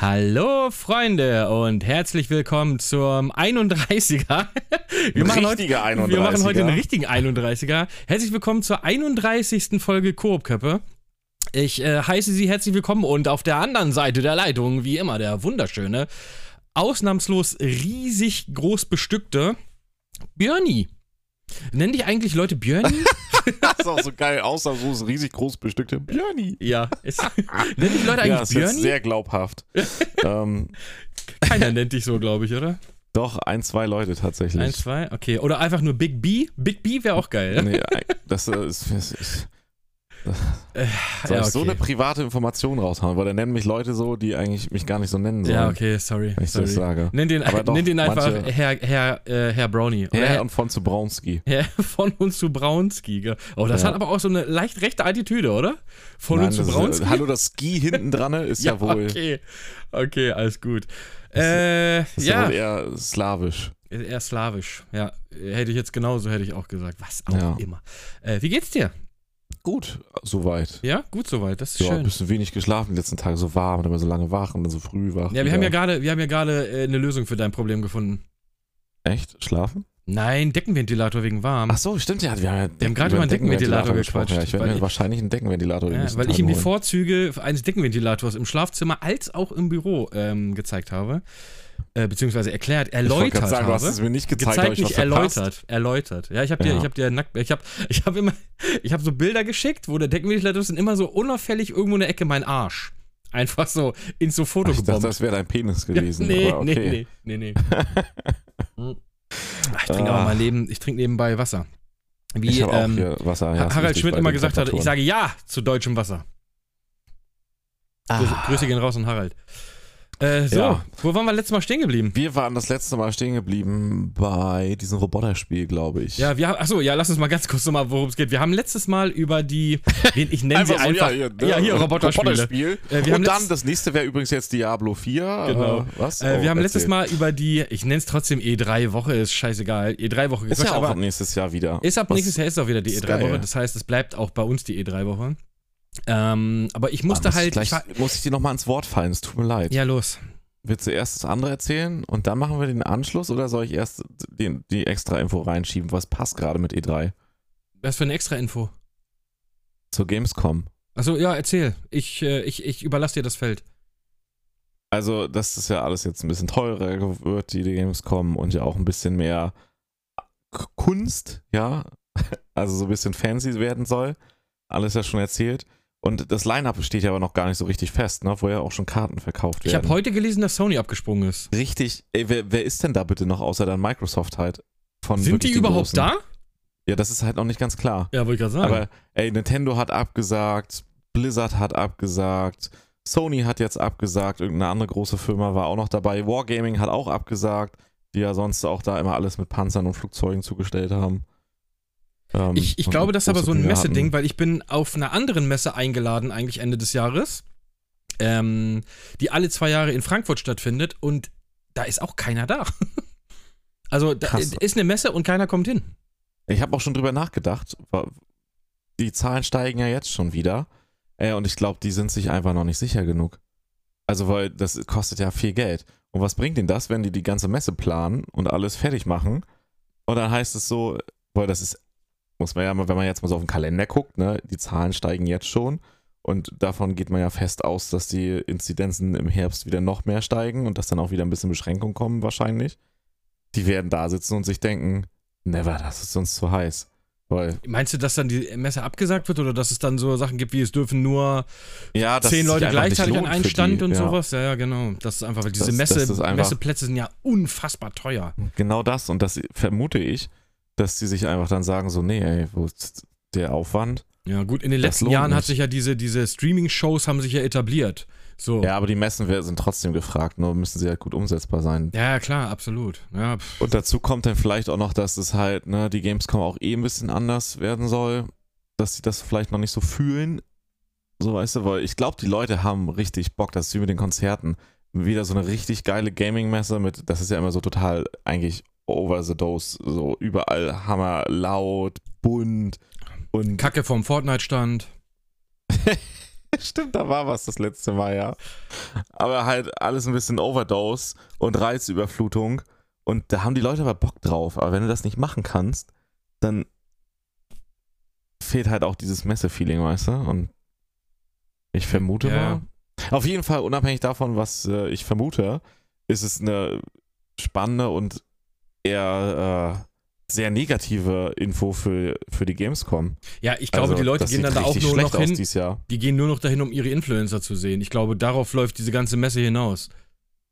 Hallo Freunde und herzlich willkommen zum 31er. Wir machen, heute, 31er. wir machen heute einen richtigen 31er. Herzlich willkommen zur 31. Folge Koop-Köppe. Ich äh, heiße Sie herzlich willkommen und auf der anderen Seite der Leitung, wie immer, der wunderschöne, ausnahmslos riesig groß bestückte Björni. Nennen dich eigentlich Leute Björni? Das ist auch so geil, außer so ist riesig groß bestückte Björni. ja. Ist, nennen dich Leute Ja, eigentlich ist jetzt Björni? sehr glaubhaft. ähm, Keiner nennt dich so, glaube ich, oder? doch, ein, zwei Leute tatsächlich. Ein, zwei, okay. Oder einfach nur Big B. Big B wäre auch geil. Nee, ein- das ist, ist, ist soll ja, ich so okay. eine private Information raushauen, weil da nennen mich Leute so, die eigentlich mich gar nicht so nennen sollen. Ja, okay, sorry. Wenn ich sorry. das sage. Nenn den, doch, nenn den einfach Herr, Herr, äh, Herr Brownie. Herr Herr, und von zu Braunski. Herr von uns zu Braunski. Oh, das Ja. hat aber auch so eine leicht rechte Attitüde, oder? Von Nein, uns zu das Braunski. Ist, hallo, das Ski hinten dran ist ja, wohl, Okay. Okay, alles gut. Äh, ist ja. ja, eher slawisch. eher slawisch. Ja, hätte ich jetzt genauso, hätte ich auch gesagt. Was auch Ja. immer. Äh, wie geht's dir? Gut, soweit. Ja, gut soweit. Das ist Ja, ein schön. bisschen wenig geschlafen die letzten Tage, so warm und immer so lange wach und dann so früh wach. Ja, wir haben ja gerade, wir haben ja gerade äh, eine Lösung für dein Problem gefunden. Echt? Schlafen? Nein, Deckenventilator wegen warm. Ach so, stimmt ja. Wir haben, ja Wir haben gerade über einen Deckenventilator gesprochen. gequatscht, Ja, ich werde mir ich- wahrscheinlich einen Deckenventilator Ja, weil ich ihm die. Vorzüge eines Deckenventilators im Schlafzimmer als auch im Büro ähm, gezeigt habe. Äh, beziehungsweise erklärt, Ich erläutert gerade sagen, du hast habe. es mir nicht gezeigt, gezeigt, aber ich nicht was verpasst. erläutert. Erläutert. Ja, ich habe dir, Ja. ich habe dir nackt, ich habe, ich habe immer, ich habe so Bilder geschickt, wo der Deckenventilator ist und immer so unauffällig irgendwo in der Ecke mein Arsch. Einfach so ins so Foto Ich dachte, das wäre dein Penis Ja, gewesen. nee, aber okay. nee, nee, nee, nee. Hm. Ach, ich trinke aber Ah. mal Leben, ich trinke nebenbei Wasser. Wie Ich habe auch ähm, hier Wasser. Ja, Harald Schmidt immer gesagt hat, ich sage ja zu deutschem Wasser. Grüße, Ah. Grüße gehen raus an Harald. Äh, so, Ja. wo waren wir letztes Mal stehen geblieben? Wir waren das letzte Mal stehen geblieben bei diesem Roboterspiel, glaube ich. Ja, wir haben, achso, ja, lass uns mal ganz kurz nochmal, worum es geht. Wir haben letztes Mal über die, ich nenne sie so, einfach, ja, ja, hier, hier, ne? Roboterspiele. Roboterspiel. Äh, wir haben Und dann, letzt- das nächste wäre übrigens jetzt Diablo 4. Genau. Äh, was? Äh, Oh, wir haben letztes erzähl. Mal über die, ich nenne es trotzdem E3-Woche, ist scheißegal, E3-Woche Ist ja auch ab nächstes Jahr wieder. ist ab Was- nächstes Jahr ist auch wieder die ist E3-Woche, geil. das heißt, es bleibt auch bei uns die E3-Woche. Ähm, aber ich musste Ah, muss halt, Ich ich muss ich dir nochmal ins Wort fallen? Es tut mir leid. ja los. Willst du erst das andere erzählen und dann machen wir den Anschluss oder soll ich erst die, die extra Info reinschieben? Was passt gerade mit E3? Was für eine extra Info? Zur Gamescom. Achso, ja, erzähl. Ich, äh, ich, ich überlasse dir das Feld. Also, dass das ja alles jetzt ein bisschen teurer wird, die Gamescom und ja auch ein bisschen mehr Kunst, ja, also so ein bisschen fancy werden soll. Alles ja schon erzählt. Und das Line-Up steht ja aber noch gar nicht so richtig fest, ne? wo ja auch schon Karten verkauft Ich werden. habe heute gelesen, dass Sony abgesprungen ist. Richtig, ey, wer, wer ist denn da bitte noch außer dann Microsoft halt? Von Sind die überhaupt Großen? da? Ja, das ist halt noch nicht ganz klar. Ja, wollte ich gerade sagen. Aber ey, Nintendo hat abgesagt, Blizzard hat abgesagt, Sony hat jetzt abgesagt, irgendeine andere große Firma war auch noch dabei, Wargaming hat auch abgesagt, die ja sonst auch da immer alles mit Panzern und Flugzeugen zugestellt haben. Ähm, ich, ich glaube, das ist aber so ein. Messeding, weil ich bin auf einer anderen Messe eingeladen, eigentlich Ende des Jahres, ähm, die alle zwei Jahre in Frankfurt stattfindet und da ist auch keiner da. Also da Krass. ist eine Messe und keiner kommt hin. Ich habe auch schon drüber nachgedacht, die Zahlen steigen ja jetzt schon wieder äh, und ich glaube, die sind sich einfach noch nicht sicher genug. Also, weil das kostet ja viel Geld. Und was bringt ihnen das, wenn die die ganze Messe planen und alles fertig machen? Und dann heißt es so, weil das ist, muss man ja mal, wenn man jetzt mal so auf den Kalender guckt, ne, die Zahlen steigen jetzt schon. Und davon geht man ja fest aus, dass die Inzidenzen im Herbst wieder noch mehr steigen und dass dann auch wieder ein bisschen Beschränkungen kommen, wahrscheinlich. Die werden da sitzen und sich denken, never, das ist uns zu heiß. Weil, Meinst du, dass dann die Messe abgesagt wird oder dass es dann so Sachen gibt, wie es dürfen nur ja, zehn Leute gleichzeitig an einen Stand die, und ja. sowas? Ja, ja, genau. Das ist einfach, weil diese Das- Messe, das einfach- Messeplätze sind ja unfassbar teuer. Genau das. Und das vermute ich, dass die sich einfach dann sagen, so, nee, ey, wo ist der Aufwand? Ja, gut, in den Das letzten Jahren hat nicht. sich ja diese, diese Streaming-Shows haben sich ja etabliert. So. Ja, aber die Messen sind trotzdem gefragt, nur müssen sie halt gut umsetzbar sein. Ja, klar, absolut. Ja. Und dazu kommt dann vielleicht auch noch, dass es halt, ne, die Gamescom auch eh ein bisschen anders werden soll, dass sie das vielleicht noch nicht so fühlen. So, weißt du, weil ich glaube, die Leute haben richtig Bock, das ist wie mit den Konzerten. Wieder so eine richtig geile Gaming-Messe mit, das ist ja immer so total eigentlich over the dose, so überall Hammer, laut, bunt und Kacke vom Fortnite-Stand. Stimmt, da war was das letzte Mal, ja. Aber halt alles ein bisschen Overdose und Reizüberflutung. Und da haben die Leute aber Bock drauf. Aber wenn du das nicht machen kannst, dann fehlt halt auch dieses Messe-Feeling, weißt du? Und ich vermute Ja. mal. Auf jeden Fall, unabhängig davon, was äh, ich vermute, ist es eine spannende und eher äh, sehr negative Info für, für die Gamescom. Ja, ich glaube, Also, die Leute gehen dann da auch nur noch hin. Die gehen nur noch dahin, um ihre Influencer zu sehen. Ich glaube, darauf läuft diese ganze Messe hinaus.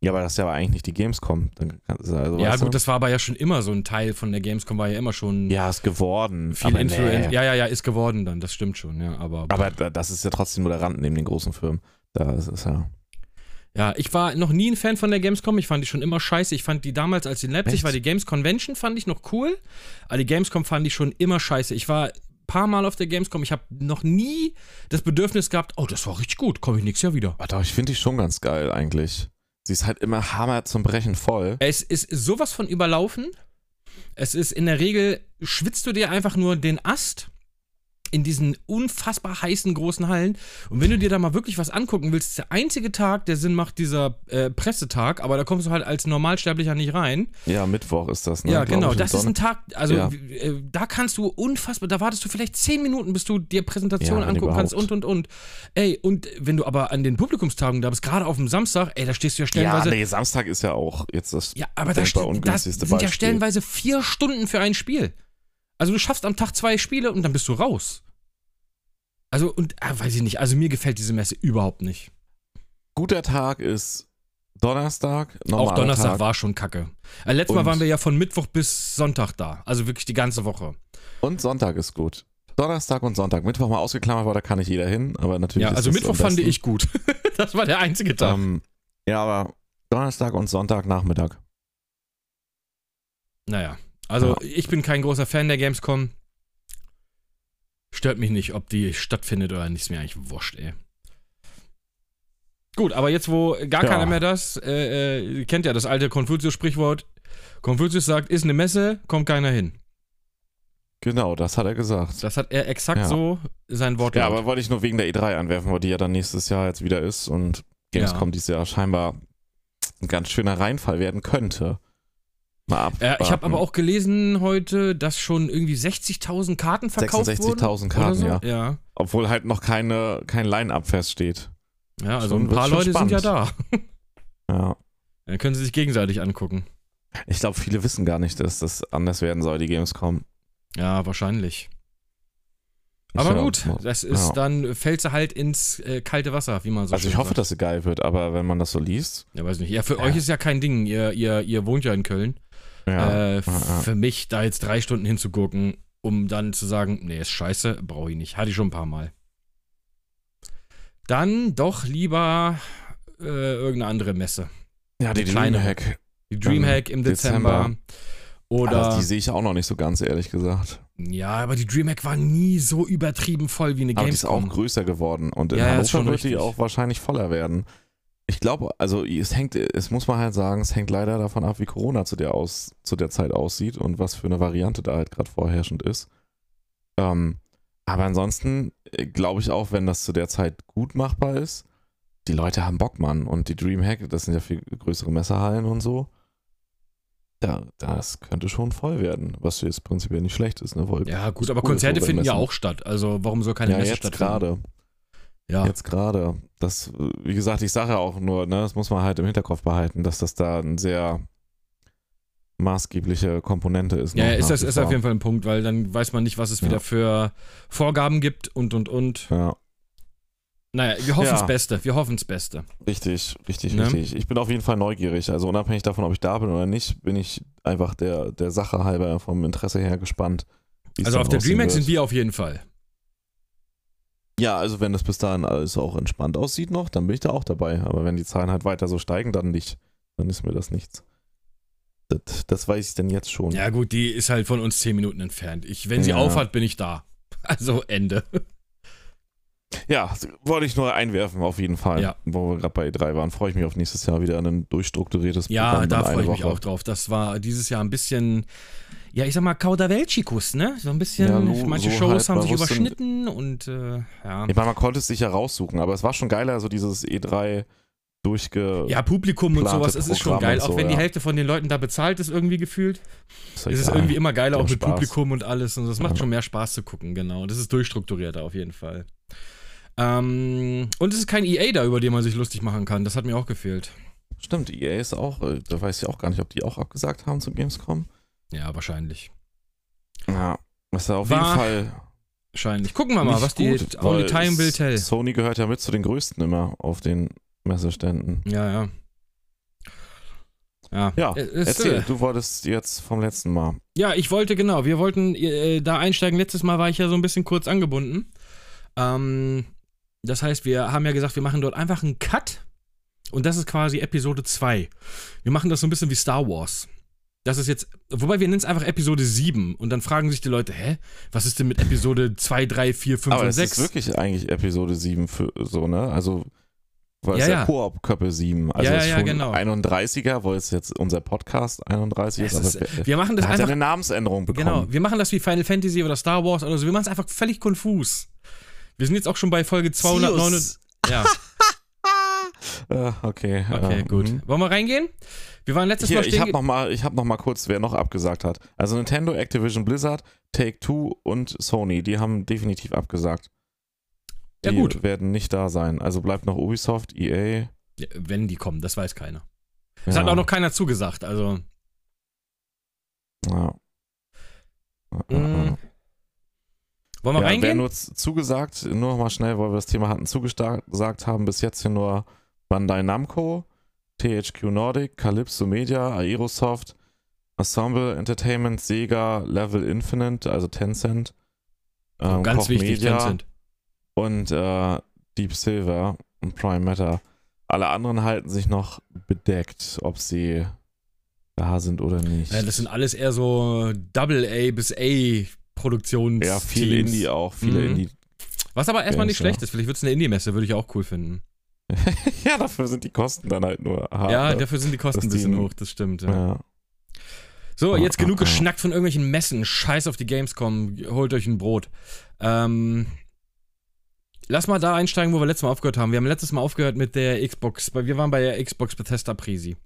Ja, aber das ist ja aber eigentlich nicht die Gamescom. Also, ja, gut, du? das war aber ja schon immer so ein Teil von der Gamescom, war ja immer schon Ja, ist geworden. viel Influencer. nee. Ja, ja, ja, ist geworden dann, das stimmt schon, ja. Aber, Aber da- das ist ja trotzdem nur der Rand neben den großen Firmen. Da ist es ja. Ja, ich war noch nie ein Fan von der Gamescom. Ich fand die schon immer scheiße. Ich fand die damals, als sie in Leipzig Echt? war, die Games Convention fand ich noch cool. Aber die Gamescom fand ich schon immer scheiße. Ich war ein paar Mal auf der Gamescom. Ich habe noch nie das Bedürfnis gehabt, oh, das war richtig gut, komme ich nächstes Jahr wieder. Aber doch, ich finde die schon ganz geil eigentlich. Sie ist halt immer Hammer zum Brechen voll. Es ist sowas von überlaufen. Es ist in der Regel, schwitzt du dir einfach nur den Ast in diesen unfassbar heißen großen Hallen. Und wenn du dir da mal wirklich was angucken willst, ist der einzige Tag, der Sinn macht, dieser äh, Pressetag, aber da kommst du halt als Normalsterblicher nicht rein. Ja, Mittwoch ist das, ne? ja, genau. Das ist ein Tag, also Ja. äh, da kannst du unfassbar, da wartest du vielleicht zehn Minuten, bis du dir Präsentationen Ja, angucken kannst und, und, und. Ey, und wenn du aber an den Publikumstagungen da bist, gerade auf dem Samstag, ey, da stehst du ja Ja, stellenweise nee, Samstag ist ja auch jetzt das. ja, aber da denkbar ste- das ungünstigste sind ja Beispiel. stellenweise vier Stunden für ein Spiel. Also du schaffst am Tag zwei Spiele und dann bist du raus. Also, und ah, weiß ich nicht, also mir gefällt diese Messe überhaupt nicht. Guter Tag ist Donnerstag. Auch Donnerstag Tag. war schon kacke. Äh, letztes Mal Und- waren wir ja von Mittwoch bis Sonntag da. Also wirklich die ganze Woche. Und Sonntag ist gut. Donnerstag und Sonntag. Mittwoch mal ausgeklammert, weil da kann nicht jeder hin. Aber natürlich. Ja, also Mittwoch fand ich gut. das war der einzige Tag. Ähm, ja, aber Donnerstag und Sonntag Nachmittag. Naja, also Ja. ich bin kein großer Fan der Gamescom. Stört mich nicht, ob die stattfindet oder nicht, ist mir eigentlich wurscht, ey. Gut, aber jetzt, wo gar Ja. keiner mehr das, äh, äh, kennt ja das alte Konfuzius-Sprichwort. Konfuzius sagt, ist eine Messe, kommt keiner hin. Genau, das hat er gesagt. Das hat er exakt Ja. so sein Wort Ja, aber wollte ich nur wegen der E3 anwerfen, weil die ja dann nächstes Jahr jetzt wieder ist und Gamescom Ja. dieses Jahr scheinbar ein ganz schöner Reinfall werden könnte. Mal ab. äh, ich habe aber auch gelesen heute, dass schon irgendwie 60.000 Karten verkauft wurden. 66.000 oder Karten, so. ja. ja. Obwohl halt noch keine, kein Line-Up feststeht. Ja, also Schon- ein paar Leute sind ja spannend. da. Ja. Dann können sie sich gegenseitig angucken. Ich glaube, viele wissen gar nicht, dass das anders werden soll, die Gamescom. Ja, wahrscheinlich. Ich Aber glaub, gut, das ist ja. dann fällt sie halt ins äh, kalte Wasser, wie man so Also ich hoffe, sagt. dass sie geil wird, aber wenn man das so liest, Ja, weiß nicht. Ja, für Ja. euch ist ja kein Ding. Ihr, ihr, ihr wohnt ja in Köln. Ja. äh. Für mich da jetzt drei Stunden hinzugucken, um dann zu sagen, nee, ist scheiße, brauche ich nicht. Hatte ich schon ein paar Mal. Dann doch lieber äh, irgendeine andere Messe. ja, die, die kleine- Dreamhack. Die Dreamhack im Dezember. Dezember. Oder. Aber die sehe ich auch noch nicht so ganz, ehrlich gesagt. ja, aber die Dreamhack war nie so übertrieben voll wie eine Aber die ist auch Gamescom. größer geworden und in Ja, Hannover schon wird die auch wahrscheinlich voller werden. Ich glaube, also es hängt, es muss man halt sagen, es hängt leider davon ab, wie Corona zu der, aus, zu der Zeit aussieht und was für eine Variante da halt gerade vorherrschend ist. Ähm, aber ansonsten äh, glaube ich auch, wenn das zu der Zeit gut machbar ist, die Leute haben Bock, Mann. Und die Dreamhack, das sind ja viel größere Messerhallen und so. Da, das könnte schon voll werden, was jetzt prinzipiell nicht schlecht ist. Ne? Weil Ja, gut, aber cool, Konzerte finden ja auch statt. Also, warum soll keine Ja, Messe jetzt stattfinden? gerade. Ja. Jetzt gerade. Das, wie gesagt, ich sage ja auch nur, ne, das muss man halt im Hinterkopf behalten, dass das da eine sehr maßgebliche Komponente ist. Ja, ja, ist das ist auf jeden Fall ein Punkt, weil dann weiß man nicht, was es Ja. wieder für Vorgaben gibt und und und. Ja, Naja, wir hoffen Ja. das Beste. Wir hoffen das Beste. richtig, richtig, Ne? richtig. Ich bin auf jeden Fall neugierig. Also unabhängig davon, ob ich da bin oder nicht, bin ich einfach der, der Sache halber vom Interesse her gespannt. Also auf der DreamHack sind wir auf jeden Fall. Ja, also wenn das bis dahin alles auch entspannt aussieht noch, dann bin ich da auch dabei. Aber wenn die Zahlen halt weiter so steigen, dann nicht. Dann ist mir das nichts. Das, das weiß ich denn jetzt schon. Ja, gut, die ist halt von uns zehn Minuten entfernt. Ich, wenn sie Ja. aufhat, bin ich da. Also Ende. Ja, wollte ich nur einwerfen, auf jeden Fall. Ja. Wo wir gerade bei E3 waren, freue ich mich auf nächstes Jahr wieder an ein durchstrukturiertes Ja, Programm. da dann freue ich mich Woche. auch drauf. Das war dieses Jahr ein bisschen. Ja, ich sag mal, Kauderweltschikus, ne? So ein bisschen, Ja, lo- manche so Shows halt, haben sich überschnitten und äh, ja. Ich meine, man konnte es sich ja raussuchen, aber es war schon geiler, so dieses E3 durchge. Ja, Publikum und sowas, es ist schon geil. und Auch so, wenn die ja. Hälfte von den Leuten da bezahlt ist, irgendwie gefühlt. ist Es ist irgendwie immer geiler, Die auch mit Spaß. Publikum und alles. Und das macht schon mehr Spaß zu gucken, genau. Und das ist durchstrukturierter auf jeden Fall. Ähm, und es ist kein EA da, über den man sich lustig machen kann. Das hat mir auch gefehlt. Stimmt, EA ist auch, äh, da weiß ich auch gar nicht, ob die auch abgesagt haben zu Gamescom. Ja, wahrscheinlich. Ja, das ist auf War jeden Fall. Wahrscheinlich. Gucken wir mal, was gut, die Only Time will tell. Sony gehört ja mit zu den größten immer auf den Messeständen. Ja, ja. Ja, Ja, Äh, es, Erzähl, äh, du wolltest jetzt vom letzten Mal. Ja, ich wollte, genau, wir wollten äh, da einsteigen. Letztes Mal war ich ja so ein bisschen kurz angebunden. Ähm, das heißt, wir haben ja gesagt, wir machen dort einfach einen Cut. Und das ist quasi Episode 2. Wir machen das so ein bisschen wie Star Wars. Das ist jetzt, wobei wir nennen es einfach Episode 7. Und dann fragen sich die Leute, hä, was ist denn mit Episode 2, 3, 4, 5 Aber und es 6? ist wirklich eigentlich Episode 7 für so, ne? Also, weil es Ja, ja, ja. Koop-Köppe 7. Also Ja, es ist ja, genau. 31er, wo es jetzt unser Podcast 31 Es ist, ist, wir, wir machen das hat einfach eine Namensänderung bekommen. Genau, wir machen das wie Final Fantasy oder Star Wars oder so. Wir machen es einfach völlig konfus. Wir sind jetzt auch schon bei Folge 209. Sius. Ja, okay. okay, äh, gut. mhm. Wollen wir reingehen? Wir waren letztes Hier, Mal ich stehen. habe noch mal, ich habe noch mal kurz, wer noch abgesagt hat. Also Nintendo, Activision, Blizzard, Take Two und Sony, die haben definitiv abgesagt. Die Ja, gut. werden nicht da sein. Also bleibt noch Ubisoft, EA. Ja, wenn die kommen, das weiß keiner. Es ja, hat auch noch keiner zugesagt, also. Ja. Mm. Wollen wir Ja, wer reingehen? nur z- zugesagt, nur noch mal schnell, weil wir das Thema hatten, zugesagt haben, bis jetzt hier nur Bandai Namco, THQ Nordic, Calypso Media, Aerosoft, Ensemble Entertainment, Sega, Level Infinite, also Tencent, ähm, Ganz Koch wichtig, Media Tencent. und äh, Deep Silver und Prime Matter. Alle anderen halten sich noch bedeckt, ob sie da sind oder nicht. Ja, das sind alles eher so Double A bis A Produktions. ja, viele. Indie auch, viele Mhm. Indie. Was aber erstmal nicht schlecht ist. Vielleicht wird es eine Indie-Messe, würde ich auch cool finden. ja, dafür sind die Kosten dann halt nur hart. ja, ne? dafür sind die Kosten ein dass die- bisschen hoch, das stimmt. Ja. ja. So, Ah, jetzt genug geschnackt von irgendwelchen Messen. Scheiß auf die Gamescom. Holt euch ein Brot. Ähm, lass mal da einsteigen, wo wir letztes Mal aufgehört haben. Wir haben letztes Mal aufgehört mit der Xbox. Wir waren bei der Xbox Bethesda Prisi.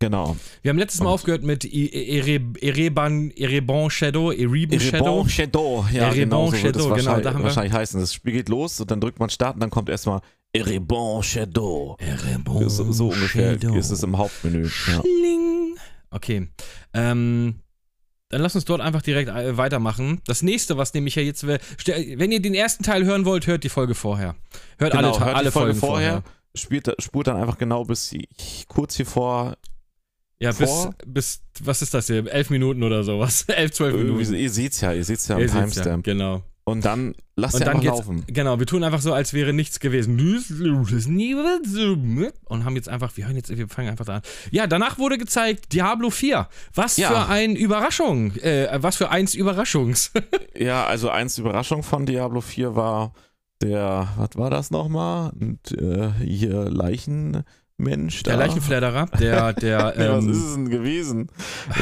Genau. Wir haben letztes Mal Und- aufgehört mit Ereban, Ereban Shadow, Ereban Shadow. Erebon Shadow. Ja, Erebon genau so Shadow, genau, wahrscheinlich, da haben wir- wahrscheinlich heißen. Das Spiel geht los und dann drückt man Start und dann kommt erstmal Erebon Shadow. Erebon so, so ungefähr Shadow. ist es im Hauptmenü. Ja. Schling. Okay. Ähm, dann lass uns dort einfach direkt äh, weitermachen. Das nächste, was nämlich ja jetzt wäre, wenn ihr den ersten Teil hören wollt, hört die Folge vorher. Hört Genau, alle, hört alle Folge Folgen vorher, vorher. Spielt, spurt dann einfach genau bis ich- kurz hier vor. Ja, bis, vor. bis, was ist das hier? Elf Minuten oder sowas. Elf, zwölf Minuten. Irgendwie, ihr seht's ja, ihr seht's ja am Timestamp. Ja, genau. Und dann lasst Und dann einfach laufen. genau, wir tun einfach so, als wäre nichts gewesen. Und haben jetzt einfach, wir hören jetzt, wir fangen einfach da an. Ja, danach wurde gezeigt Diablo 4. Was Ja. für ein Überraschung, äh, was für eins Überraschungs. Ja, also eins Überraschung von Diablo 4 war der, was war das nochmal? Und, äh, hier Leichenmensch Der da. Leichenfledderer, der, der, Nee, was ähm, ist es denn gewesen?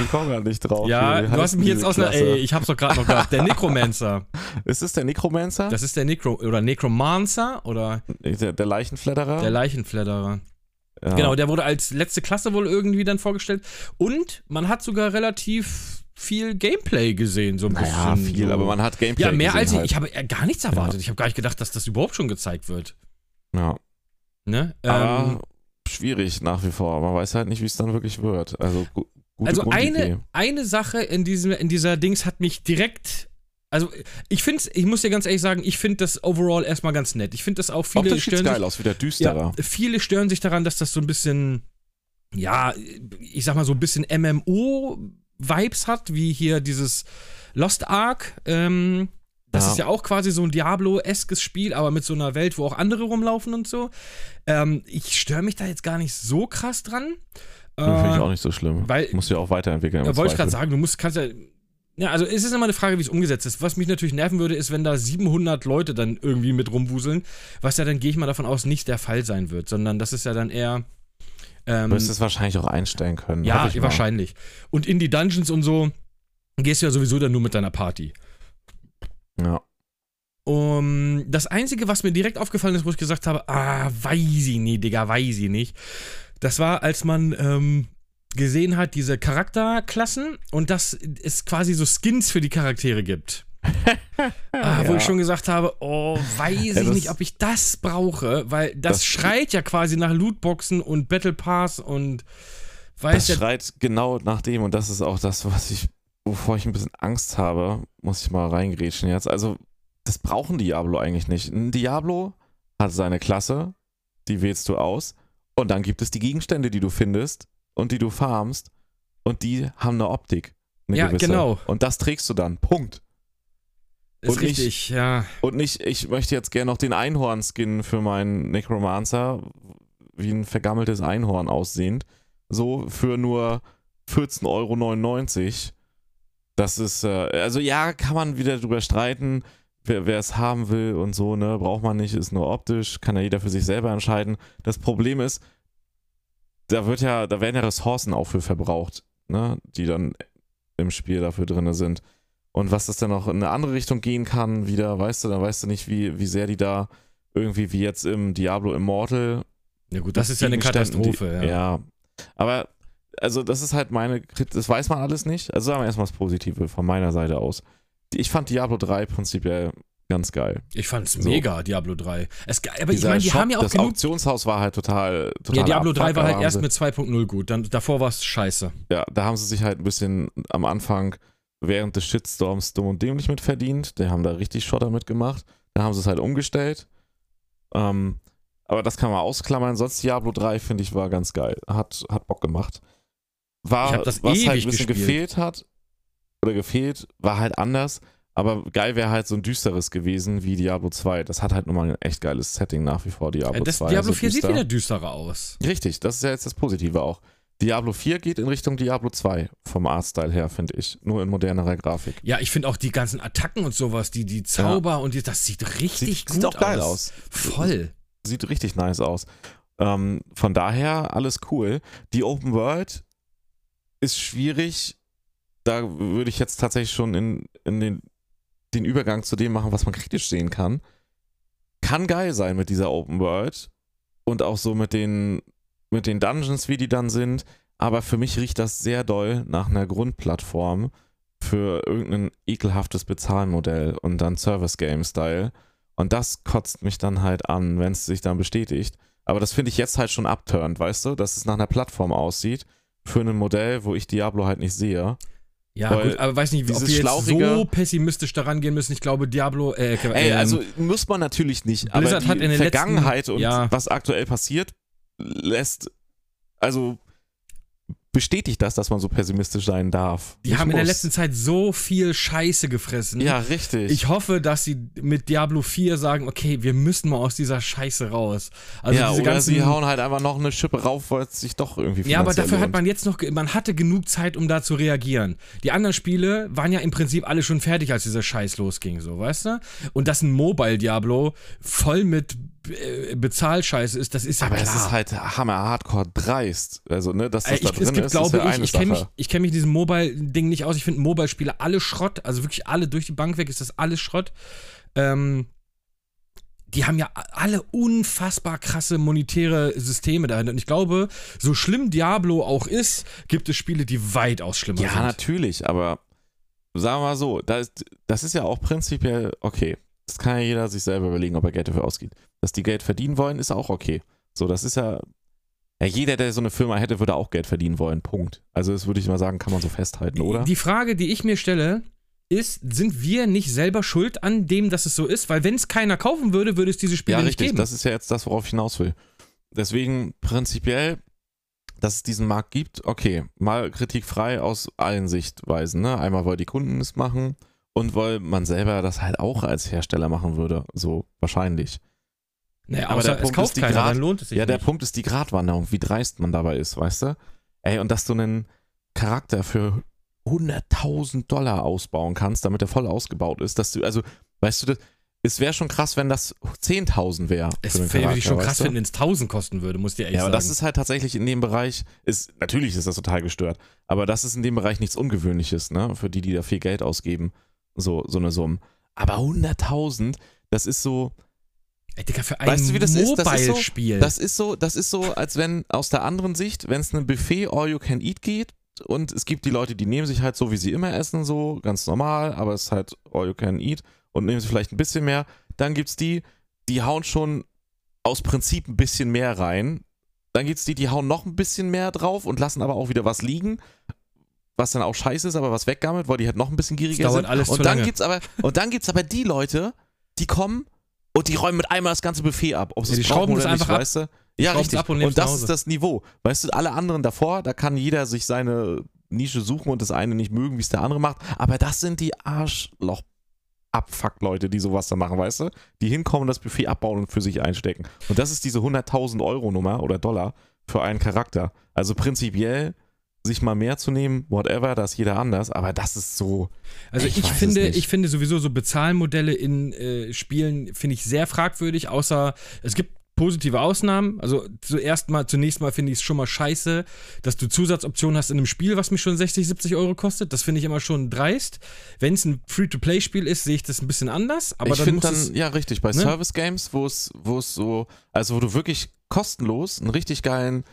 Ich komme gerade nicht drauf. ja, du hast mich jetzt aus der, ey, ich hab's doch gerade noch gehabt, der Necromancer. Ist es der Necromancer? Das ist der Necro, oder Necromancer oder der, der Leichenfledderer? der Leichenfledderer. ja. Genau, der wurde als letzte Klasse wohl irgendwie dann vorgestellt. Und man hat sogar relativ viel Gameplay gesehen, so ein Naja, bisschen. viel, so. aber man hat Gameplay Ja, mehr gesehen als ich. halt. Ich habe äh, gar nichts erwartet. Ich habe gar nicht gedacht, dass das überhaupt schon gezeigt wird. Ja. Ne? Aber Ähm, schwierig nach wie vor. Man weiß halt nicht, wie es dann wirklich wird. Also, gu also eine, eine Sache in, diesem, in dieser Dings hat mich direkt. Also ich finde ich muss dir ganz ehrlich sagen, ich finde das overall erstmal ganz nett. Ich finde das auch viele Optisch sieht's stören geil sich, aus, wieder düsterer. ja, viele stören sich daran, dass das so ein bisschen, ja, ich sag mal so ein bisschen MMO-Vibes hat, wie hier dieses Lost Ark. Ähm, das Ja. ist ja auch quasi so ein Diablo-eskes Spiel, aber mit so einer Welt, wo auch andere rumlaufen und so. Ähm, ich störe mich da jetzt gar nicht so krass dran. Finde ich Äh, auch nicht so schlimm. weil- Muss ja auch weiterentwickeln. ja, wollte ich gerade sagen, du musst, kannst ja. Ja, also es ist immer eine Frage, wie es umgesetzt ist. Was mich natürlich nerven würde, ist, wenn da 700 Leute dann irgendwie mit rumwuseln, was ja dann, gehe ich mal davon aus, nicht der Fall sein wird, sondern das ist ja dann eher. Ähm, Du wirst es wahrscheinlich auch einstellen können. ja, mal. wahrscheinlich. Und in die Dungeons und so, gehst du ja sowieso dann nur mit deiner Party. Ja. Um, das Einzige, was mir direkt aufgefallen ist, wo ich gesagt habe, ah, weiß ich nicht, Digga, weiß ich nicht. Das war, als man ähm, gesehen hat, diese Charakterklassen und dass es quasi so Skins für die Charaktere gibt. ah, Wo Ja. ich schon gesagt habe, oh, weiß ich nicht, ob ich das brauche, weil das, Das- schreit ja quasi nach Lootboxen und Battle Pass und weiß Das schreit genau nach dem und das ist auch das, was ich, wovor ich ein bisschen Angst habe, muss ich mal reingrätschen jetzt. Also, das brauchen Diablo eigentlich nicht. Ein Diablo hat seine Klasse, die wählst du aus und dann gibt es die Gegenstände, die du findest und die du farmst und die haben eine Optik. Eine Ja, gewisse. genau. Und das trägst du dann. Punkt. ist und nicht- richtig, ja. Und nicht, ich möchte jetzt gerne noch den Einhorn-Skin für meinen Necromancer, wie ein vergammeltes Einhorn aussehend, so für nur 14,99 Euro. Das ist, äh, also ja, kann man wieder drüber streiten, wer es haben will und so, ne, braucht man nicht, ist nur optisch, kann ja jeder für sich selber entscheiden. Das Problem ist, da wird ja, da werden ja Ressourcen auch für verbraucht, ne, die dann im Spiel dafür drin sind. Und was das dann noch in eine andere Richtung gehen kann, wieder, weißt du, dann weißt du nicht, wie, wie sehr die da irgendwie wie jetzt im Diablo Immortal. Ja gut, das mit ist ja eine Katastrophe, die, ja. ja. Aber, also das ist halt meine, Krit- das weiß man alles nicht. Also sagen wir erstmal das Positive von meiner Seite aus. Ich fand Diablo 3 prinzipiell ganz geil. Ich fand's So. mega, Diablo 3. Es, aber ich Dieser meine, die Shop, haben ja auch das genug. Auktionshaus war halt total, total Ja, Diablo 3 war halt erst mit 2.0 gut. Dann, davor war es scheiße. Ja, da haben sie sich halt ein bisschen am Anfang während des Shitstorms dumm und dämlich mit verdient. Die haben da richtig Schotter mitgemacht. Da haben sie es halt umgestellt. Ähm, aber das kann man ausklammern. Sonst Diablo 3, finde ich, war ganz geil. Hat, hat Bock gemacht. War, was halt ein bisschen gespielt. gefehlt hat, oder gefehlt, war halt anders. Aber geil wäre halt so ein düsteres gewesen wie Diablo 2. Das hat halt nochmal ein echt geiles Setting nach wie vor, Diablo Äh, das 2. Diablo also 4 sieht düster. wieder düsterer aus. Richtig, das ist ja jetzt das Positive auch. Diablo 4 geht in Richtung Diablo 2 vom Artstyle her, finde ich. Nur in modernerer Grafik. Ja, ich finde auch die ganzen Attacken und sowas, die, die Zauber und die, das sieht richtig Sieht, gut sieht auch geil aus. aus. Voll. Sieht richtig nice aus. Ähm, von daher alles cool. Die Open World ist schwierig. Da würde ich jetzt tatsächlich schon in, in den, den Übergang zu dem machen, was man kritisch sehen kann. Kann geil sein mit dieser Open World und auch so mit den, mit den Dungeons, wie die dann sind. Aber für mich riecht das sehr doll nach einer Grundplattform für irgendein ekelhaftes Bezahlmodell und dann Service Game Style. Und das kotzt mich dann halt an, wenn es sich dann bestätigt. Aber das finde ich jetzt halt schon abturnt, weißt du, dass es nach einer Plattform aussieht für ein Modell, wo ich Diablo halt nicht sehe. Ja, Weil gut, aber weiß nicht, ob dieses wir jetzt so pessimistisch daran gehen müssen. Ich glaube, Diablo, äh, Ey, ähm, also muss man natürlich nicht, aber Blizzard die hat in den Vergangenheit letzten- und ja. was aktuell passiert, lässt, also bestätigt das, dass man so pessimistisch sein darf. die Nicht haben in der muss. letzten Zeit so viel Scheiße gefressen. Ja, richtig. Ich hoffe, dass sie mit Diablo 4 sagen, okay, wir müssen mal aus dieser Scheiße raus. Also ja, diese oder ganzen sie hauen halt einfach noch eine Schippe rauf, weil es sich doch irgendwie Ja, aber dafür hat lohnt. man jetzt noch, man hatte genug Zeit, um da zu reagieren. Die anderen Spiele waren ja im Prinzip alle schon fertig, als dieser Scheiß losging, so, weißt du? Und dass ein Mobile Diablo voll mit äh, Bezahlscheiße ist, das ist ja Aber klar. es ist halt hammer hardcore dreist. Also, ne, dass das Äh, da ich, drin es gibt, ist, glaube ja ich, ich kenne mich, ich kenn mich diesem Mobile-Ding nicht aus. Ich finde Mobile-Spiele alle Schrott, also wirklich alle durch die Bank weg ist das alles Schrott. Ähm, die haben ja alle unfassbar krasse monetäre Systeme dahinter. Und ich glaube, so schlimm Diablo auch ist, gibt es Spiele, die weitaus schlimmer Ja, sind. natürlich, aber sagen wir mal so, das, das ist ja auch prinzipiell okay. Das kann ja jeder sich selber überlegen, ob er Geld dafür ausgibt. Dass die Geld verdienen wollen, ist auch okay. So, das ist ja. Ja, jeder, der so eine Firma hätte, würde auch Geld verdienen wollen. Punkt. Also, das würde ich mal sagen, kann man so festhalten, oder? Die Frage, die ich mir stelle, ist, sind wir nicht selber schuld an dem, dass es so ist? Weil wenn es keiner kaufen würde, würde es diese Spiele ja, nicht richtig. geben. Das ist ja jetzt das, worauf ich hinaus will. Deswegen prinzipiell, dass es diesen Markt gibt, okay, mal kritikfrei aus allen Sichtweisen. Ne? Einmal, weil die Kunden es machen und weil man selber das halt auch als Hersteller machen würde. So wahrscheinlich. Naja, aber der es Punkt ist die keiner, Grad- lohnt es sich Ja, der nicht. Punkt ist die Gratwanderung, wie dreist man dabei ist, weißt du? Ey, und dass du einen Charakter für 100.000 Dollar ausbauen kannst, damit er voll ausgebaut ist, dass du, also, weißt du, das, es wäre schon krass, wenn das 10.000 wäre. Es wäre ich schon krass, wenn es 1000 kosten würde, muss dir ehrlich ja, sagen. aber das ist halt tatsächlich in dem Bereich, ist, natürlich ist das total gestört, aber das ist in dem Bereich nichts Ungewöhnliches, ne, für die, die da viel Geld ausgeben, so, so eine Summe. Aber 100.000, das ist so, Ey, Digga, für ein Weißt du, wie das ist? Das ist so- das ist so, das ist so, als wenn aus der anderen Sicht, wenn es ein Buffet All You Can Eat geht und es gibt die Leute, die nehmen sich halt so, wie sie immer essen, so ganz normal, aber es ist halt All You Can Eat und nehmen sich vielleicht ein bisschen mehr. Dann gibt's die, die hauen schon aus Prinzip ein bisschen mehr rein. Dann gibt's die, die hauen noch ein bisschen mehr drauf und lassen aber auch wieder was liegen. Was dann auch scheiße ist, aber was weggammelt, weil die halt noch ein bisschen gieriger dauert sind. alles zu und dann lange. gibt's aber und dann gibt's aber die Leute, die kommen und die räumen mit einmal das ganze Buffet ab. Ob sie Ja, es die brauchen schrauben oder nicht, ab. weißt du? Ja, richtig. ab und und das ist das Niveau. Weißt du, alle anderen davor, da kann jeder sich seine Nische suchen und das eine nicht mögen, wie es der andere macht. Aber das sind die Arschloch. Abfuck-Leute, die sowas da machen, weißt du? Die hinkommen, das Buffet abbauen und für sich einstecken. Und das ist diese 100.000 Euro Nummer oder Dollar für einen Charakter. Also prinzipiell sich mal mehr zu nehmen, whatever, das ist jeder anders, aber das ist so. Also Ich ich, finde, ich finde sowieso so Bezahlmodelle in äh, Spielen finde ich sehr fragwürdig, außer es gibt positive Ausnahmen. Also zuerst mal, zunächst mal finde ich es schon mal scheiße, dass du Zusatzoptionen hast in einem Spiel, was mich schon 60, 70 Euro kostet. Das finde ich immer schon dreist. Wenn es ein Free-to-Play-Spiel ist, sehe ich das ein bisschen anders. Aber ich dann dann, es, ja, richtig, bei ne? Service Games, wo es, wo es so, also wo du wirklich kostenlos einen richtig geilen,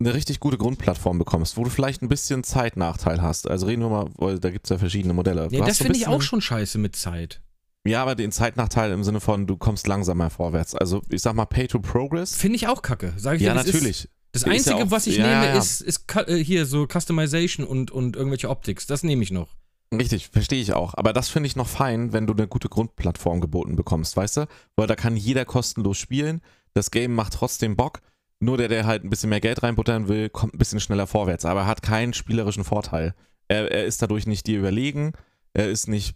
eine richtig gute Grundplattform bekommst, wo du vielleicht ein bisschen Zeitnachteil hast. Also reden wir mal, weil da gibt es ja verschiedene Modelle. Ja, das finde ich auch schon scheiße mit Zeit. Ja, aber den Zeitnachteil im Sinne von, du kommst langsamer vorwärts. Also ich sag mal, Pay to Progress. Finde ich auch kacke. Sag ich Ja, dir, es natürlich. Ist. Das Ist ja Einzige, auch- was ich ja, nehme, ja, ist, ist äh, hier so Customization und, und irgendwelche Optics. Das nehme ich noch. Richtig, verstehe ich auch. Aber das finde ich noch fein, wenn du eine gute Grundplattform geboten bekommst, weißt du? Weil da kann jeder kostenlos spielen. Das Game macht trotzdem Bock. Nur der, der halt ein bisschen mehr Geld reinbuttern will, kommt ein bisschen schneller vorwärts. Aber er hat keinen spielerischen Vorteil. Er, er ist dadurch nicht dir überlegen. Er ist nicht.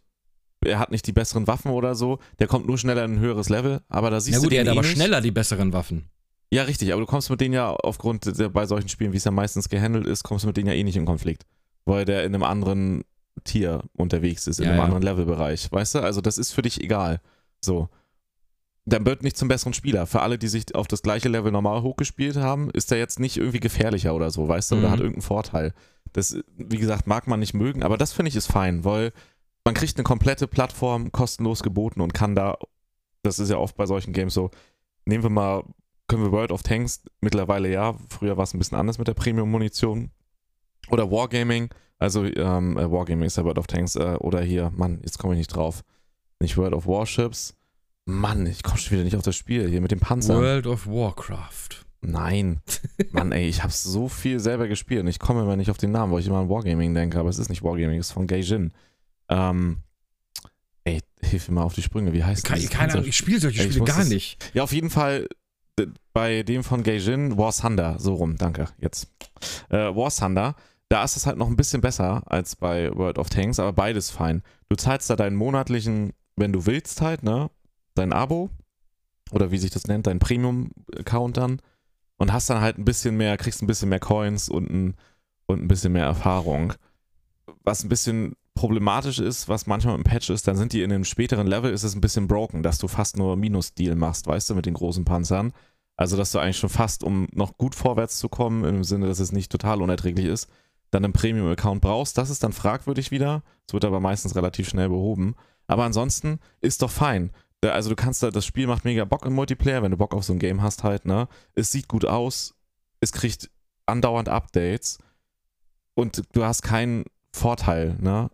Er hat nicht die besseren Waffen oder so. Der kommt nur schneller in ein höheres Level. Aber da siehst Ja gut, du er den hat eh aber nicht. schneller die besseren Waffen. Ja, richtig, aber du kommst mit denen ja aufgrund der, bei solchen Spielen, wie es ja meistens gehandelt ist, kommst du mit denen ja eh nicht in Konflikt. Weil der in einem anderen Tier unterwegs ist, in Ja, einem ja. anderen Levelbereich. Weißt du? Also das ist für dich egal. So. Dann wird nicht zum besseren Spieler. Für alle, die sich auf das gleiche Level normal hochgespielt haben, ist der jetzt nicht irgendwie gefährlicher oder so, weißt du? Oder Mhm. hat irgendeinen Vorteil. Das, wie gesagt, mag man nicht mögen, aber das finde ich ist fein, weil man kriegt eine komplette Plattform kostenlos geboten und kann da, das ist ja oft bei solchen Games so, nehmen wir mal, können wir World of Tanks mittlerweile ja, früher war es ein bisschen anders mit der Premium-Munition. Oder Wargaming, also ähm, äh, Wargaming ist ja World of Tanks, äh, oder hier, Mann, jetzt komme ich nicht drauf. Nicht World of Warships. Mann, ich komme schon wieder nicht auf das Spiel, hier mit dem Panzer. World of Warcraft. Nein. Mann, ey, ich habe so viel selber gespielt und ich komme immer nicht auf den Namen, weil ich immer an Wargaming denke, aber es ist nicht Wargaming, es ist von Gaijin. Ähm, ey, hilf mir mal auf die Sprünge, wie heißt Keine, dieses keine Ahnung, ich spiele solche Ey, Spiele gar das- nicht. Ja, auf jeden Fall bei dem von Gaijin, War Thunder, so rum, danke, jetzt. Äh, War Thunder, da ist es halt noch ein bisschen besser als bei World of Tanks, aber beides fein. Du zahlst da deinen monatlichen, wenn du willst halt, ne, dein Abo oder wie sich das nennt, dein Premium-Account dann und hast dann halt ein bisschen mehr, kriegst ein bisschen mehr Coins und ein, und ein bisschen mehr Erfahrung. Was ein bisschen problematisch ist, was manchmal im Patch ist, dann sind die in einem späteren Level, ist es ein bisschen broken, dass du fast nur Minus-Deal machst, weißt du, mit den großen Panzern. Also, dass du eigentlich schon fast, um noch gut vorwärts zu kommen, im Sinne, dass es nicht total unerträglich ist, dann einen Premium-Account brauchst. Das ist dann fragwürdig wieder. Es wird aber meistens relativ schnell behoben. Aber ansonsten ist doch fein. Also du kannst da, das Spiel macht mega Bock im Multiplayer, wenn du Bock auf so ein Game hast halt, ne? Es sieht gut aus, es kriegt andauernd Updates und du hast keinen Vorteil, ne?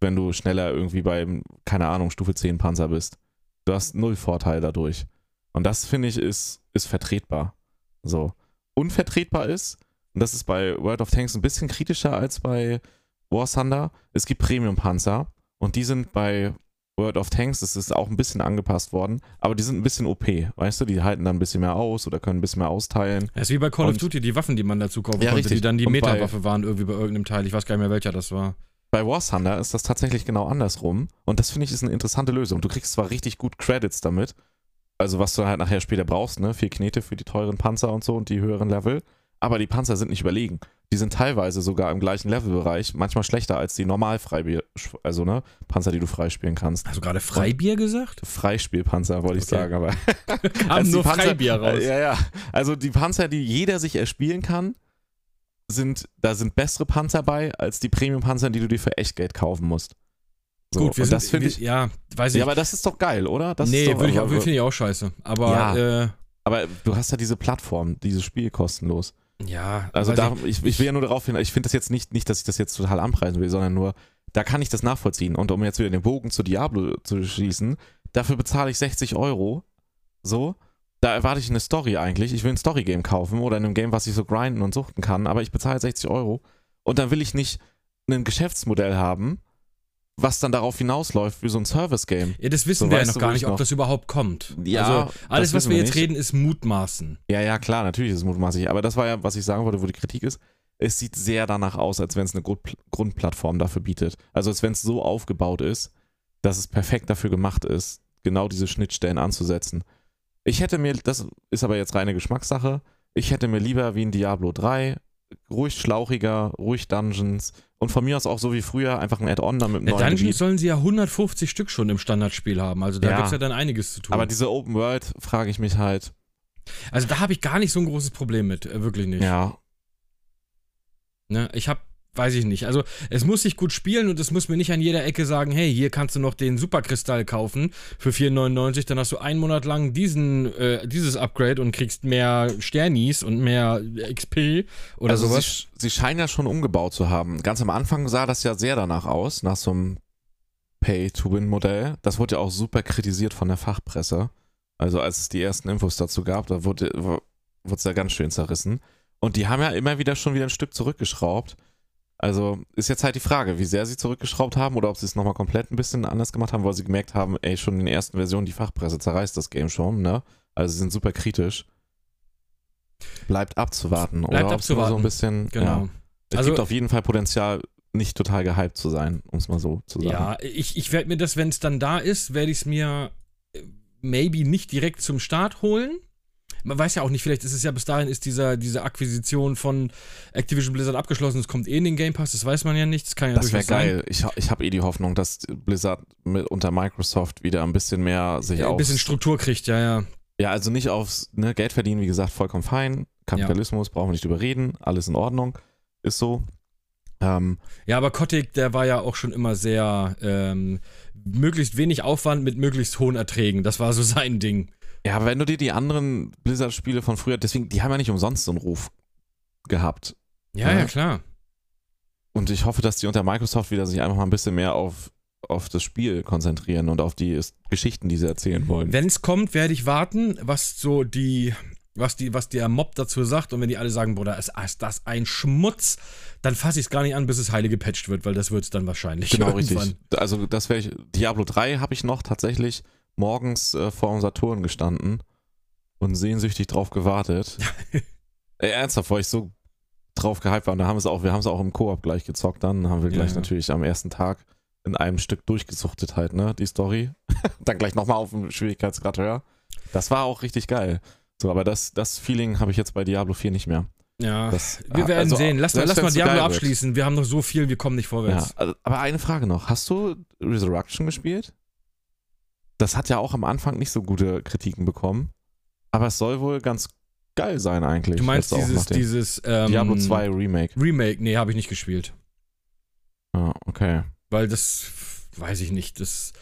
Wenn du schneller irgendwie beim, keine Ahnung, Stufe 10 Panzer bist. Du hast null Vorteil dadurch. Und das finde ich ist, ist vertretbar. So. Unvertretbar ist, und das ist bei World of Tanks ein bisschen kritischer als bei War Thunder, es gibt Premium-Panzer und die sind bei World of Tanks, das ist auch ein bisschen angepasst worden, aber die sind ein bisschen OP, weißt du, die halten dann ein bisschen mehr aus oder können ein bisschen mehr austeilen. Das ist wie bei Call of Und- Duty, die Waffen, die man dazu kaufen Ja, konnte, richtig. die dann die Meta-Waffe waren, irgendwie bei irgendeinem Teil. Ich weiß gar nicht mehr, welcher das war. Bei War Thunder ist das tatsächlich genau andersrum und das finde ich ist eine interessante Lösung. Du kriegst zwar richtig gut Credits damit, also was du halt nachher später brauchst, ne, vier Knete für die teuren Panzer und so und die höheren Level, aber die Panzer sind nicht überlegen. Die sind teilweise sogar im gleichen Levelbereich, manchmal schlechter als die normal Freibier, also ne, Panzer, die du freispielen kannst. Hast du gerade Freibier gesagt? Freispielpanzer, wollte ich Okay. sagen, aber. Also nur die Panzer- Freibier raus. Äh, Ja, ja. Also die Panzer, die jeder sich erspielen kann, sind, da sind bessere Panzer bei, als die Premium-Panzer, die du dir für Echtgeld kaufen musst. So, Gut, wir und sind, das finde wir, ich. ja, weiß ich. Ja, aber das ist doch geil, oder? Das nee, würde ich, aber, finde ich auch scheiße. Aber Ja. äh, aber du hast ja diese Plattform, dieses Spiel kostenlos. Ja, Also da, ich, ich, ich will ja nur darauf hin, ich finde das jetzt nicht, nicht, dass ich das jetzt total anpreisen will, sondern nur, da kann ich das nachvollziehen. Und um jetzt wieder den Bogen zu Diablo zu schließen, dafür bezahle ich 60 Euro. So, da erwarte ich eine Story eigentlich. Ich will ein Story-Game kaufen oder in einem Game, was ich so grinden und suchten kann, aber ich bezahle 60 Euro. Und dann will ich nicht ein Geschäftsmodell haben, was dann darauf hinausläuft wie so ein Service-Game. ja, das wissen so, wir ja noch gar nicht, ich ob noch- das überhaupt kommt. Ja, also alles, was wir jetzt nicht. reden, ist Mutmaßen. Ja, ja, klar, natürlich ist es mutmaßlich. Aber das war ja, was ich sagen wollte, wo die Kritik ist. Es sieht sehr danach aus, als wenn es eine Grund Grundplattform dafür bietet. Also als wenn es so aufgebaut ist, dass es perfekt dafür gemacht ist, genau diese Schnittstellen anzusetzen. Ich hätte mir, das ist aber jetzt reine Geschmackssache, ich hätte mir lieber wie ein Diablo 3, ruhig schlauchiger, ruhig Dungeons und von mir aus auch so wie früher einfach ein Add-on damit mit Ja, Dungeons Gebiet. sollen sie ja 150 Stück schon im Standardspiel haben. Also da Ja. gibt es ja dann einiges zu tun. Aber diese Open World frage ich mich halt, also da habe ich gar nicht so ein großes Problem mit. Äh, wirklich nicht. ja, Ne? Ich habe, weiß ich nicht. Also es muss sich gut spielen und es muss mir nicht an jeder Ecke sagen, hey, hier kannst du noch den Superkristall kaufen für 4,99, dann hast du einen Monat lang diesen, äh, dieses Upgrade und kriegst mehr Sternis und mehr XP oder also sowas. Sie, sie scheinen ja schon umgebaut zu haben. Ganz am Anfang sah das ja sehr danach aus, nach so einem Pay-to-Win-Modell. Das wurde ja auch super kritisiert von der Fachpresse. Also als es die ersten Infos dazu gab, da wurde wurde es ja ganz schön zerrissen. Und die haben ja immer wieder schon wieder ein Stück zurückgeschraubt. Also ist jetzt halt die Frage, wie sehr sie zurückgeschraubt haben oder ob sie es nochmal komplett ein bisschen anders gemacht haben, weil sie gemerkt haben, ey, schon in den ersten Versionen, die Fachpresse zerreißt das Game schon, ne? Also sie sind super kritisch. Bleibt abzuwarten. Bleibt oder nur so abzuwarten. ein bisschen. Genau. Ja. Es Also- gibt auf jeden Fall Potenzial, nicht total gehypt zu sein, um es mal so zu sagen. Ja, ich, ich werde mir das, wenn es dann da ist, werde ich es mir äh, maybe nicht direkt zum Start holen. Man weiß ja auch nicht, vielleicht ist es ja bis dahin ist dieser, diese Akquisition von Activision Blizzard abgeschlossen, es kommt eh in den Game Pass, das weiß man ja nicht, das kann ja Das wäre geil. Ich, ich habe eh die Hoffnung, dass Blizzard mit, unter Microsoft wieder ein bisschen mehr sich Ein auf. bisschen Struktur kriegt, ja, ja. Ja, also nicht aufs ne, Geld verdienen, wie gesagt, vollkommen fein. Kapitalismus, brauchen wir nicht überreden, alles in Ordnung. Ist so. Ähm, Ja, aber Kotick, der war ja auch schon immer sehr ähm, möglichst wenig Aufwand mit möglichst hohen Erträgen. Das war so sein Ding. Ja, aber wenn du dir die anderen Blizzard-Spiele von früher, deswegen, die haben ja nicht umsonst so einen Ruf gehabt. Ja, Ja. ja, klar. Und ich hoffe, dass die unter Microsoft wieder sich einfach mal ein bisschen mehr auf, auf das Spiel konzentrieren und auf die Geschichten, die sie erzählen wollen. Wenn es kommt, werde ich warten, was so die, was die, was der Mob dazu sagt. Und wenn die alle sagen, Bruder, ist, ist das ein Schmutz, dann fasse ich es gar nicht an, bis es heile gepatcht wird, weil das wird es dann wahrscheinlich. Genau, irgendwann. richtig. Also das wäre ich. Diablo 3 habe ich noch tatsächlich morgens äh, vor dem Saturn gestanden und sehnsüchtig drauf gewartet. äh, ernsthaft, weil ich so drauf gehypt war. Und da haben auch, wir haben es auch im Koop gleich gezockt, dann haben wir Ja, gleich ja. natürlich am ersten Tag in einem Stück durchgesuchtet halt, ne, die Story. dann gleich nochmal auf dem Schwierigkeitsgrad höher. Das war auch richtig geil. So, aber das, das Feeling habe ich jetzt bei Diablo 4 nicht mehr. Ja. Das, Wir werden also, sehen. Lass, mal- lass mal Diablo geil wird. abschließen. Wir haben noch so viel, wir kommen nicht Ja, vorwärts. also- aber eine Frage noch. Hast du Resurrection gespielt? Das hat ja auch am Anfang nicht so gute Kritiken bekommen. Aber es soll wohl ganz geil sein eigentlich. Du meinst dieses, dieses ähm, Diablo 2 Remake. Remake? Nee, habe ich nicht gespielt. Ah, okay. Weil das, weiß ich nicht, das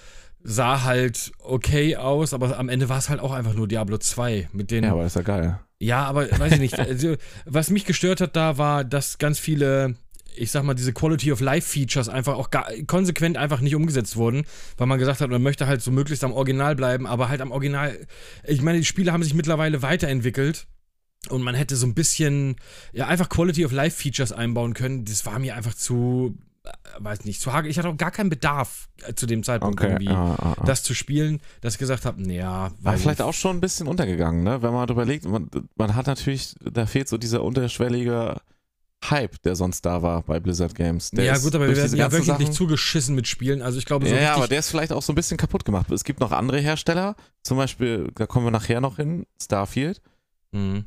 sah halt okay aus, aber am Ende war es halt auch einfach nur Diablo 2 mit den Ja, aber ist ja geil. Ja, aber weiß ich nicht. Also, was mich gestört hat, da war, dass ganz viele, ich sag mal, diese Quality of Life Features einfach auch gar, konsequent einfach nicht umgesetzt wurden, weil man gesagt hat, man möchte halt so möglichst am Original bleiben, aber halt am Original. Ich meine, die Spiele haben sich mittlerweile weiterentwickelt. Und man hätte so ein bisschen, ja, einfach Quality of Life Features einbauen können. Das war mir einfach zu, äh, weiß nicht, zu hagel. Ich hatte auch gar keinen Bedarf äh, zu dem Zeitpunkt Okay. irgendwie, ah, ah, ah. das zu spielen, dass ich gesagt habe, naja, war vielleicht nicht. auch schon ein bisschen untergegangen, ne? Wenn man überlegt, man, man hat natürlich, da fehlt so dieser unterschwellige Hype, der sonst da war bei Blizzard Games. Der ja, gut, aber wir werden ja wöchentlich Sachen- zugeschissen mit Spielen. Also ich glaube, so ja, aber der ist vielleicht auch so ein bisschen kaputt gemacht. Es gibt noch andere Hersteller, zum Beispiel, da kommen wir nachher noch hin, Starfield. Mhm.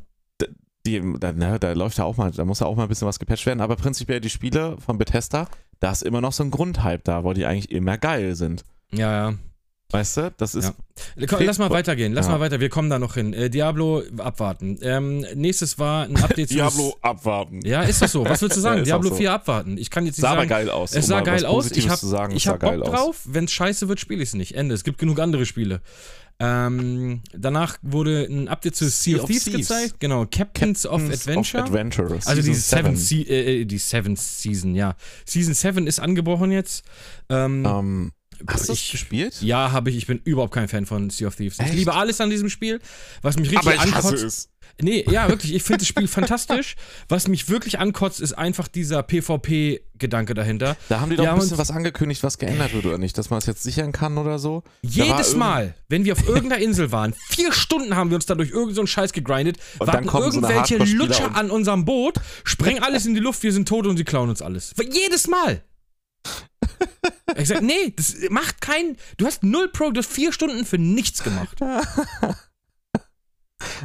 die, da, ne, da läuft ja auch mal, da muss ja auch mal ein bisschen was gepatcht werden, aber prinzipiell die Spiele von Bethesda, da ist immer noch so ein Grundhype da, weil die eigentlich immer geil sind. Ja, ja. Weißt du, das ist. Ja. Komm, lass mal weitergehen, lass ja. mal weiter, wir kommen da noch hin. Äh, Diablo abwarten. Ähm, nächstes war ein Update zu. Diablo abwarten. Ja, ist das so? Was willst du sagen? ja, Diablo so. 4 abwarten. Ich kann jetzt nicht sah sagen. Sah geil aus. Es sah geil aus. Ich hab, ich hab Bock drauf. Wenn es scheiße wird, spiele ich es nicht. Ende. Es gibt genug andere Spiele. Ähm, danach wurde ein Update zu Sea, sea of Thieves, Thieves, gezeigt. Genau, Captains, Captains of Adventure. Of Adventure. Also die Seventh, Se äh, die Seventh Season, ja. Season 7 ist angebrochen jetzt. Ähm, um, ähm, Hast du das gespielt? Ja, habe ich. Ich bin überhaupt kein Fan von Sea of Thieves. Echt? Ich liebe alles an diesem Spiel, was mich richtig Aber ich ankotzt. Hasse es. Nee, ja, wirklich. Ich finde das Spiel fantastisch. Was mich wirklich ankotzt, ist einfach dieser PvP-Gedanke dahinter. Da haben die doch ja, ein bisschen was angekündigt, was geändert wird oder nicht, dass man es jetzt sichern kann oder so. Jedes Mal, wenn wir auf irgendeiner Insel waren, vier Stunden haben wir uns da durch irgendeinen so Scheiß gegrindet, und warten irgendwelche so Lutscher an unserem Boot, sprengen alles in die Luft, wir sind tot und sie klauen uns alles. Jedes Mal. Ich sag, nee, das macht keinen. Du hast null Pro, du hast vier Stunden für nichts gemacht.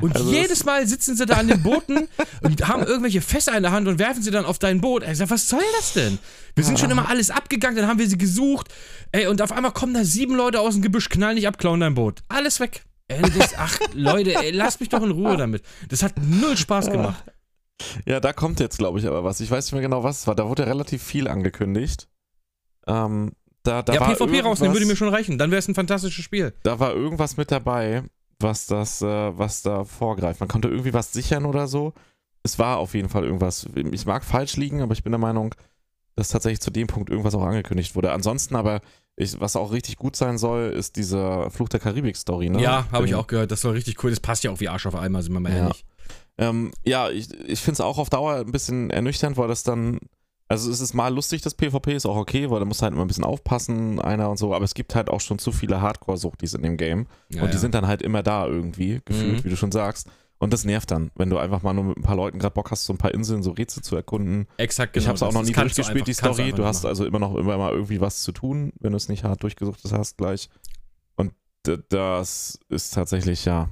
Und also jedes Mal sitzen sie da an den Booten und haben irgendwelche Fässer in der Hand und werfen sie dann auf dein Boot. Ich sag, was soll das denn? Wir sind schon immer alles abgegangen, dann haben wir sie gesucht. Ey, und auf einmal kommen da sieben Leute aus dem Gebüsch, knallen dich ab, klauen dein Boot. Alles weg. Ey, das, ach, Leute, ey, lasst mich doch in Ruhe damit. Das hat null Spaß gemacht. Ja, da kommt jetzt, glaube ich, aber was. Ich weiß nicht mehr genau, was es war. Da wurde ja relativ viel angekündigt. Ähm, da, da ja, PvP rausnehmen würde mir schon reichen. Dann wäre es ein fantastisches Spiel. Da war irgendwas mit dabei, was das, äh, was da vorgreift. Man konnte irgendwie was sichern oder so. Es war auf jeden Fall irgendwas. Ich mag falsch liegen, aber ich bin der Meinung, dass tatsächlich zu dem Punkt irgendwas auch angekündigt wurde. Ansonsten aber, ich, was auch richtig gut sein soll, ist diese Fluch der Karibik-Story, ne? Ja, habe ich auch gehört. Das soll richtig cool. Das passt ja auch wie Arsch auf einmal, sind wir mal ja. ehrlich. Ähm, ja, ich, ich finde es auch auf Dauer ein bisschen ernüchternd, weil das dann also es ist mal lustig, das PvP ist auch okay, weil da muss halt immer ein bisschen aufpassen, einer und so, aber es gibt halt auch schon zu viele Hardcore-Suchtis in dem Game. Ja, und die ja. sind dann halt immer da irgendwie, gefühlt, mhm. wie du schon sagst. Und das nervt dann, wenn du einfach mal nur mit ein paar Leuten gerade Bock hast, so ein paar Inseln, so Rätsel zu erkunden. Exakt, genau. Ich habe es auch noch nie durchgespielt, die Story. Du, du hast also immer noch immer mal irgendwie was zu tun, wenn du es nicht hart durchgesucht hast gleich. Und das ist tatsächlich, ja.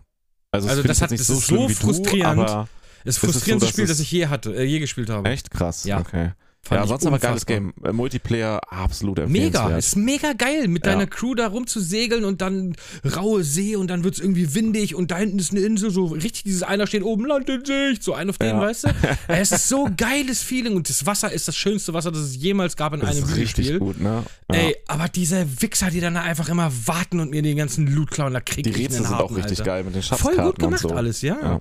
Also, also das hat nicht so, so frustrierend. Du, aber das frustrierendste so, Spiel, das ich je hatte, äh, je gespielt habe. Echt krass. Ja. Okay. Fand ja, sonst aber geiles Game. Äh, Multiplayer, absolut Mega, ist mega geil, mit ja. deiner Crew da rumzusegeln und dann raue See und dann wird es irgendwie windig und da hinten ist eine Insel, so richtig dieses einer steht oben, Land in Sicht, so ein auf den, ja. weißt du? es ist so geiles Feeling und das Wasser ist das schönste Wasser, das es jemals gab in das einem ist richtig gut, ne? Ja. Ey, aber diese Wichser, die dann einfach immer warten und mir den ganzen Loot klauen, da krieg die ich Rätsel einen sind Haken, auch richtig Alter. geil mit den Schatzkarten Voll gut gemacht so. alles, ja.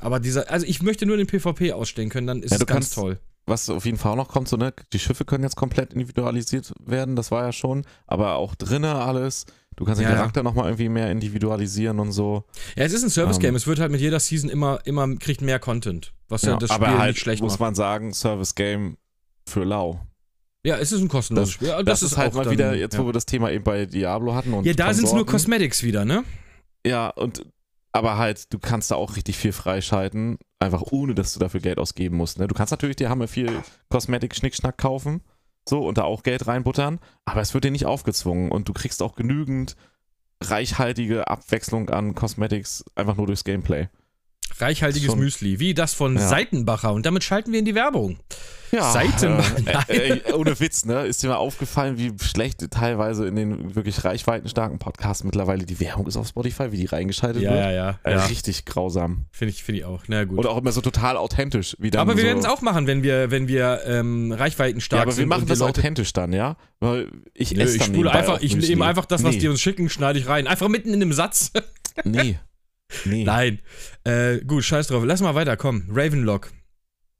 Aber dieser, also ich möchte nur den PvP ausstellen können, dann ist es ganz kannst, toll was auf jeden Fall auch noch kommt, so, ne, die Schiffe können jetzt komplett individualisiert werden, das war ja schon, aber auch drinnen alles. Du kannst den ja, Charakter ja. nochmal irgendwie mehr individualisieren und so. Ja, es ist ein Service-Game. Ähm, es wird halt mit jeder Season immer, immer, kriegt mehr Content. Was ja, ja das Spiel aber halt, nicht schlecht muss macht. man sagen, Service-Game für lau. Ja, es ist ein kostenloses das, Spiel. Das, das ist, halt mal dann, wieder, jetzt wo wir das Thema eben bei Diablo hatten. Und ja, da sind es nur Cosmetics wieder, ne? Ja, und aber halt, du kannst da auch richtig viel freischalten, einfach ohne, dass du dafür Geld ausgeben musst. Ne? Du kannst natürlich dir Hammer viel Kosmetik-Schnickschnack kaufen, so, und da auch Geld reinbuttern, aber es wird dir nicht aufgezwungen und du kriegst auch genügend reichhaltige Abwechslung an Cosmetics einfach nur durchs Gameplay. Reichhaltiges Schon. Müsli, wie das von ja. Seitenbacher. Und damit schalten wir in die Werbung. Ja, Seitenbacher. Äh, äh, ohne Witz, ne? Ist dir mal aufgefallen, wie schlecht teilweise in den wirklich reichweitenstarken Podcasts mittlerweile die Werbung ist auf Spotify, wie die reingeschaltet ja, wird? Ja, ja, äh, ja. Richtig grausam. Finde ich, find ich auch. Na gut. Und auch immer so total authentisch. Wie aber wir so werden es auch machen, wenn wir, wenn wir ähm, reichweitenstark ja, aber sind. wir machen das Leute authentisch dann, ja? Weil ich Nö, esse ich dann spule einfach, ich nehme einfach das, was nee. die uns schicken, schneide ich rein. Einfach mitten in einem Satz. nee. Nee. Nein. Äh, gut, scheiß drauf. Lass mal weiter, komm. Ravenlock.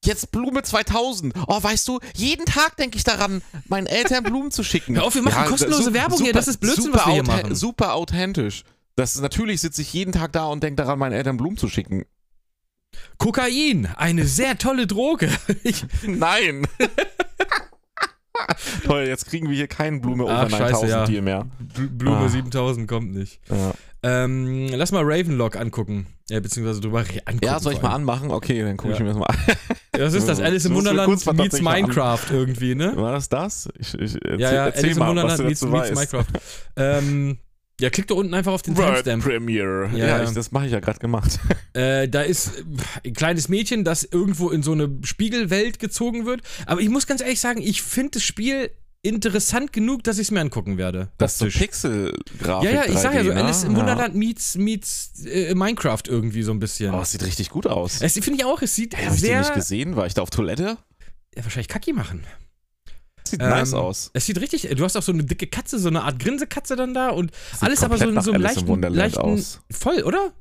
Jetzt Blume 2000. Oh, weißt du, jeden Tag denke ich daran, meinen Eltern Blumen zu schicken. Hör auf, wir machen ja, kostenlose super, Werbung hier. Das ist Blödsinn, was wir hier machen. Super authentisch. Das ist, natürlich sitze ich jeden Tag da und denke daran, meinen Eltern Blumen zu schicken. Kokain, eine sehr tolle Droge. Nein. Toll, jetzt kriegen wir hier keinen Blume over 9000 ja. Deal mehr. Blume ah. 7000 kommt nicht. Ja. Ähm, lass mal Ravenlock angucken. Ja, beziehungsweise drüber angucken. Ja, soll ich mal anmachen? Okay, dann gucke ja. ich mir das mal an. Was ist das? Alice im Wunderland meets Minecraft irgendwie, ne? War das das? Ich, ich, erzähl, ja, ja, Alice im Wunderland meets, meets Minecraft. ähm, Ja, klick da unten einfach auf den World Timestamp. Premiere. Ja, Ja, ja. ich, das mache ich ja gerade gemacht. Äh, da ist ein kleines Mädchen, das irgendwo in so eine Spiegelwelt gezogen wird. Aber ich muss ganz ehrlich sagen, ich finde das Spiel interessant genug, dass ich es mir angucken werde. Das ist so. Pixel-Grafik. Ja, ja, ich sag ja so, 3D, ne? Alice im Ja. Wunderland meets, meets äh, Minecraft irgendwie so ein bisschen. Oh, es sieht richtig gut aus. Es finde ich auch, es sieht Hey, Habe ich den sehr. nicht gesehen? War ich da auf Toilette? Ja, wahrscheinlich Kacki machen. Sieht Ähm, nice aus. Es sieht richtig, du hast auch so eine dicke Katze, so eine Art Grinsekatze dann da und Sieht alles aber so in so einem Alice im leichten, Wunderland leichten aus. voll, oder?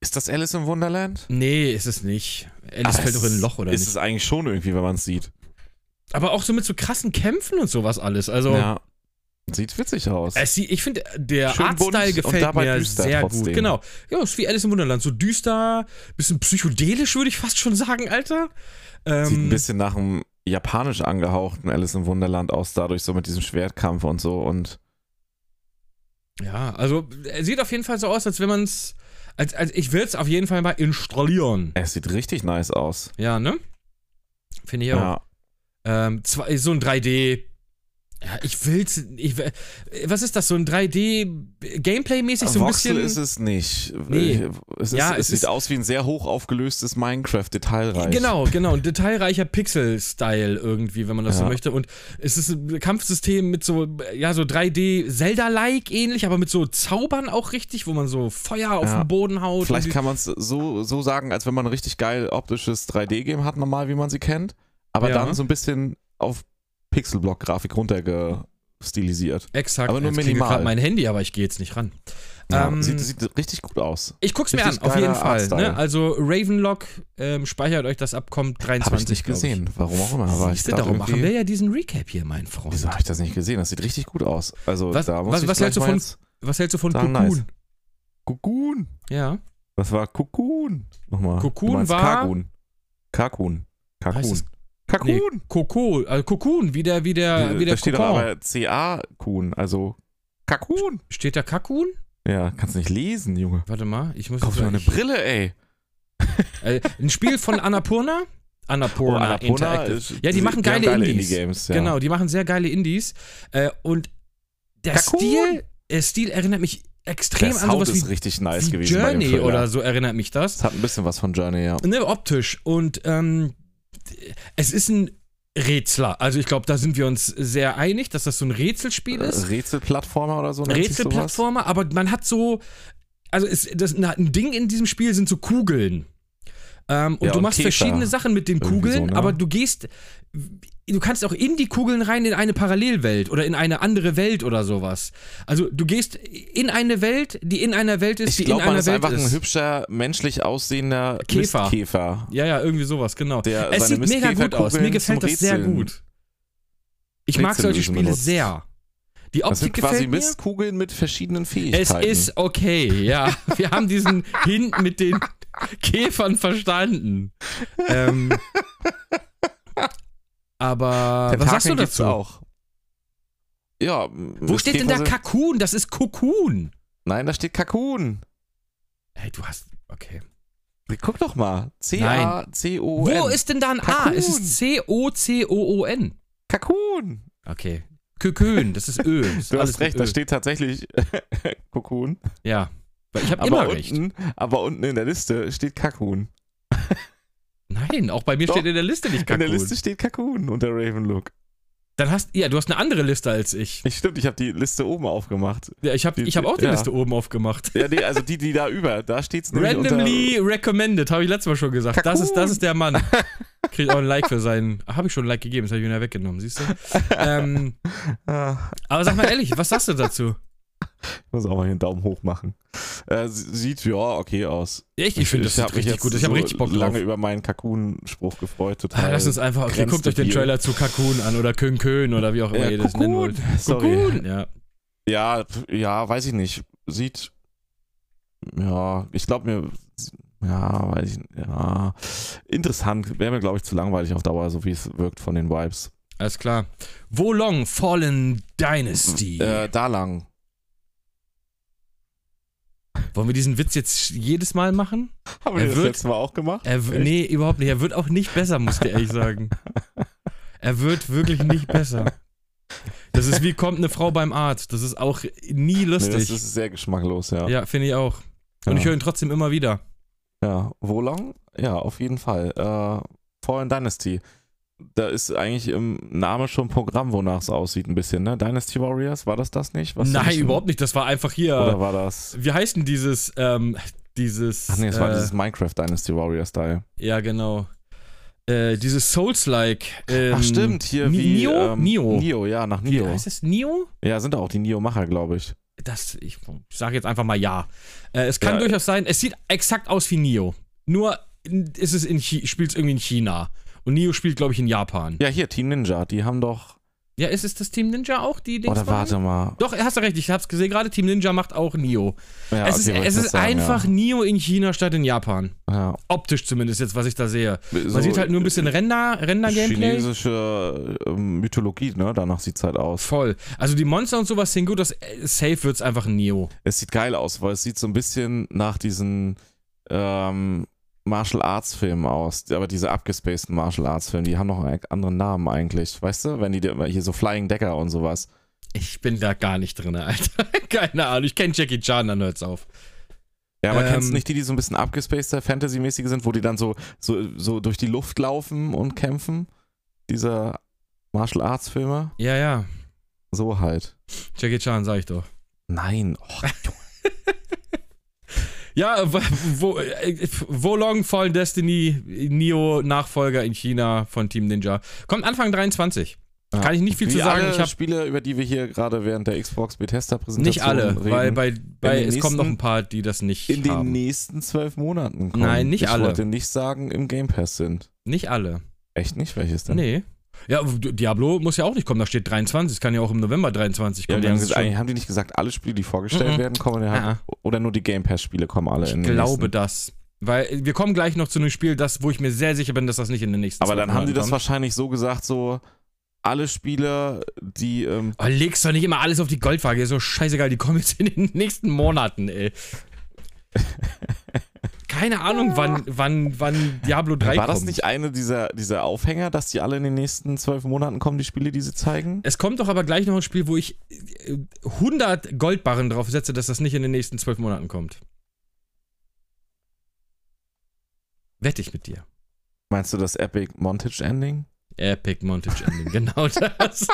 Ist das Alice im Wunderland? Nee, ist es nicht. Alice Ah, fällt doch in ein Loch, oder ist nicht? es eigentlich schon irgendwie, wenn man es sieht. Aber auch so mit so krassen Kämpfen und sowas alles. Also, Ja. Sieht witzig aus. es sieht, ich finde, der Schön Artstyle gefällt mir düster sehr trotzdem. gut. Genau. Ja, ist wie Alice im Wunderland. So düster, bisschen psychedelisch, würde ich fast schon sagen, Alter. Ähm, Sieht ein bisschen nach einem japanisch angehauchten Alice im Wunderland aus, dadurch so mit diesem Schwertkampf und so und Ja, also, er sieht auf jeden Fall so aus, als wenn man es. Als, als ich will es auf jeden Fall mal installieren. es sieht richtig nice aus. Ja, ne? Finde ich auch. Ja. Ähm, zwei, so ein 3D. Ja, ich will's. Ich, was ist das? So ein 3D-Gameplay-mäßig so ein Voxel bisschen. ist es nicht. Nee. Es, ist, Ja, es, es sieht ist- aus wie ein sehr hoch aufgelöstes Minecraft-Detailreich. Genau, genau. Ein detailreicher Pixel-Style irgendwie, wenn man das so Ja. möchte. Und es ist ein Kampfsystem mit so, ja, so 3D-Zelda-like ähnlich, aber mit so Zaubern auch richtig, wo man so Feuer auf Ja. den Boden haut. Vielleicht kann man es so, so sagen, als wenn man ein richtig geil optisches 3D-Game hat, normal, wie man sie kennt. Aber dann so ein bisschen auf Pixelblock-Grafik runtergestilisiert. Exakt. aber nur Jetzt minimal. mein Handy, aber ich gehe jetzt nicht ran. Ja, Ähm, sieht, sieht richtig gut aus. Ich guck's mir an, Richtig auf jeden Fall. Ne? Also Ravenlock, ähm, speichert euch das ab, kommt 23. Habe ich nicht gesehen. Warum auch immer. Aber ich Siehste, darum machen wir ja diesen Recap hier, mein Freund. Wieso habe ich das nicht gesehen? Das sieht richtig gut aus. Also Was- da muss was- ich was hältst du von- Was hältst du von Cocoon? nice. Cocoon. Ja. Das war Cocoon. Nochmal. Cocoon war- Kakun. Kakun. Heißt Kakun. Kakun. Coco, also Cocoon, wie der, wie der, wie der da steht doch Kokon. aber CA-Kun, also Kakun. Steht da Kakun? Ja, kannst nicht lesen, Junge. Warte mal, ich muss Kauf mal eine ich- Brille, ey. äh, Ein Spiel von Annapurna? Annapurna, Interactive. ist- Ja, die machen geile haben Indies. Indie-Games. Ja. Genau, die machen sehr geile Indies. Äh, und der Kakun. Stil, der Stil erinnert mich extrem Der an sowas ist wie, richtig nice wie gewesen bei dem Journey Trailer. oder so erinnert mich das. Es hat ein bisschen was von Journey, ja. Ne, optisch. Und ähm, es ist ein Rätsler. Also ich glaube, da sind wir uns sehr einig, dass das so ein Rätselspiel ist. Äh, Rätselplattformer oder so? Rätselplattformer, aber man hat so, also es, das, ein Ding in diesem Spiel sind so Kugeln. Ähm, und Ja, du und machst Käfer. verschiedene Sachen mit den Kugeln, so, ne? aber du gehst, du kannst auch in die Kugeln rein in eine Parallelwelt oder in eine andere Welt oder sowas. Also du gehst in eine Welt, die in einer Welt ist, Ich die in glaube, man einer ist Welt einfach ist. ein hübscher, menschlich aussehender Käfer. Mistkäfer. ja, ja, irgendwie sowas, genau. Der es sieht mega gut aus. Mir gefällt das sehr gut. Ich mag solche Spiele benutzt. sehr. Die Das sind Optik quasi gefällt mir. Mistkugeln mit verschiedenen Es Fähigkeiten. ist okay, ja. Wir haben diesen Hint mit den Käfern verstanden. Ähm, aber was sagst du Tentakeln dazu? auch. Ja. Wo steht denn da Kakun? Das ist Kokun. Nein, da steht Kakun. Hey, du hast. Okay. Guck doch mal. C-A-C-O-N. Wo ist denn da ein A? Kakun. Es ist C-O-C-O-O-N. Kakun? Okay. Kökön, das ist Ö. Das ist Du hast recht, da steht tatsächlich Kokun. Ja. Ich habe immer Aber recht. unten, aber unten in der Liste steht Kakun. Nein, auch bei mir Doch. steht in der Liste nicht In Kakun. der Liste steht Kakun unter Ravenlook. Dann hast ja, du hast eine andere Liste als ich. Ich stimmt, ich habe die Liste oben aufgemacht. Ja, ich habe ich hab auch die ja. Liste oben aufgemacht. Ja, nee, also die, die da über, da steht's nämlich Randomly recommended, habe ich letztes Mal schon gesagt. Das ist, das ist der Mann. Kriegt auch ein Like für seinen. Habe ich schon ein Like gegeben, das habe ich wieder weggenommen, siehst du? Ähm, unter. Ah, aber sag mal ehrlich, was sagst du dazu? Ich muss auch mal hier einen Daumen hoch machen. Äh, sie- sieht ja okay aus. Echt, ich finde das sieht richtig gut. Ich habe so richtig Bock drauf. lange über meinen Kakun-Spruch gefreut. Total. Ah, lass uns einfach, okay, guckt euch den. Trailer zu Kakun an oder Kön Kön oder wie auch immer Ja, ihr das nennen wollt. Sorry. Cocoon, ja. Ja, ja, weiß ich nicht. Sieht. Ja, ich glaube mir. Ja, weiß ich nicht. Ja. Interessant. Wäre mir, glaube ich, zu langweilig auf Dauer, so wie es wirkt von den Vibes. Alles klar. Wo long Fallen Dynasty? Äh, da lang. Wollen wir diesen Witz jetzt jedes Mal machen? Haben Er wir das wird- letzte Mal auch gemacht? Er, Echt? nee, überhaupt nicht. Er wird auch nicht besser, muss ich ehrlich sagen. Er wird wirklich nicht besser. Das ist wie kommt eine Frau beim Arzt. Das ist auch nie Nee, lustig. das ist sehr geschmacklos, ja. ja, finde ich auch. Und Ja. ich höre ihn trotzdem immer wieder. Ja, Wolong? Ja, auf jeden Fall. Äh, Fallen Dynasty. Da ist eigentlich im Namen schon Programm, wonach es aussieht, ein bisschen, ne? Dynasty Warriors, war das das nicht? Was Nein, überhaupt nicht. Das war einfach hier. Oder war das. Wie heißt denn dieses, ähm, dieses. Ach nee, es war äh, dieses Minecraft Dynasty Warrior Style. Ja, genau. Äh, dieses Souls-like. Ähm, Ach stimmt, hier Ni- wie. Nio? Ähm, Nio. Nio, ja, nach Wie Nio. heißt es Nio? Ja, sind auch die Nio-Macher, glaube ich. Das, ich, sage jetzt einfach mal ja. Äh, es kann Ja. durchaus sein, es sieht exakt aus wie Nio. Nur ist es in spielt es irgendwie in China. Und Nio spielt, glaube ich, in Japan. Ja, hier, Team Ninja, die haben doch. Ja, ist es das Team Ninja auch, die Dings Oder warte mal. Doch, hast du recht, ich hab's gesehen gerade, Team Ninja macht auch Nio. Ja, es ist, okay, wollte es ist sagen, einfach Nio in China statt in Japan. Ja. ja. Optisch zumindest jetzt, was ich da sehe. Man So sieht halt nur ein bisschen Render, Render-Gameplay. Chinesische ähm, Mythologie, ne? Danach sieht's halt aus. Voll. Also die Monster und sowas sehen gut, das äh, safe wird's einfach ein Nio. Es sieht geil aus, weil es sieht so ein bisschen nach diesen ähm, Martial Arts Filmen aus. Aber diese abgespaceden Martial Arts Filme, die haben noch einen anderen Namen eigentlich. Weißt du, wenn die hier so Flying Decker und sowas. Ich bin da gar nicht drin, Alter. Keine Ahnung. Ich kenne Jackie Chan, dann hört's auf. Ja, aber Ähm, kennst du nicht die, die so ein bisschen abgespaceder, Fantasy-mäßige sind, wo die dann so, so, so durch die Luft laufen und kämpfen? Diese Martial Arts Filme? Ja, ja. So halt. Jackie Chan, sag ich doch. Nein. Oh, Ja, wo, wo, äh, Wolong Fallen Destiny, Neo Nachfolger in China von Team Ninja. Kommt Anfang 23. Ja. Kann ich nicht viel Wie zu sagen. alle Ich habe Spiele, über die wir hier gerade während der Xbox Bethesda Präsentation nicht alle, reden, weil bei, bei den es kommen noch nächsten- ein paar, die das nicht in den haben. nächsten zwölf Monaten kommen. Nein, nicht ich alle. Ich wollte nicht sagen, im Game Pass sind. Nicht alle. Echt nicht? Welches denn? Nee. Ja, Diablo muss ja auch nicht kommen, da steht 23, es kann ja auch im November 23 Ja, kommen. die dann haben, haben die nicht gesagt, alle Spiele, die vorgestellt Mhm. werden, kommen ja oder nur die Game Pass Spiele kommen alle ich in den glaube das. Weil wir kommen gleich noch zu einem Spiel, das, wo ich mir sehr sicher bin, dass das nicht in den nächsten Aber dann haben die Monaten das kommt. wahrscheinlich so gesagt, so alle Spiele, die ähm, Oh, legst doch nicht immer alles auf die Goldwaage, ist so scheißegal, die kommen jetzt in den nächsten Monaten, ey. Keine Ahnung, wann, wann, wann Diablo 3 war kommt. das nicht eine dieser, dieser Aufhänger, dass die alle in den nächsten zwölf Monaten kommen, die Spiele, die sie zeigen? Es kommt doch aber gleich noch ein Spiel, wo ich äh, 100 Goldbarren drauf setze, dass das nicht in den nächsten zwölf Monaten kommt. Wette ich mit dir. Meinst du das Epic Montage Ending? Epic Montage Ending, genau das.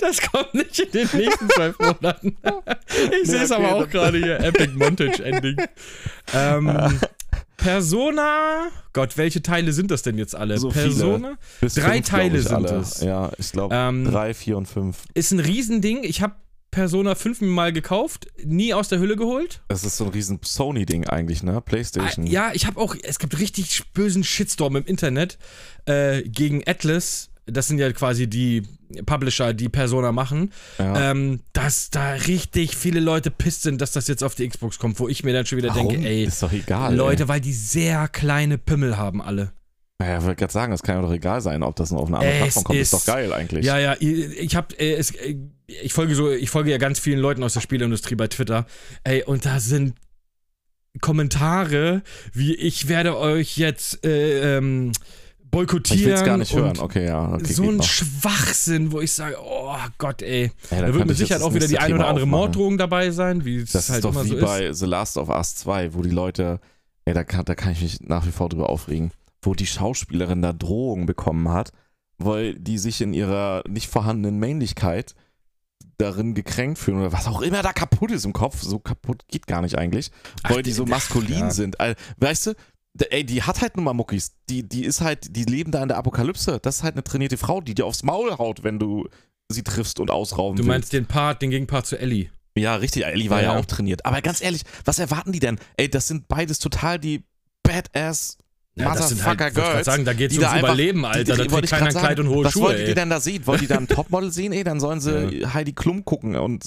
Das kommt nicht in den nächsten zwölf Monaten. Ich sehe es okay, aber auch gerade hier. Epic Montage Ending. Ähm, Persona. Gott, welche Teile sind das denn jetzt alle? So. Persona Bis Drei fünf, Teile sind alle. es. Ja, ich glaube ähm, drei, vier und fünf. ist ein Riesending. Ich habe Persona 5 mir mal gekauft, nie aus der Hülle geholt. Das ist so ein riesen Sony-Ding eigentlich, ne? PlayStation. Ah, Ja, ich habe auch, es gibt richtig bösen Shitstorm im Internet äh, gegen Atlas. Das sind ja quasi die Publisher, die Persona machen. Ja. Ähm, dass da richtig viele Leute pisst sind, dass das jetzt auf die Xbox kommt, wo ich mir dann schon wieder Warum? denke, ey, ist doch egal. Leute, Ey. weil die sehr kleine Pimmel haben alle. Naja, ich wollte gerade sagen, das kann ja doch egal sein, ob das nur auf eine andere Es Plattform kommt. Ist, ist- doch geil eigentlich. Ja, ja, ich habe äh, es- äh, ich folge so ich folge ja ganz vielen Leuten aus der Spieleindustrie bei Twitter. Ey, und da sind Kommentare wie ich werde euch jetzt äh, ähm, boykottieren ich will es gar nicht hören. Okay, ja. Okay, so ein noch. Schwachsinn, wo ich sage, oh Gott, ey. Ey, Da wird mit ich Sicherheit auch wieder die ein oder andere aufmachen. Morddrohung dabei sein, wie es Das halt ist doch immer wie so ist. bei The Last of Us 2, wo die Leute, ey, da kann, da kann ich mich nach wie vor drüber aufregen, wo die Schauspielerin da Drohungen bekommen hat, weil die sich in ihrer nicht vorhandenen Männlichkeit darin gekränkt fühlen oder was auch immer da kaputt ist im Kopf, so kaputt geht gar nicht eigentlich, Ach, weil die so maskulin ja. sind. Weißt du, ey, die hat halt nun mal Muckis, die, die ist halt, die leben da in der Apokalypse, das ist halt eine trainierte Frau, die dir aufs Maul haut, wenn du sie triffst und ausrauben Du willst. meinst den Part, den Gegenpart zu Ellie. Ja, richtig, Ellie war Ja, ja, ja. auch trainiert. Aber ganz ehrlich, was erwarten die denn? Ey, das sind beides total die Badass Ja, das sind halt, ich Girls. sagen, da geht's die ums da einfach- Überleben, Alter. die- da die- trägt wollte ich keiner ein Kleid und hohe was Schuhe, wollt ihr ey. denn da sehen? Wollt ihr da ein Topmodel sehen? Ey, dann sollen sie Heidi Klum gucken und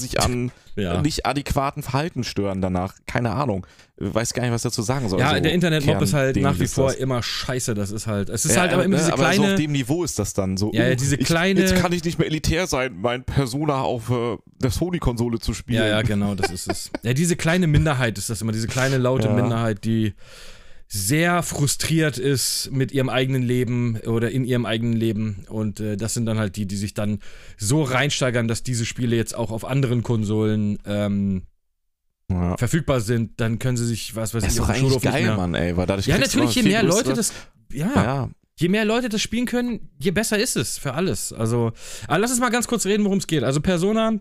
sich an Ja. nicht adäquaten Verhalten stören danach. Keine Ahnung. Weiß gar nicht, was ich dazu sagen soll. Ja, So der Internetmob ist halt nach wie vor das. immer scheiße. Das ist halt. Es ist Ja, halt aber immer ne, diese aber so kleine. auf dem Niveau ist das dann so. Ja, ja, uh, diese ich, kleine- Jetzt kann ich nicht mehr elitär sein, mein Persona auf äh, der Sony-Konsole zu spielen. ja, ja, genau, das ist es. Ja, diese kleine Minderheit ist das immer, diese kleine laute Ja. Minderheit, die sehr frustriert ist mit ihrem eigenen Leben oder in ihrem eigenen Leben. Und äh, das sind dann halt die, die sich dann so reinsteigern, dass diese Spiele jetzt auch auf anderen Konsolen ähm, ja. verfügbar sind. Dann können sie sich, was weiß ich, das ist doch eigentlich geil, Mann, ey. Weil dadurch ja, natürlich, je mehr Leute das. Ja, ja, je mehr Leute das spielen können, je besser ist es für alles. Also, lass uns mal ganz kurz reden, worum es geht. Also, Persona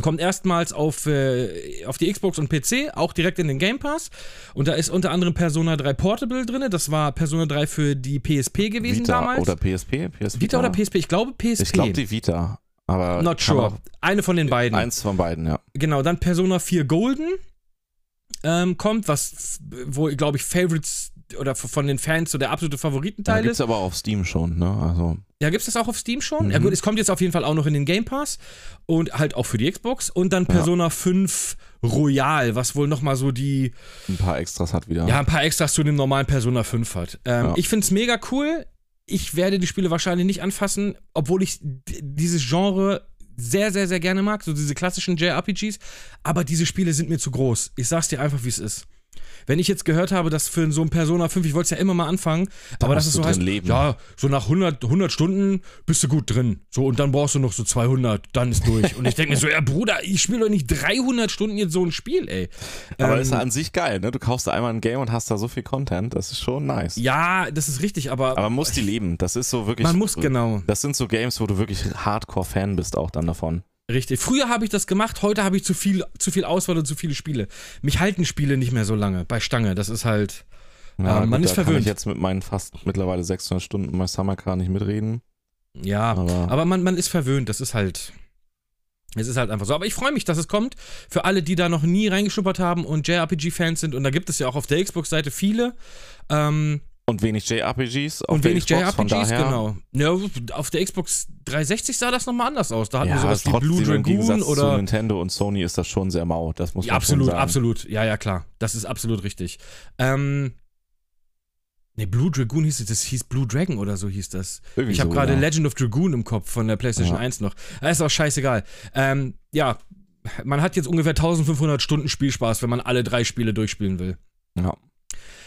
kommt erstmals auf, äh, auf die Xbox und PC, auch direkt in den Game Pass. Und da ist unter anderem Persona 3 Portable drin. Das war Persona 3 für die PSP gewesen Vita damals. Oder PSP? PS Vita oder PSP? Ich glaube PSP. Ich glaube die Vita. Aber Not sure. Eine von den beiden. Eins von beiden, ja. Genau, dann Persona 4 Golden ähm, kommt, was, wo, glaube ich, Favorites oder von den Fans so der absolute Favoritenteil ja, gibt's ist. Gibt es aber auf Steam schon, ne? Also. Ja, gibt es das auch auf Steam schon? Mhm. Ja, gut, es kommt jetzt auf jeden Fall auch noch in den Game Pass und halt auch für die Xbox. Und dann Persona ja. 5 Royal, was wohl nochmal so die. Ein paar Extras hat wieder. Ja, ein paar Extras zu dem normalen Persona 5 hat. Ähm, ja. Ich finde es mega cool. Ich werde die Spiele wahrscheinlich nicht anfassen, obwohl ich dieses Genre sehr, sehr, sehr gerne mag, so diese klassischen JRPGs. Aber diese Spiele sind mir zu groß. Ich sag's dir einfach, wie es ist wenn ich jetzt gehört habe, dass für so ein Persona 5, ich wollte es ja immer mal anfangen, da aber das ist so heißt, leben. ja, so nach 100, 100 Stunden bist du gut drin. So, und dann brauchst du noch so 200, dann ist durch. und ich denke mir so, ja, Bruder, ich spiele doch nicht 300 Stunden jetzt so ein Spiel, ey. Aber ähm, ist ja an sich geil, ne? Du kaufst da einmal ein Game und hast da so viel Content, das ist schon nice. Ja, das ist richtig, aber. Aber man muss die leben, das ist so wirklich. Man muss, genau. Das sind so Games, wo du wirklich Hardcore-Fan bist auch dann davon. Richtig. Früher habe ich das gemacht, heute habe ich zu viel, zu viel Auswahl und zu viele Spiele. Mich halten Spiele nicht mehr so lange bei Stange. Das ist halt. Ja, äh, gut, man ist da verwöhnt. Kann ich jetzt mit meinen fast mittlerweile 600 Stunden bei Summer Car nicht mitreden. Ja, aber, aber man, man ist verwöhnt. Das ist halt. Es ist halt einfach so. Aber ich freue mich, dass es kommt. Für alle, die da noch nie reingeschuppert haben und JRPG-Fans sind. Und da gibt es ja auch auf der Xbox-Seite viele. Ähm, und wenig JRPGs auf Und wenig Xbox, JRPGs, genau. Ja, auf der Xbox 360 sah das nochmal anders aus. Da hatten ja, wir sowas wie Blue Dragoon oder. Zu Nintendo und Sony ist das schon sehr mau. Das muss man ja, absolut, sagen. absolut. Ja, ja, klar. Das ist absolut richtig. Ähm. Ne, Blue Dragoon hieß es, das hieß Blue Dragon oder so hieß das. Irgendwie ich habe so, gerade ja. Legend of Dragoon im Kopf von der PlayStation ja. 1 noch. Das ist auch scheißegal. Ähm, ja, man hat jetzt ungefähr 1500 Stunden Spielspaß, wenn man alle drei Spiele durchspielen will. Ja.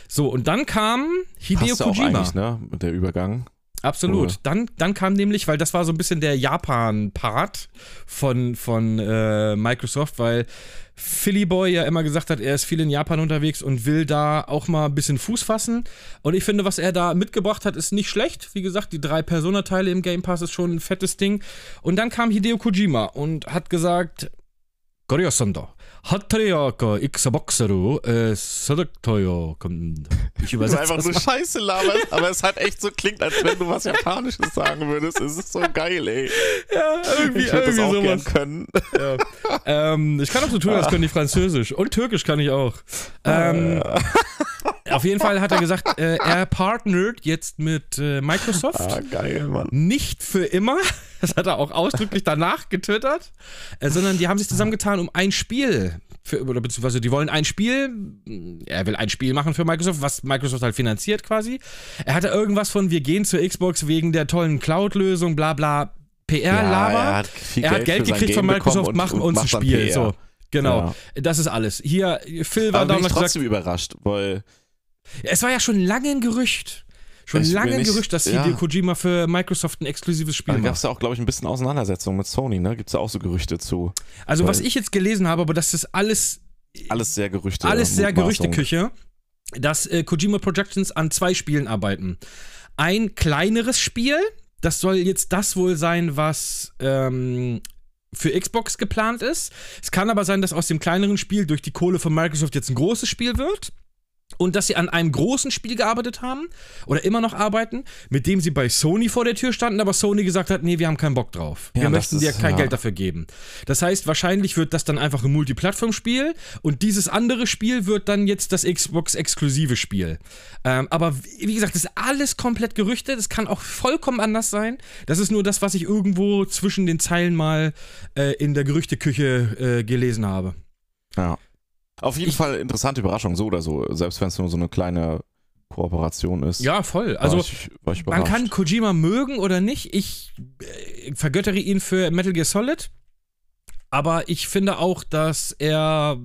So, und dann kam Hideo Passt Kojima. Auch ne, mit der Übergang. Absolut. Dann, dann kam nämlich, weil das war so ein bisschen der Japan-Part von, von äh, Microsoft, weil Philly Boy ja immer gesagt hat, er ist viel in Japan unterwegs und will da auch mal ein bisschen Fuß fassen. Und ich finde, was er da mitgebracht hat, ist nicht schlecht. Wie gesagt, die drei Persona-Teile im Game Pass ist schon ein fettes Ding. Und dann kam Hideo Kojima und hat gesagt, Goryo-sanda, Hatariaka Xaboxero Sadaktoyo. kommt. Ich übersetze. Einfach nur Scheiße laberst, aber es hat echt so klingt, als wenn du was Japanisches sagen würdest. Es ist so geil, ey. Ja, irgendwie, ich würde das auch sowas. gern können. Ja. ähm, ich kann auch so tun, als könnte ich Französisch. Und Türkisch kann ich auch. Ähm, ah auf jeden Fall hat er gesagt, äh, er partnert jetzt mit äh, Microsoft. Ah, geil, Mann. Nicht für immer. Das hat er auch ausdrücklich danach getwittert. Äh, sondern die haben sich zusammengetan, um ein Spiel für, oder beziehungsweise die wollen ein Spiel, er will ein Spiel machen für Microsoft, was Microsoft halt finanziert quasi. Er hatte irgendwas von, wir gehen zur Xbox wegen der tollen Cloud-Lösung, bla bla, PR-Laber. Ja, er hat, er hat Geld, gekriegt von Microsoft, und, machen uns ein Spiel. So, genau. Ja. Das ist alles. Hier, Phil war damals. Ich trotzdem gesagt, überrascht, weil. Es war ja schon lange ein Gerücht schon ich lange ein Gerücht, dass ja. Hideo Kojima für Microsoft ein exklusives Spiel macht. Da gab es ja auch, glaube ich, ein bisschen Auseinandersetzung mit Sony, ne? Gibt es ja auch so Gerüchte zu. Also, was ich jetzt gelesen habe, aber das ist alles. Alles sehr Gerüchte. Alles sehr Gerüchteküche, dass äh, Kojima Projections an zwei Spielen arbeiten. Ein kleineres Spiel, das soll jetzt das wohl sein, was ähm, für Xbox geplant ist. Es kann aber sein, dass aus dem kleineren Spiel durch die Kohle von Microsoft jetzt ein großes Spiel wird und dass sie an einem großen Spiel gearbeitet haben oder immer noch arbeiten, mit dem sie bei Sony vor der Tür standen, aber Sony gesagt hat, nee, wir haben keinen Bock drauf. Wir ja, möchten dir kein ja. Geld dafür geben. Das heißt, wahrscheinlich wird das dann einfach ein Multiplattform-Spiel und dieses andere Spiel wird dann jetzt das Xbox-exklusive Spiel. Ähm, aber wie gesagt, das ist alles komplett Gerüchte, das kann auch vollkommen anders sein. Das ist nur das, was ich irgendwo zwischen den Zeilen mal äh, in der Gerüchteküche äh, gelesen habe. Ja. Auf jeden ich, Fall interessante Überraschung, so oder so. Selbst wenn es nur so eine kleine Kooperation ist. Ja, voll. Also, war ich, ich man kann Kojima mögen oder nicht. Ich äh, vergöttere ihn für Metal Gear Solid. Aber ich finde auch, dass er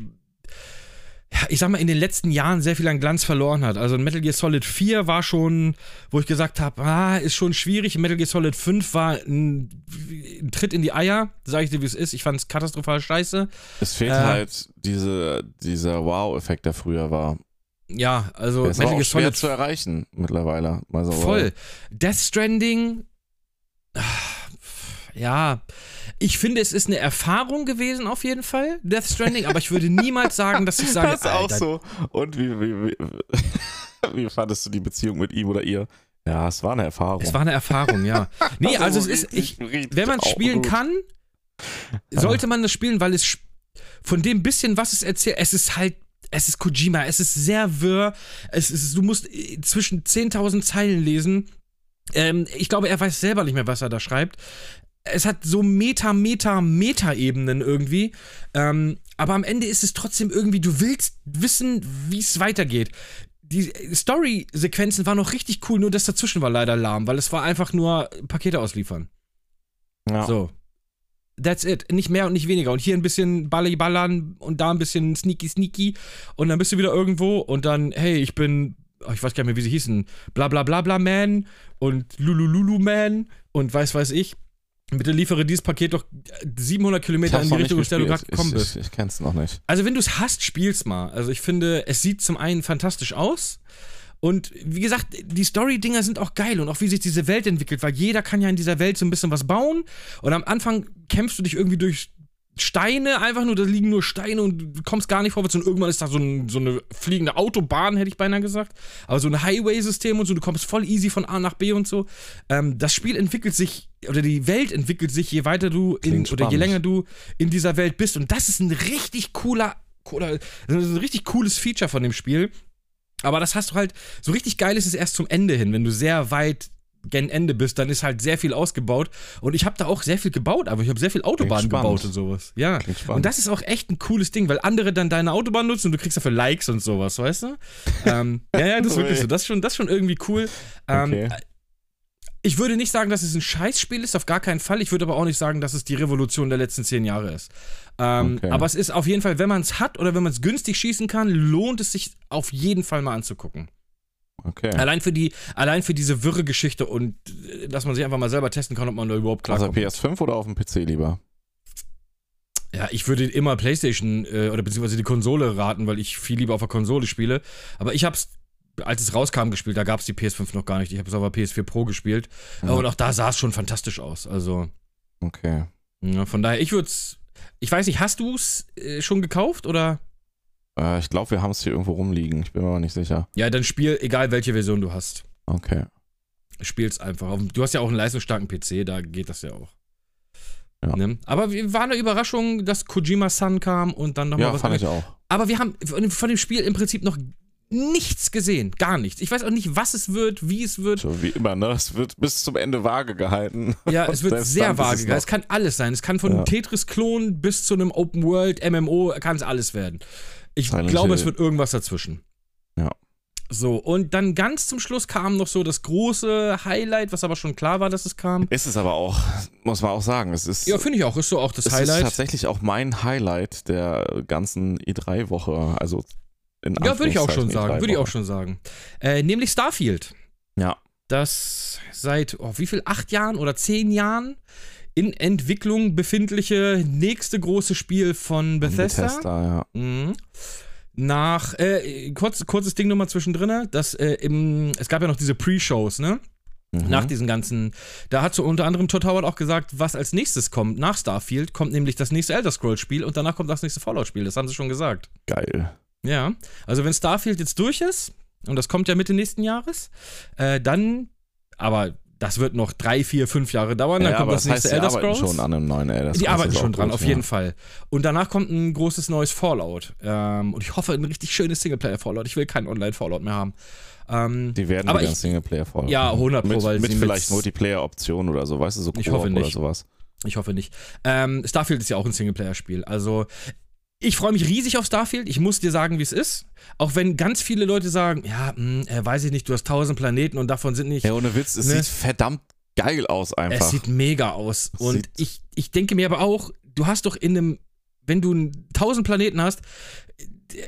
ich sag mal, in den letzten Jahren sehr viel an Glanz verloren hat. Also Metal Gear Solid 4 war schon, wo ich gesagt habe, ah, ist schon schwierig. Metal Gear Solid 5 war ein, ein Tritt in die Eier, sag ich dir, wie es ist. Ich fand es katastrophal scheiße. Es fehlt äh, halt diese, dieser Wow-Effekt, der früher war. Ja, also Metal Gear Solid zu erreichen mittlerweile. So voll. Death Stranding, ja, ich finde, es ist eine Erfahrung gewesen auf jeden Fall, Death Stranding, aber ich würde niemals sagen, dass ich sage, das ist auch so. Und wie, wie, wie, wie fandest du die Beziehung mit ihm oder ihr? Ja, es war eine Erfahrung. Es war eine Erfahrung, ja. Nee, also, also es ist, ich, wenn man es spielen kann, sollte man das spielen, weil es von dem bisschen, was es erzählt, es ist halt es ist Kojima, es ist sehr wirr, es ist, du musst äh, zwischen 10.000 Zeilen lesen. Ähm, ich glaube, er weiß selber nicht mehr, was er da schreibt es hat so Meta, Meta, Meta-Ebenen irgendwie. Ähm, aber am Ende ist es trotzdem irgendwie, du willst wissen, wie es weitergeht. Die Story-Sequenzen waren noch richtig cool, nur das dazwischen war leider lahm, weil es war einfach nur Pakete ausliefern. Ja. So. That's it. Nicht mehr und nicht weniger. Und hier ein bisschen Balli ballern und da ein bisschen sneaky sneaky. Und dann bist du wieder irgendwo und dann, hey, ich bin, oh, ich weiß gar nicht mehr, wie sie hießen, bla bla bla bla Man und Lulululu Man und weiß weiß ich. Bitte liefere dieses Paket doch 700 Kilometer in die Richtung, in der du gerade gekommen bist. Ich, ich, ich kenn's noch nicht. Also, wenn du es hast, spiel's mal. Also, ich finde, es sieht zum einen fantastisch aus. Und wie gesagt, die Story-Dinger sind auch geil und auch wie sich diese Welt entwickelt, weil jeder kann ja in dieser Welt so ein bisschen was bauen. Und am Anfang kämpfst du dich irgendwie durch Steine, einfach nur, da liegen nur Steine und du kommst gar nicht vorwärts und irgendwann ist da so, ein, so eine fliegende Autobahn, hätte ich beinahe gesagt. Aber so ein Highway-System und so, du kommst voll easy von A nach B und so. Ähm, das Spiel entwickelt sich, oder die Welt entwickelt sich, je weiter du in, oder je länger du in dieser Welt bist. Und das ist ein richtig cooler, oder ein richtig cooles Feature von dem Spiel. Aber das hast du halt, so richtig geil ist es erst zum Ende hin, wenn du sehr weit gen Ende bist, dann ist halt sehr viel ausgebaut. Und ich habe da auch sehr viel gebaut, aber ich habe sehr viel Autobahn gebaut und sowas. Ja. Und das ist auch echt ein cooles Ding, weil andere dann deine Autobahn nutzen und du kriegst dafür Likes und sowas, weißt du? ähm, ja, ja, das ist wirklich so. Das ist schon, das ist schon irgendwie cool. Ähm, okay. Ich würde nicht sagen, dass es ein Scheißspiel ist, auf gar keinen Fall. Ich würde aber auch nicht sagen, dass es die Revolution der letzten zehn Jahre ist. Ähm, okay. Aber es ist auf jeden Fall, wenn man es hat oder wenn man es günstig schießen kann, lohnt es sich auf jeden Fall mal anzugucken. Okay. Allein für die, allein für diese wirre Geschichte und äh, dass man sich einfach mal selber testen kann, ob man da überhaupt klarkommt. Also PS5 oder auf dem PC lieber? Ja, ich würde immer PlayStation äh, oder beziehungsweise die Konsole raten, weil ich viel lieber auf der Konsole spiele. Aber ich hab's, als es rauskam, gespielt, da gab es die PS5 noch gar nicht. Ich habe es auf der PS4 Pro gespielt. Ja. Und auch da sah es schon fantastisch aus. Also. Okay. Ja, von daher, ich würde es. Ich weiß nicht, hast du es äh, schon gekauft oder? Äh, ich glaube, wir haben es hier irgendwo rumliegen. Ich bin mir aber nicht sicher. Ja, dann spiel, egal welche Version du hast. Okay. Spiel's einfach. Du hast ja auch einen leistungsstarken PC, da geht das ja auch. Ja. Ne? Aber war eine Überraschung, dass Kojima-Sun kam und dann nochmal ja, was. Ja, fand ich auch. Aber wir haben von dem Spiel im Prinzip noch nichts gesehen. Gar nichts. Ich weiß auch nicht, was es wird, wie es wird. So wie immer, ne? Es wird bis zum Ende vage gehalten. Ja, es wird sehr vage gehalten. Es kann alles sein. Es kann von ja. Tetris-Klon bis zu einem Open-World-MMO, kann es alles werden. Ich Silent glaube, Hill. es wird irgendwas dazwischen. Ja. So, und dann ganz zum Schluss kam noch so das große Highlight, was aber schon klar war, dass es kam. Ist es aber auch, muss man auch sagen. Es ist, ja, finde ich auch, ist so auch das es Highlight. ist tatsächlich auch mein Highlight der ganzen E3-Woche. Also in Ja, würde ich auch schon sagen, würde ich auch schon sagen. Äh, nämlich Starfield. Ja. Das seit, oh, wie viel, acht Jahren oder zehn Jahren in Entwicklung befindliche nächste große Spiel von Bethesda. Bethesda, ja. Mhm. Nach, äh, kurz, kurzes Ding nochmal zwischendrin, das, äh, im, es gab ja noch diese Pre-Shows, ne? Mhm. Nach diesen ganzen, da hat so unter anderem Todd Howard auch gesagt, was als nächstes kommt, nach Starfield, kommt nämlich das nächste Elder Scrolls-Spiel und danach kommt das nächste Fallout-Spiel, das haben sie schon gesagt. Geil. Ja, also wenn Starfield jetzt durch ist, und das kommt ja Mitte nächsten Jahres, äh, dann, aber das wird noch drei, vier, fünf Jahre dauern. Dann ja, kommt das, das nächste Elder Scrolls. schon an einem neuen Elder Scrolls. Die arbeiten schon dran, gut, auf jeden Fall. Und danach kommt ein großes neues Fallout. Ähm, und ich hoffe, ein richtig schönes Singleplayer-Fallout. Ich will keinen Online-Fallout mehr haben. Ähm, die werden aber wieder ein Singleplayer-Fallout. Ja, 100 Pro, mit, weil mit vielleicht Multiplayer-Optionen oder so, weißt du, so ich hoffe nicht. oder sowas. Ich hoffe nicht. Ähm, Starfield ist ja auch ein Singleplayer-Spiel. Also ich freue mich riesig auf Starfield. Ich muss dir sagen, wie es ist. Auch wenn ganz viele Leute sagen, ja, mh, hm, äh, weiß ich nicht, du hast tausend Planeten und davon sind nicht. Ja, ohne Witz, es ne? sieht verdammt geil aus einfach. Es sieht mega aus. Und ich, ich denke mir aber auch, du hast doch in einem, wenn du tausend Planeten hast,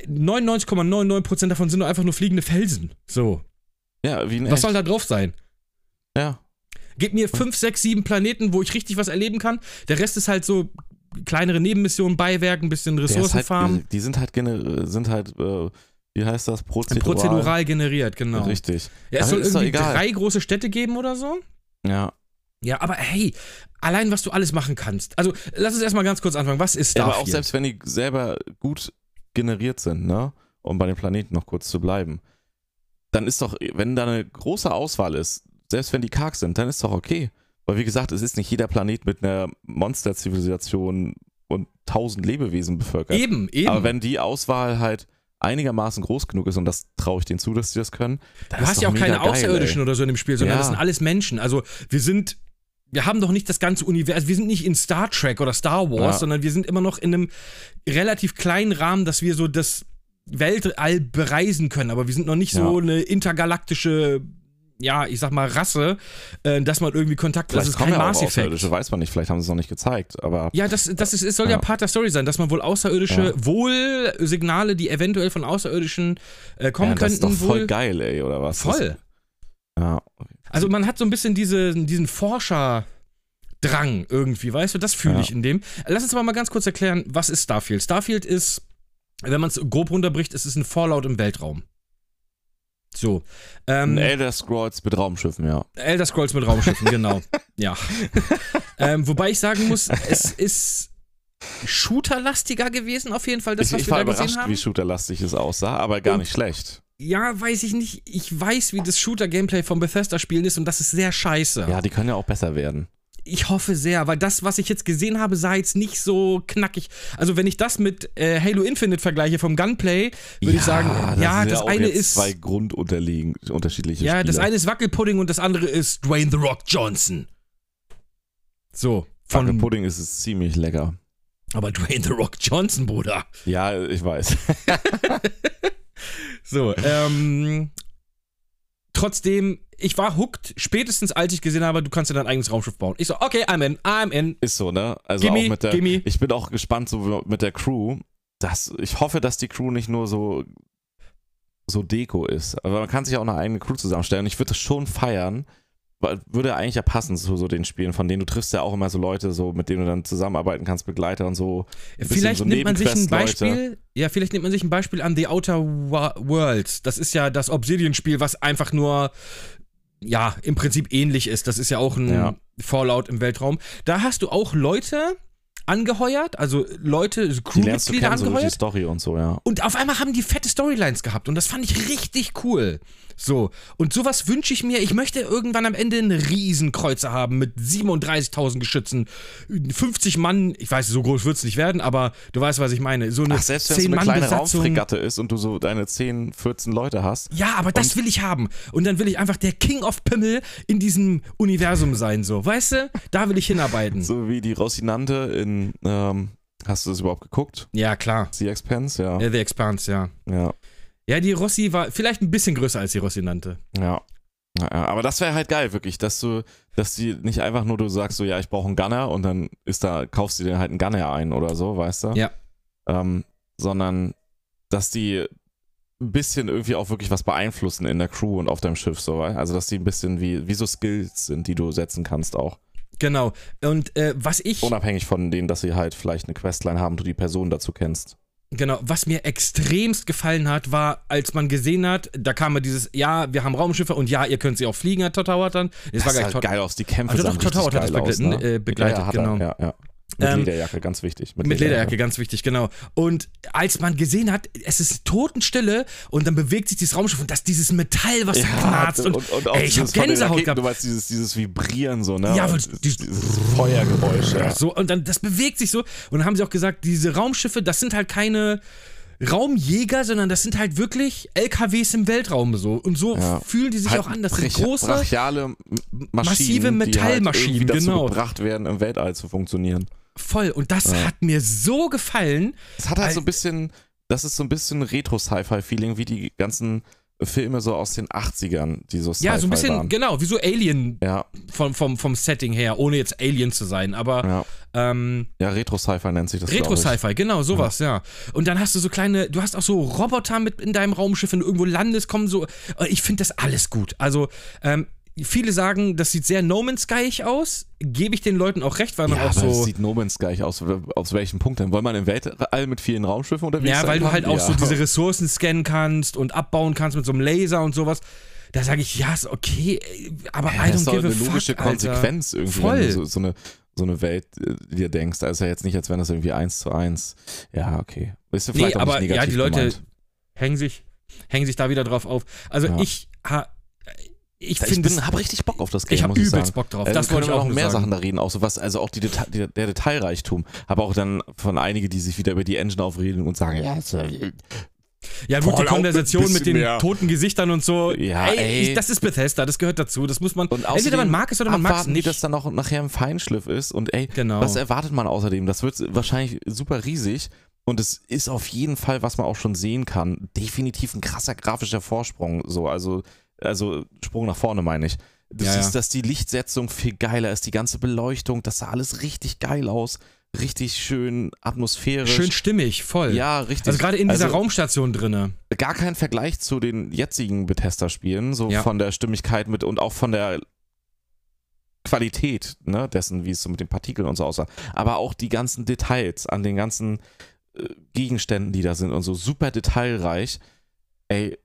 99,99% davon sind doch einfach nur fliegende Felsen. So. Ja, wie ein Was soll da drauf sein? Ja. Gib mir 5, 6, 7 Planeten, wo ich richtig was erleben kann. Der Rest ist halt so kleinere Nebenmissionen, Beiwerk, ein bisschen ist Ressourcenfarmen. Halt, die sind halt, gener sind halt, äh, wie heißt das? Prozedural. Prozedural generiert, genau. Richtig. Ja, es soll irgendwie drei große Städte geben oder so. Ja. Ja, aber hey, allein was du alles machen kannst. Also, lass uns erstmal ganz kurz anfangen. Was ist ja. Starfield? Aber auch selbst wenn die selber gut generiert sind, ne? Um bei den Planeten noch kurz zu bleiben, dann ist doch, wenn da eine große Auswahl ist, selbst wenn die karg sind, dann ist doch okay. Weil wie gesagt, es ist nicht jeder Planet mit einer Monsterzivilisation und tausend Lebewesen bevölkert. Eben, eben. Aber wenn die Auswahl halt einigermaßen groß genug ist, und das traue ich denen zu, dass sie das können, du hast ja auch keine geil, Außerirdischen ey. oder so in dem Spiel, sondern Ja. das sind alles Menschen. Also, wir sind. Wir haben doch nicht das ganze Universum, wir sind nicht in Star Trek oder Star Wars, Ja. sondern wir sind immer noch in einem relativ kleinen Rahmen, dass wir so das Weltall bereisen können. Aber wir sind noch nicht so Ja. eine intergalaktische, ja, ich sag mal, Rasse, äh, dass man irgendwie Kontakt Vielleicht Das ist kein. Außerirdische, weiß man nicht, vielleicht haben sie es noch nicht gezeigt, aber Ja, das, das ist, es soll ja. Ja. Part der Story sein, dass man wohl außerirdische, Ja. wohl Signale, die eventuell von Außerirdischen äh, kommen ja, das könnten, ist doch voll wohl. geil, ey, oder was? Voll. Das, ja, Also man hat so ein bisschen diese, diesen Forscherdrang irgendwie, weißt du, das fühle ich in dem. Lass uns aber mal ganz kurz erklären, was ist Starfield? Starfield ist, wenn man es grob runterbricht, es ist ein Fallout im Weltraum. So. Ähm, Elder Scrolls mit Raumschiffen, ja. Elder Scrolls mit Raumschiffen, genau. Ja. ähm, wobei ich sagen muss, es ist shooterlastiger gewesen, auf jeden Fall, das, ich was ich wir war da gesehen überrascht, haben. wie shooterlastig es aussah, aber gar Und- nicht schlecht. Ja, weiß ich nicht. Ich weiß, wie das Shooter-Gameplay von Bethesda-Spielen ist und das ist sehr scheiße. Ja, die können ja auch besser werden. Ich hoffe sehr, weil das, was ich jetzt gesehen habe, sah jetzt nicht so knackig. Also, wenn ich das mit äh, Halo Infinite vergleiche vom Gunplay, würde ich sagen, ja, sind das auch eine ist. zwei grundunterliegen unterschiedliche Ja, Spiele. das eine ist Wackelpudding und das andere ist Dwayne The Rock Johnson. So. Von, Wackelpudding ist es ziemlich lecker. aber Dwayne The Rock Johnson, Bruder. Ja, ich weiß. So, ähm. Trotzdem, ich war hooked, spätestens als ich gesehen habe, du kannst dir dein eigenes Raumschiff bauen. Ich so, okay, I'm in, I'm in. Ist so, ne? Also Gimme, auch mit der. gimme. Ich bin auch gespannt so mit der Crew. Das, ich hoffe, dass die Crew nicht nur so so Deko ist. Aber man kann sich auch eine eigene Crew zusammenstellen. Ich würde das schon feiern. weil- Würde eigentlich ja passen zu so den Spielen, von denen du triffst ja auch immer so Leute, so mit denen du dann zusammenarbeiten kannst, Begleiter und so. Bisschen Vielleicht so nimmt man sich ein. Beispiel, ja, vielleicht nimmt man sich ein Beispiel an The Outer Worlds. Das ist ja das Obsidian-Spiel, was einfach nur, ja, im Prinzip ähnlich ist. Das ist ja auch ein Ja. Fallout im Weltraum. Da hast du auch Leute angeheuert, also Leute, du Crewmitglieder kennen, so die angeheuert. Story und so, ja. Und auf einmal haben die fette Storylines gehabt und das fand ich richtig cool. So, und sowas wünsche ich mir. Ich möchte irgendwann am Ende einen Riesenkreuzer haben mit 37.000 Geschützen, 50 Mann, ich weiß, so groß wird es nicht werden, aber du weißt, was ich meine. So eine Ach, selbst wenn es eine 10 kleine. Raumfregatte ist und du so deine 10, 14 Leute hast. Ja, aber das will ich haben. Und dann will ich einfach der King of Pimmel in diesem Universum sein, so. Weißt du? Da will ich hinarbeiten. So wie die Rosinante in, ähm, hast du das überhaupt geguckt? Ja, klar. The Expanse, ja. The Expanse, ja. Ja. Ja, die Rossi war vielleicht ein bisschen größer als die Rossi nannte. Ja. Ja, ja, aber das wäre halt geil, wirklich, dass du, dass die nicht einfach nur du sagst so, ja, ich brauche einen Gunner und dann ist da, kaufst du dir halt einen Gunner ein oder so, weißt du? Ja. Ähm, sondern, dass die ein bisschen irgendwie auch wirklich was beeinflussen in der Crew und auf deinem Schiff, so, also dass die ein bisschen wie, wie so Skills sind, die du setzen kannst auch. Genau. Und äh, was ich. Unabhängig von denen, dass sie halt vielleicht eine Questline haben, du die Person dazu kennst. Genau, was mir extremst gefallen hat, war, als man gesehen hat, da kam ja dieses, ja, wir haben Raumschiffe und ja, ihr könnt sie auch fliegen, hat Todd Howard dann. Das, war sah Todd. geil aus, die Kämpfe Also doch, sahen Todd richtig Howard hat das begleiten- ne? äh, begleitet, ja, hat genau. Er, ja, ja. Mit Ähm, Lederjacke, ganz wichtig. Mit Lederjacke, ganz wichtig, genau. Und als man gesehen hat, es ist Totenstille und dann bewegt sich dieses Raumschiff und das dieses Metall, was da knarzt und, auch ey, ich hab dieses von den Gänsehaut Raketen, gehabt. Du weißt, dieses, dieses Vibrieren so, ne? Ja, Und dieses, dieses- Feuergeräusch, ja. So, und dann, das bewegt sich so. Und dann haben sie auch gesagt, diese Raumschiffe, das sind halt keine Raumjäger, sondern das sind halt wirklich LKWs im Weltraum so. Und so Ja. fühlen die sich Halt auch an. Das sind große. brachiale Maschinen, massive die halt Metallmaschinen, irgendwie dazu genau. gebracht werden, im Weltall zu funktionieren. Voll. Und das Ja. hat mir so gefallen. Es hat halt so ein bisschen, das ist so ein bisschen Retro-Sci-Fi-Feeling, wie die ganzen Filme so aus den 80ern, die so Ja, so ein bisschen, waren. genau, wie so Alien Ja, vom, vom, vom Setting her, ohne jetzt Alien zu sein, aber ja. ähm, ja Retro-Sci-Fi nennt sich das. Retro-Sci-Fi, genau, sowas, ja. Und dann hast du so kleine, du hast auch so Roboter mit in deinem Raumschiff, wenn du irgendwo landest, kommen so. äh, Ich finde das alles gut. Also, ähm, viele sagen, das sieht sehr No Man's Sky aus. Gebe ich den Leuten auch recht, weil man Ja, auch so. sieht No Man's Sky aus. Aus welchem Punkt denn? Wollen wir im Weltall mit vielen Raumschiffen unterwegs Ja, sein weil du halt auch ja. so diese Ressourcen scannen kannst und abbauen kannst mit so einem Laser und sowas. Da sage ich, ja, ist okay, aber Ja, I das don't ist doch give eine logische fuck, Alter. Konsequenz irgendwie, Voll. wenn du so, so, eine, so eine Welt äh, dir denkst. Da ist ja jetzt nicht, als wenn das irgendwie eins zu eins. Ja, okay. Ist ja vielleicht Nee, auch aber nicht ja, negativ die Leute gemeint. hängen sich, hängen sich da wieder drauf auf. Also Ja. ich, ha, ich Ich finde, bin, hab richtig Bock auf das Game, ich habe ich übelst sagen. Bock drauf. Äh, das können wollte ich wir auch noch mehr sagen. Sachen da reden, auch so was, also auch die Deta der, der Detailreichtum, aber auch dann von einigen, die sich wieder über die Engine aufreden und sagen, ja, ist ja, Ja, gut, die Konversation mit den mehr. toten Gesichtern und so. Ja, ey, ey. Ich, das ist Bethesda, das gehört dazu. Das muss man. Und entweder man mag es oder man mag es nicht. das dann auch nachher im Feinschliff ist und ey, Genau. was erwartet man außerdem? Das wird wahrscheinlich super riesig und es ist auf jeden Fall, was man auch schon sehen kann, definitiv ein krasser grafischer Vorsprung, so, also, also Sprung nach vorne meine ich. Du Ja, siehst, ja. dass die Lichtsetzung viel geiler ist, die ganze Beleuchtung, das sah alles richtig geil aus, richtig schön atmosphärisch. Schön stimmig, voll. ja, richtig. Also gerade in dieser Also- Raumstation drinne. gar kein Vergleich zu den jetzigen Bethesda-Spielen, so Ja. von der Stimmigkeit mit und auch von der Qualität ne, dessen, wie es so mit den Partikeln und so aussah. Aber auch die ganzen Details an den ganzen äh, Gegenständen, die da sind und so super detailreich. Ey,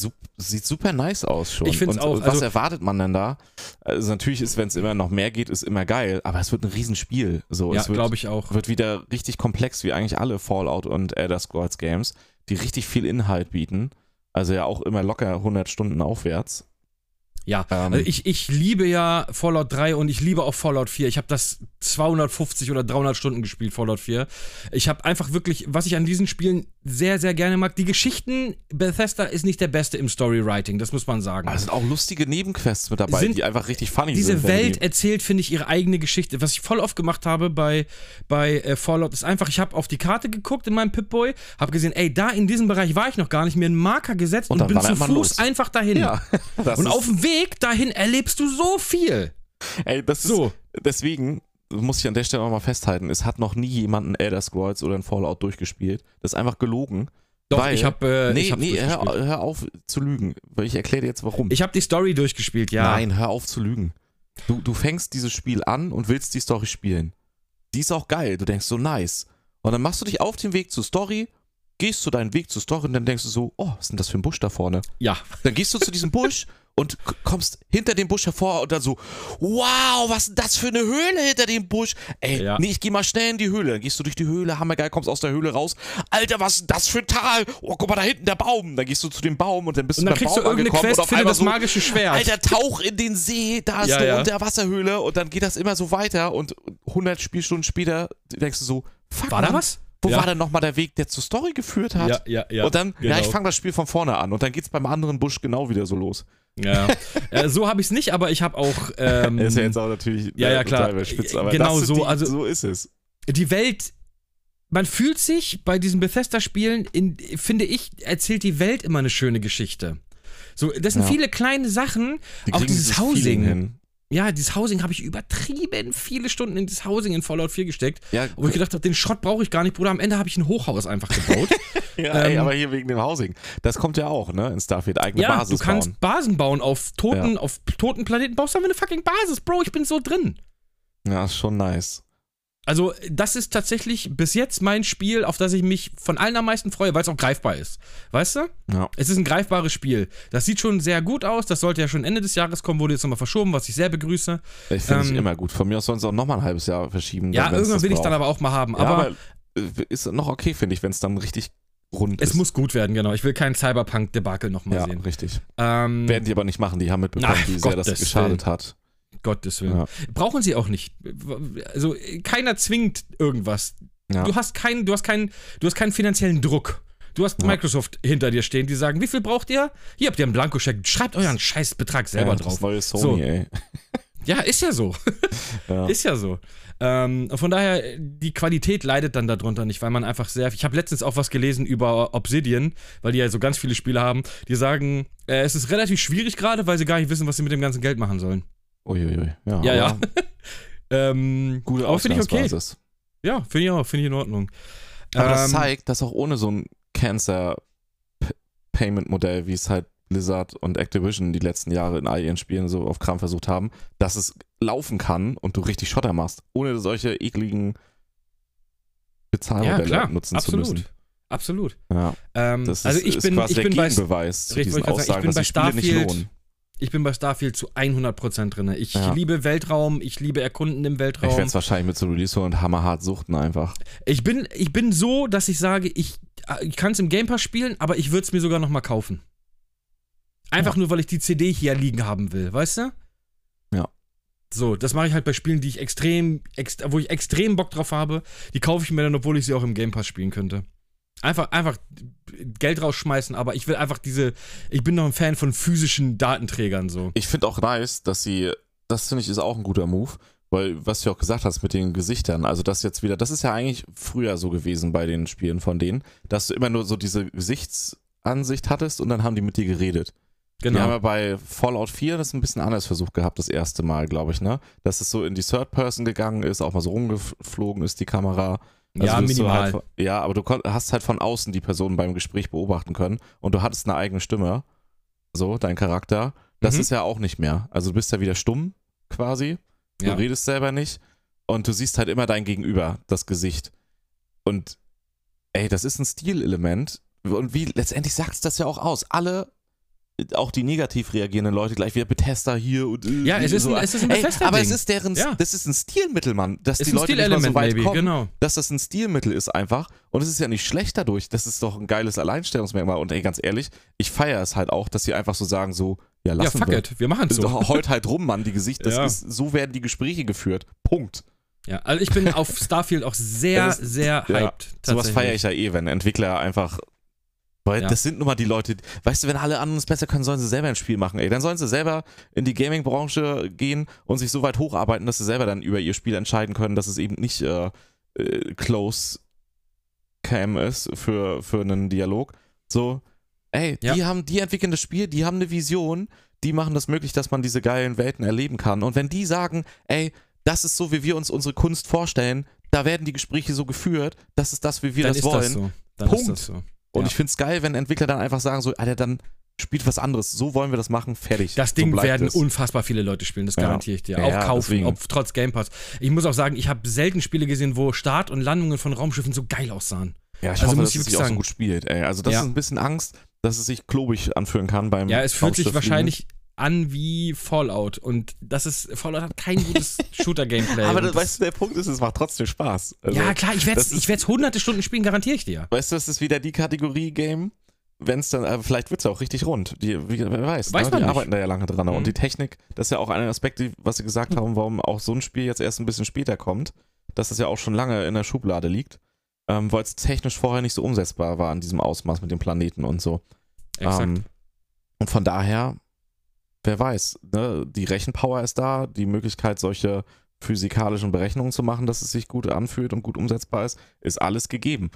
sup sieht super nice aus schon. Ich find's und auch, Was also- erwartet man denn da? Also natürlich ist, wenn es immer noch mehr geht, ist immer geil, aber es wird ein Riesenspiel. So, Ja, es wird, glaube ich auch. wird wieder richtig komplex, wie eigentlich alle Fallout und Elder Scrolls Games, die richtig viel Inhalt bieten. Also ja auch immer locker 100 Stunden aufwärts. Ja, Ähm, also ich, ich liebe ja Fallout 3 und ich liebe auch Fallout 4. Ich habe das 250 oder 300 Stunden gespielt, Fallout 4. Ich habe einfach wirklich, was ich an diesen Spielen sehr, sehr gerne mag, die Geschichten, Bethesda ist nicht der Beste im Storywriting, das muss man sagen. Aber es sind auch lustige Nebenquests mit dabei, Sind- die einfach richtig funny Diese sind. wenn Welt die- erzählt, finde ich, ihre eigene Geschichte. Was ich voll oft gemacht habe bei, bei äh, Fallout, ist einfach, ich habe auf die Karte geguckt in meinem Pip-Boy, habe gesehen, ey, da in diesem Bereich war ich noch gar nicht, mir einen Marker gesetzt und, Und bin zu Fuß los. einfach dahin. Ja, Und auf dem Weg dahin erlebst du so viel. ey, das ist, So. deswegen muss ich an der Stelle auch mal festhalten, es hat noch nie jemand ein Elder Scrolls oder ein Fallout durchgespielt. Das ist einfach gelogen. Doch, weil, ich habe äh, nee, ich nee, hör, hör auf zu lügen. Weil ich erkläre dir jetzt warum. Ich habe die Story durchgespielt, ja. Nein, hör auf zu lügen. Du, du fängst dieses Spiel an und willst die Story spielen. Die ist auch geil. Du denkst so, nice. Und dann machst du dich auf den Weg zur Story, gehst zu deinen Weg zur Story und dann denkst du so, oh, was ist denn das für ein Busch da vorne? Ja. Dann gehst du zu diesem Busch und kommst hinter dem Busch hervor und dann so, wow, was ist denn das für eine Höhle hinter dem Busch? Ey, Ja. nee, ich geh mal schnell in die Höhle. Dann gehst du durch die Höhle, hammergeil, kommst aus der Höhle raus. Alter, was ist das für ein Tal? Oh, guck mal da hinten, der Baum. Dann gehst du zu dem Baum und dann bist Und du dann beim kriegst Baum du irgendeine angekommen Quest, und auf finde das so, magische Schwert. Alter, tauch in den See, da ist Ja, eine ja. Unterwasserhöhle und dann geht das immer so weiter und 100 Spielstunden später denkst du so, fuck, War da was? Wo Ja. war denn nochmal der Weg, der zur Story geführt hat? Ja, ja, ja. und dann, ja, genau. ich fange das Spiel von vorne an und dann geht's beim anderen Busch genau wieder so los. Ja. äh, so habe ich es nicht, aber ich habe auch. Ähm, ist ja jetzt auch natürlich ja, ja, klar. überspitzt, aber Genau so, Ist die, also- so ist es. die Welt. Man fühlt sich bei diesen Bethesda-Spielen, in- finde ich, erzählt die Welt immer eine schöne Geschichte. So, das sind Ja. viele kleine Sachen. Die auch dieses Housing. Ja, dieses Housing habe ich übertrieben viele Stunden in das Housing in Fallout 4 gesteckt. Ja, Wo ich gedacht habe, den Schrott brauche ich gar nicht, Bruder. Am Ende habe ich ein Hochhaus einfach gebaut. ja ey, ähm, aber hier wegen dem Housing. Das kommt ja auch, ne? In Starfield, eigene ja, Basis du kannst bauen. Basen bauen auf toten, auf toten Planeten. Baust einfach eine fucking Basis, Bro. Ich bin so drin. Ja, ist schon nice. Also, das ist tatsächlich bis jetzt mein Spiel, auf das ich mich von allen am meisten freue, weil es auch greifbar ist. Weißt du? Ja. Es ist ein greifbares Spiel. Das sieht schon sehr gut aus. Das sollte ja schon Ende des Jahres kommen, wurde jetzt nochmal verschoben, was ich sehr begrüße. Ich finde es Ähm, immer gut. Von mir aus sollen sie auch nochmal ein halbes Jahr verschieben. Ja, irgendwann das will ich braucht. dann aber auch mal haben. Ja, Aber, aber äh, ist noch okay, finde ich, wenn es dann richtig rund es ist. muss gut werden, genau. Ich will keinen Cyberpunk-Debakel nochmal ja, sehen. richtig. Ähm, Werden die aber nicht machen. Die haben mitbekommen, Ach, wie sehr das Gottes geschadet hat. Gottes Willen. Ja. Brauchen sie auch nicht. Also, keiner zwingt irgendwas. Ja. Du hast keinen, du hast keinen, du hast keinen finanziellen Druck. Du hast Ja. Microsoft hinter dir stehen, die sagen, wie viel braucht ihr? Hier habt ihr einen Blankoscheck. Schreibt euren Scheißbetrag selber drauf. Das neue Sony, So. ey. Ja, ist ja so. Ja. Ist ja so. Ähm, von daher, die Qualität leidet dann darunter nicht, weil man einfach sehr. Ich habe letztens auch was gelesen über Obsidian, weil die ja so ganz viele Spiele haben, die sagen, äh, es ist relativ schwierig gerade, weil sie gar nicht wissen, was sie mit dem ganzen Geld machen sollen. Uiuiui. Ja, Ja, ja. ähm, Gute aber finde ich okay. Ja, finde ich auch, finde ich in Ordnung. Aber das Ähm, zeigt, dass auch ohne so ein Cancer-Payment-Modell, wie es halt Blizzard und Activision die letzten Jahre in all ihren Spielen so auf Kram versucht haben, dass es laufen kann und du richtig Schotter machst, ohne solche ekligen ja, Bezahlmodelle klar, nutzen absolut. zu müssen. Absolut. Ja, Ähm, das ist, also ich ist bin, quasi ich der bin bei, Gegenbeweis zu Richtig, diesen wollte ich Aussagen, bin dass bei die Spiele nicht Starfield- lohnen. Ich bin bei Starfield zu 100% drin. Ich Ja. liebe Weltraum, ich liebe Erkunden im Ich Weltraum. werde es wahrscheinlich mit so Release holen und hammerhart suchten einfach. Ich bin, ich bin so, dass ich sage, ich, ich kann es im Game Pass spielen, aber ich würde es mir sogar noch mal kaufen. Einfach Ja. nur, weil ich die CD hier liegen haben will, weißt du? Ja. So, das mache ich halt bei Spielen, die ich extrem, ex, wo ich extrem Bock drauf habe. Die kaufe ich mir dann, obwohl ich sie auch im Game Pass spielen könnte. Einfach, einfach Geld rausschmeißen, aber ich will einfach diese. Ich bin noch ein Fan von physischen Datenträgern so. Ich finde auch nice, dass sie, das finde ich ist auch ein guter Move, weil was du auch gesagt hast mit den Gesichtern, also das jetzt wieder, das ist ja eigentlich früher so gewesen bei den Spielen von denen, dass du immer nur so diese Gesichtsansicht hattest und dann haben die mit dir geredet. Die haben Genau. ja bei Fallout 4 das ein bisschen anders versucht gehabt, das erste Mal, glaube ich, ne? Dass es so in die Third Person gegangen ist, auch mal so rumgeflogen ist, die Kamera. Also ja, minimal. Halt, von- ja, aber du hast halt von außen die Person beim Gespräch beobachten können und du hattest eine eigene Stimme. So, dein Charakter. Das Mhm. ist ja auch nicht mehr. Also du bist ja wieder stumm, quasi. Du Ja. redest selber nicht. Und du siehst halt immer dein Gegenüber, das Gesicht. Und ey, das ist ein Stilelement. Und wie letztendlich sagt es das ja auch aus. Alle, auch die negativ reagierenden Leute, gleich wieder Bethesda hier und äh, Ja, es ist so. ein- es ist ein Ey. Aber es ist deren, Ja. das ist ein Stilmittel, Mann. Dass Ist die Leute nicht mal so weit maybe, kommen genau. dass das ein Stilmittel ist einfach. Und es ist ja nicht schlecht dadurch. Das ist doch ein geiles Alleinstellungsmerkmal. Und ey, ganz ehrlich, ich feiere es halt auch, dass sie einfach so sagen, so, ja, Ja, lassen fuck wir. it, wir machen es so. Heult halt rum, Mann, die Gesicht. Das Ja. ist, so werden die Gespräche geführt. Punkt. Ja, also ich bin auf Starfield auch sehr, Das- sehr ja, hyped. Sowas tatsächlich. feiere ich ja eh, wenn Entwickler einfach. Weil Ja. das sind nun mal die Leute, weißt du, wenn alle anderen es besser können, sollen sie selber ein Spiel machen, ey. Dann sollen sie selber in die Gaming-Branche gehen und sich so weit hocharbeiten, dass sie selber dann über ihr Spiel entscheiden können, dass es eben nicht äh, äh, close cam ist für, für einen Dialog. So, ey, Ja. die haben, die entwickeln das Spiel, die haben eine Vision, die machen das möglich, dass man diese geilen Welten erleben kann. Und wenn die sagen, ey, das ist so, wie wir uns unsere Kunst vorstellen, da werden die Gespräche so geführt, das ist das, wie wir dann das wollen. das so. Dann Punkt. ist das so. Und Ja. ich find's geil, wenn Entwickler dann einfach sagen so, Alter, dann spielt was anderes. So wollen wir das machen, fertig. Das so Ding bleibt werden es. unfassbar viele Leute spielen, das garantiere ich dir. Ja, auch ja, kaufen, ob, trotz Game Pass. Ich muss auch sagen, ich habe selten Spiele gesehen, wo Start und Landungen von Raumschiffen so geil aussahen. Ja, ich also hoffe, muss dass ich es sich wirklich auch so sagen. gut spielt, ey. Also das Ja. ist ein bisschen Angst, dass es sich klobig anfühlen kann beim Ja, es fühlt sich wahrscheinlich an wie Fallout und das ist Fallout hat kein gutes Shooter-Gameplay. Aber das, weißt du, der Punkt ist, es macht trotzdem Spaß. Also, ja klar, ich werde ich werd's hunderte Stunden spielen, garantiere ich dir. Weißt du, das ist wieder die Kategorie Game, wenn es dann, aber vielleicht wird es ja auch richtig rund. Die, wie, wer weiß, Weiß ne? die nicht. arbeiten da ja lange dran. Mhm. Und die Technik, das ist ja auch ein Aspekt, die- was sie gesagt haben, warum auch so ein Spiel jetzt erst ein bisschen später kommt, dass das ja auch schon lange in der Schublade liegt, ähm, weil es technisch vorher nicht so umsetzbar war in diesem Ausmaß mit den Planeten und so. Exakt. Ähm, und von daher, wer weiß, ne? die Rechenpower ist da, die Möglichkeit, solche physikalischen Berechnungen zu machen, dass es sich gut anfühlt und gut umsetzbar ist, ist alles gegeben.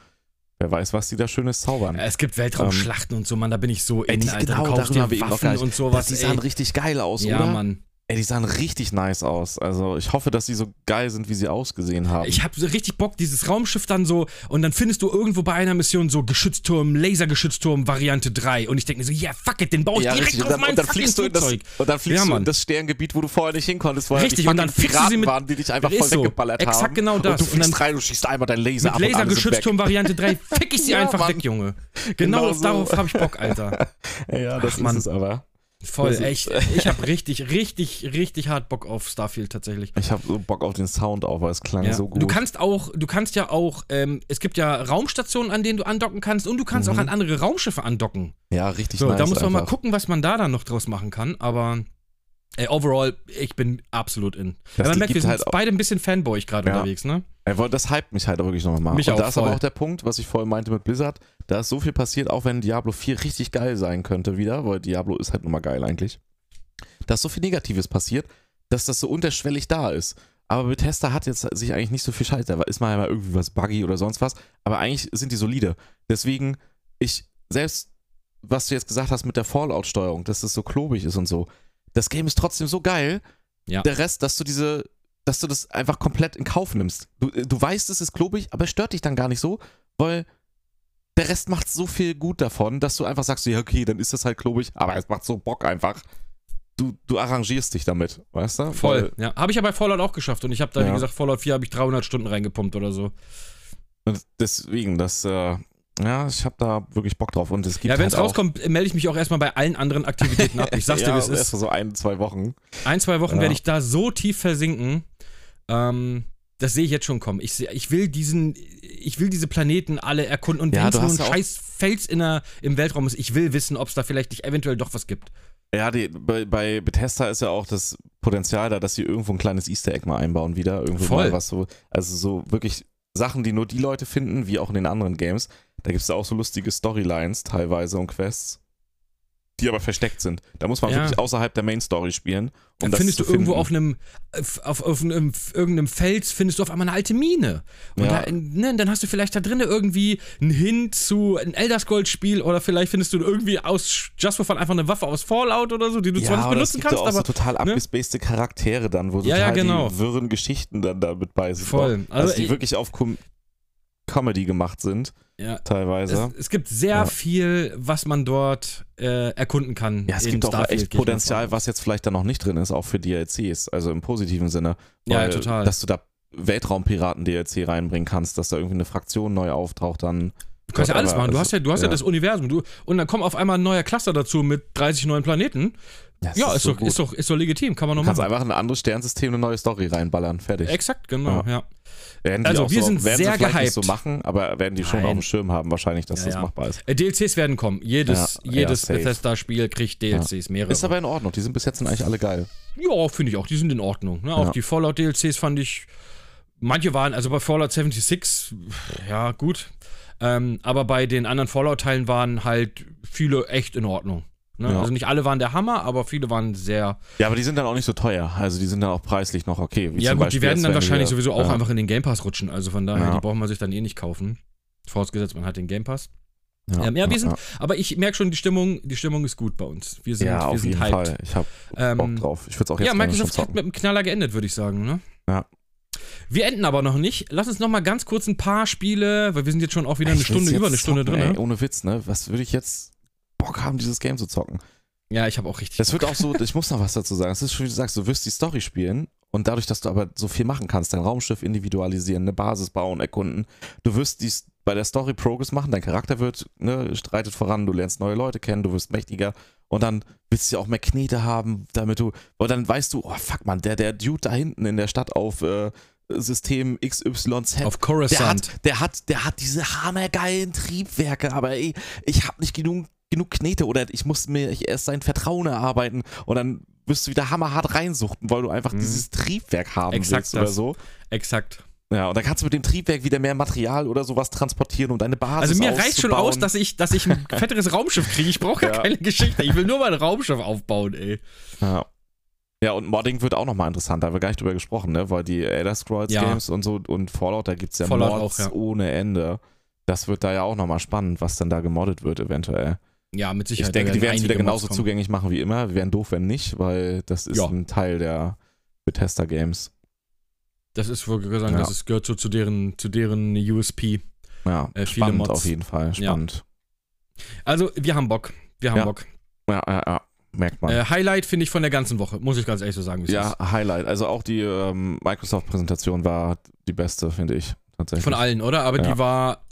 Wer weiß, was die da Schönes zaubern. es gibt Weltraumschlachten und so, Mann, da bin ich so Ey, in, die, Alter. genau, darüber wir eben noch Waffen gar nicht. und sowas, die sahen ey. richtig geil aus, Ja, oder? Mann. Ey, die sahen richtig nice aus. Also ich hoffe, dass die so geil sind, wie sie ausgesehen haben. Ich habe so richtig Bock, dieses Raumschiff dann so, und dann findest du irgendwo bei einer Mission so Geschützturm, Lasergeschützturm Variante 3. Und ich denke mir so, ja, fuck it, den baue ich ja, direkt richtig. auf Und dann, mein und dann fliegst du in das, und dann fliegst Ja, du in das Sterngebiet, wo du vorher nicht hinkonntest, weil Richtig, die und dann fixen sie Piraten mit- waren, die dich einfach voll so. weggeballert haben. Exakt genau das. Und du Und fliegst dann- rein und schießt einmal dein Laser Mit ab und. Lasergeschützturm Variante 3 fick ich sie Ja, einfach Mann. weg, Junge. Genau, Genau so. darauf habe ich Bock, Alter. Ja, das Ach, ist Mann. es aber. Voll, ist- echt. Ich habe richtig, richtig, richtig hart Bock auf Starfield tatsächlich. Ich habe so Bock auf den Sound auch, weil es klang Ja. so gut. Du kannst auch, du kannst ja auch, ähm, es gibt ja Raumstationen, an denen du andocken kannst und du kannst Mhm. auch an andere Raumschiffe andocken. ja, richtig So, nice da muss man mal gucken, was man da dann noch draus machen kann, aber ey, overall, ich bin absolut in. Das Ja, man merkt, wir sind halt beide ein bisschen Fanboy gerade Ja. unterwegs, ne? Weil Das hypt mich halt wirklich nochmal. Mich und auch da ist aber auch der Punkt, was ich vorhin meinte mit Blizzard, da ist so viel passiert, auch wenn Diablo 4 richtig geil sein könnte wieder, weil Diablo ist halt nun mal geil eigentlich. Da ist so viel Negatives passiert, dass das so unterschwellig da ist. aber Bethesda hat jetzt sich eigentlich nicht so viel Scheiß. Da ist mal irgendwie was buggy oder sonst was. Aber eigentlich sind die solide. Deswegen, ich, selbst was du jetzt gesagt hast mit der Fallout-Steuerung, dass das so klobig ist und so, das Game ist trotzdem so geil. Ja. Der Rest, dass du diese, dass du das einfach komplett in Kauf nimmst. Du, du weißt, es ist klobig, aber es stört dich dann gar nicht so, weil der Rest macht so viel gut davon, dass du einfach sagst, ja, okay, dann ist das halt klobig, aber es macht so Bock einfach. Du, du arrangierst dich damit, weißt du? Voll. Ja. Habe ich ja bei Fallout auch geschafft und ich habe da, wie Ja. gesagt, Fallout 4 habe ich 300 Stunden reingepumpt oder so. Und deswegen, das, äh, ja, ich habe da wirklich Bock drauf. Und es gibt Ja, wenn es halt rauskommt, melde ich mich auch erstmal bei allen anderen Aktivitäten ab. Ich sag's dir, ja, wie es ist. erst so ein, zwei Wochen. Ein, zwei Wochen Ja. werde ich da so tief versinken. Ähm, das sehe ich jetzt schon kommen. Ich, ich will diesen, ich will diese Planeten alle erkunden und Ja, wenn es nur ein scheiß Fels in der, im Weltraum ist, ich will wissen, ob es da vielleicht nicht eventuell doch was gibt. Ja, die, bei, bei Bethesda ist ja auch das Potenzial da, dass sie irgendwo ein kleines Easter Egg mal einbauen wieder. Irgendwo Voll. mal was so, also so wirklich Sachen, die nur die Leute finden, wie auch in den anderen Games. Da gibt es ja auch so lustige Storylines teilweise und Quests, die aber versteckt sind. Da muss man Ja. wirklich außerhalb der Main Story spielen. Um Dann das findest du irgendwo auf einem, auf, auf einem, irgendeinem Fels findest du auf einmal eine alte Mine. Und Ja. da, ne, dann hast du vielleicht da drin irgendwie einen Hint zu einem Elder Scrolls Spiel oder vielleicht findest du irgendwie aus Just for Fun einfach eine Waffe aus Fallout oder so, die du zwar nicht benutzen gibt kannst, auch so aber total ne? abgespacede Charaktere dann, wo Ja, ja, total genau. die wirren Geschichten dann damit bei sind. Voll. Also, Also die ich- wirklich auf Com Comedy gemacht sind, ja, teilweise. Es, es gibt sehr Ja. viel, was man dort äh, erkunden kann. Ja, es gibt auch Starfield, echt ich mal Potenzial, was jetzt vielleicht da noch nicht drin ist, auch für DLCs, also im positiven Sinne. Ja, Weil, total. Dass du da Weltraumpiraten-DLC reinbringen kannst, dass da irgendwie eine Fraktion neu auftaucht, dann. Du kannst ja alles machen. Du Also, hast ja, du hast ja. ja. das Universum. Du, und dann kommt auf einmal ein neuer Cluster dazu mit 30 neuen Planeten. Das Ja, ist, so doch, ist, doch, ist doch legitim. Kann man Du noch kannst machen. einfach in ein anderes Sternsystem eine neue Story reinballern. Fertig. Exakt, genau, ja. Werden die Also, wir so, sind werden sehr sie vielleicht nicht so gehypt. machen, aber werden die schon Nein. auf dem Schirm haben, wahrscheinlich, dass Ja, das machbar ist. Äh, DLCs werden kommen. Jedes, Ja, jedes. Bethesda-Spiel kriegt DLCs, mehrere. Ist aber in Ordnung. Die sind bis jetzt eigentlich alle geil. ja, finde ich auch. Die sind in Ordnung. Ne? Auch die Fallout-DLCs fand ich. Manche waren, also bei Fallout 76, ja, gut. Ähm, aber bei den anderen Fallout-Teilen waren halt viele echt in Ordnung. Ne? Ja. Also nicht alle waren der Hammer, aber viele waren sehr. Ja, aber die sind dann auch nicht so teuer. Also die sind dann auch preislich noch okay. Ja, gut, Beispiel die werden dann wahrscheinlich wir- sowieso auch ja. einfach in den Game Pass rutschen. Also von daher, Ja. die braucht man sich dann eh nicht kaufen. Vorausgesetzt, man hat den Game Pass. Ja, ähm, ja, wir sind, aber ich merke schon, die Stimmung, die Stimmung ist gut bei uns. Wir sind, ja, wir auf sind jeden hyped. Fall. Ich hab Ähm, Bock drauf. Ich würde es auch jetzt Ja, Microsoft hat mit einem Knaller geendet, würde ich sagen. Ne? Ja. Wir enden aber noch nicht. Lass uns noch mal ganz kurz ein paar Spiele, weil wir sind jetzt schon auch wieder eine Ich will's Stunde, über eine Stunde drin. Ey, Ne? ohne Witz, ne? Was würde ich jetzt Bock haben, dieses Game zu zocken? Ja, ich habe auch richtig. Das wird auch so, ich muss noch was dazu sagen. Es ist schon, wie du sagst, du wirst die Story spielen und dadurch, dass du aber so viel machen kannst, dein Raumschiff individualisieren, eine Basis bauen, erkunden, du wirst dies bei der Story Progress machen, dein Charakter wird, ne, streitet voran, du lernst neue Leute kennen, du wirst mächtiger und dann willst du ja auch mehr Knete haben, damit du, weil dann weißt du, oh fuck man, der, der Dude da hinten in der Stadt auf äh, System XYZ, auf der Coruscant. hat, der hat, der hat diese hammergeilen Triebwerke, aber ey, ich habe nicht genug, genug Knete oder ich muss mir erst sein Vertrauen erarbeiten und dann wirst du wieder hammerhart reinsuchten, weil du einfach Mhm. dieses Triebwerk haben Exakt willst oder das. so. Exakt. Ja, und dann kannst du mit dem Triebwerk wieder mehr Material oder sowas transportieren, um deine Basis Also mir reicht schon auszubauen. aus, dass ich, dass ich ein fetteres Raumschiff kriege. Ich brauche gar Ja. keine Geschichte. Ich will nur mein Raumschiff aufbauen, ey. Ja. Ja, und Modding wird auch nochmal interessant, da haben wir gar nicht drüber gesprochen, ne? Weil die Elder Scrolls Ja. Games und so und Fallout, da gibt es ja Fallout Mods auch, ja. ohne Ende. Das wird da ja auch nochmal spannend, was dann da gemoddet wird, eventuell. Ja, mit Ich Sicherheit. denke, da die werden es wieder genauso kommen. zugänglich machen wie immer. Wir wären doof, wenn nicht, weil das ist Ja. ein Teil der Bethesda Games. Das ist, ich sagen, Ja. das ist, gehört so zu deren, zu deren USP. Ja, Äh, spannend Mods. auf jeden Fall. Ja. Spannend. Also, wir haben Bock. Wir haben Ja. Bock. Ja, ja, ja. Merkt man. Äh, Highlight finde ich von der ganzen Woche, muss ich ganz ehrlich so sagen. ja, ist. Highlight. Also auch die ähm, Microsoft-Präsentation war die beste, finde ich. Tatsächlich. Von allen, oder? Aber Ja. die war,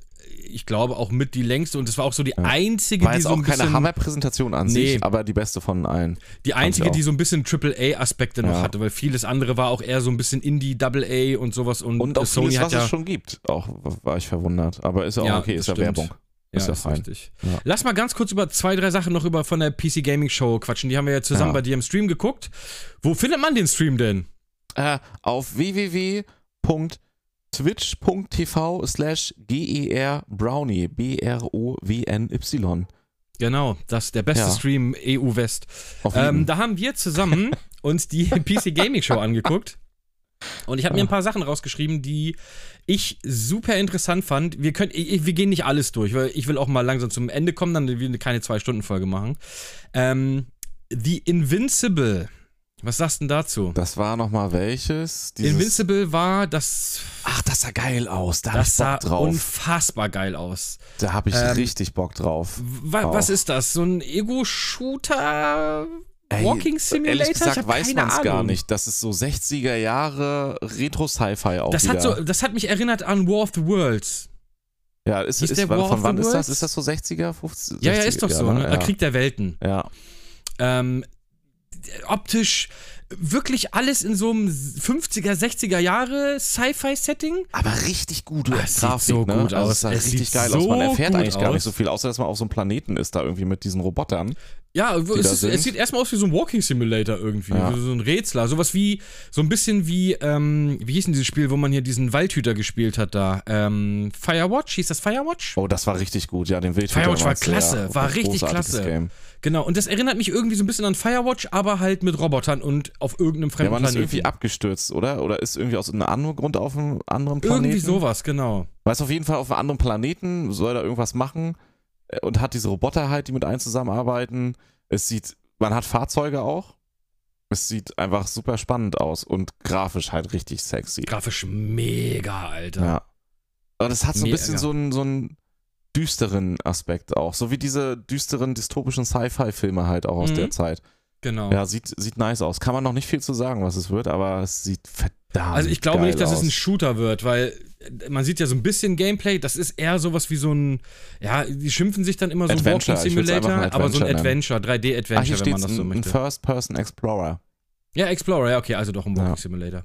ich glaube, auch mit die längste und das war auch so die Ja. einzige, War die jetzt so auch ein keine bisschen, Hammerpräsentation an Nee. sich, aber die beste von allen. die einzige, die so ein bisschen AAA-Aspekte noch Ja. hatte, weil vieles andere war auch eher so ein bisschen Indie, AA und sowas und, Und auch Sony vieles, hat was ja, es schon gibt. Auch war ich verwundert. Aber ist ja auch okay, ist ja. Werbung. ja, ist ja fein. richtig. Ja. Lass mal ganz kurz über zwei, drei Sachen noch über von der PC Gaming Show quatschen. Die haben wir ja zusammen Ja. bei dir im Stream geguckt. Wo findet man den Stream denn? Äh, auf www.twitch.tv slash gerbrownie, B-R-O-W-N-Y. Genau, das ist der beste Ja. Stream EU West. Ähm, da haben wir zusammen uns die PC Gaming Show angeguckt. Und ich habe mir ein paar Sachen rausgeschrieben, die ich super interessant fand. Wir, können, ich, wir gehen nicht alles durch, weil ich will auch mal langsam zum Ende kommen, dann wir keine Zwei-Stunden-Folge machen. Ähm, The Invincible. Was sagst du denn dazu? Das war nochmal welches? Dieses Invincible war das. Ach, das sah geil aus. Da das sah drauf. unfassbar geil aus. Da habe ich ähm, richtig Bock drauf. Wa was ist das? So ein Ego-Shooter? Walking Simulator? Ehrlich gesagt ich weiß man es gar nicht. Das ist so 60er Jahre Retro-Sci-Fi auch das wieder. Hat so, das hat mich erinnert an War of the Worlds. Ja, ist, ist, ist von wann ist das? Ist das so 60er, 50er? Ja, ja, ist doch so. Ne? Ja. Krieg der Welten. Ja. Ähm, optisch wirklich alles in so einem 50er, 60er Jahre Sci-Fi-Setting. Aber richtig gut. Das Grafik, sieht so ne? gut also aus. Das sah richtig geil so aus. Man erfährt eigentlich gar nicht so viel, außer dass man auf so einem Planeten ist, da irgendwie mit diesen Robotern. Ja, es, ist, es, sieht erstmal aus wie so ein Walking Simulator irgendwie, ja. so ein Rätsler. Sowas wie, so ein bisschen wie, ähm, wie hieß denn dieses Spiel, wo man hier diesen Waldhüter gespielt hat da? Ähm, Firewatch? Hieß das Firewatch? Oh, das war richtig gut, ja, den Wildhüter. Firewatch war klasse, ja, war richtig klasse. Game. Genau, und das erinnert mich irgendwie so ein bisschen an Firewatch, aber halt mit Robotern und auf irgendeinem fremden ja, man Planeten. ist irgendwie abgestürzt, oder? Oder ist irgendwie aus einem anderen Grund auf einem anderen Planeten? Irgendwie sowas, genau. Weiß auf jeden Fall auf einem anderen Planeten, soll da irgendwas machen und hat diese Roboter halt, die mit einem zusammenarbeiten. Es sieht man hat Fahrzeuge auch. Es sieht einfach super spannend aus und grafisch halt richtig sexy. Grafisch mega, Alter. Ja. Und es hat so ein bisschen so einen, so einen düsteren Aspekt auch. So wie diese düsteren dystopischen Sci-Fi-Filme halt auch aus mhm. der Zeit. Genau. Ja, sieht, sieht nice aus. Kann man noch nicht viel zu sagen, was es wird, aber es sieht verdammt Also ich glaube nicht, dass aus. es ein Shooter wird, weil man sieht ja so ein bisschen Gameplay, das ist eher sowas wie so ein, ja, die schimpfen sich dann immer so Adventure. Walking Simulator, aber so ein Adventure, 3D-Adventure, wenn man das so ein, möchte. Ein First-Person Explorer. Ja, Explorer, ja, okay, also doch ein Walking ja. Simulator.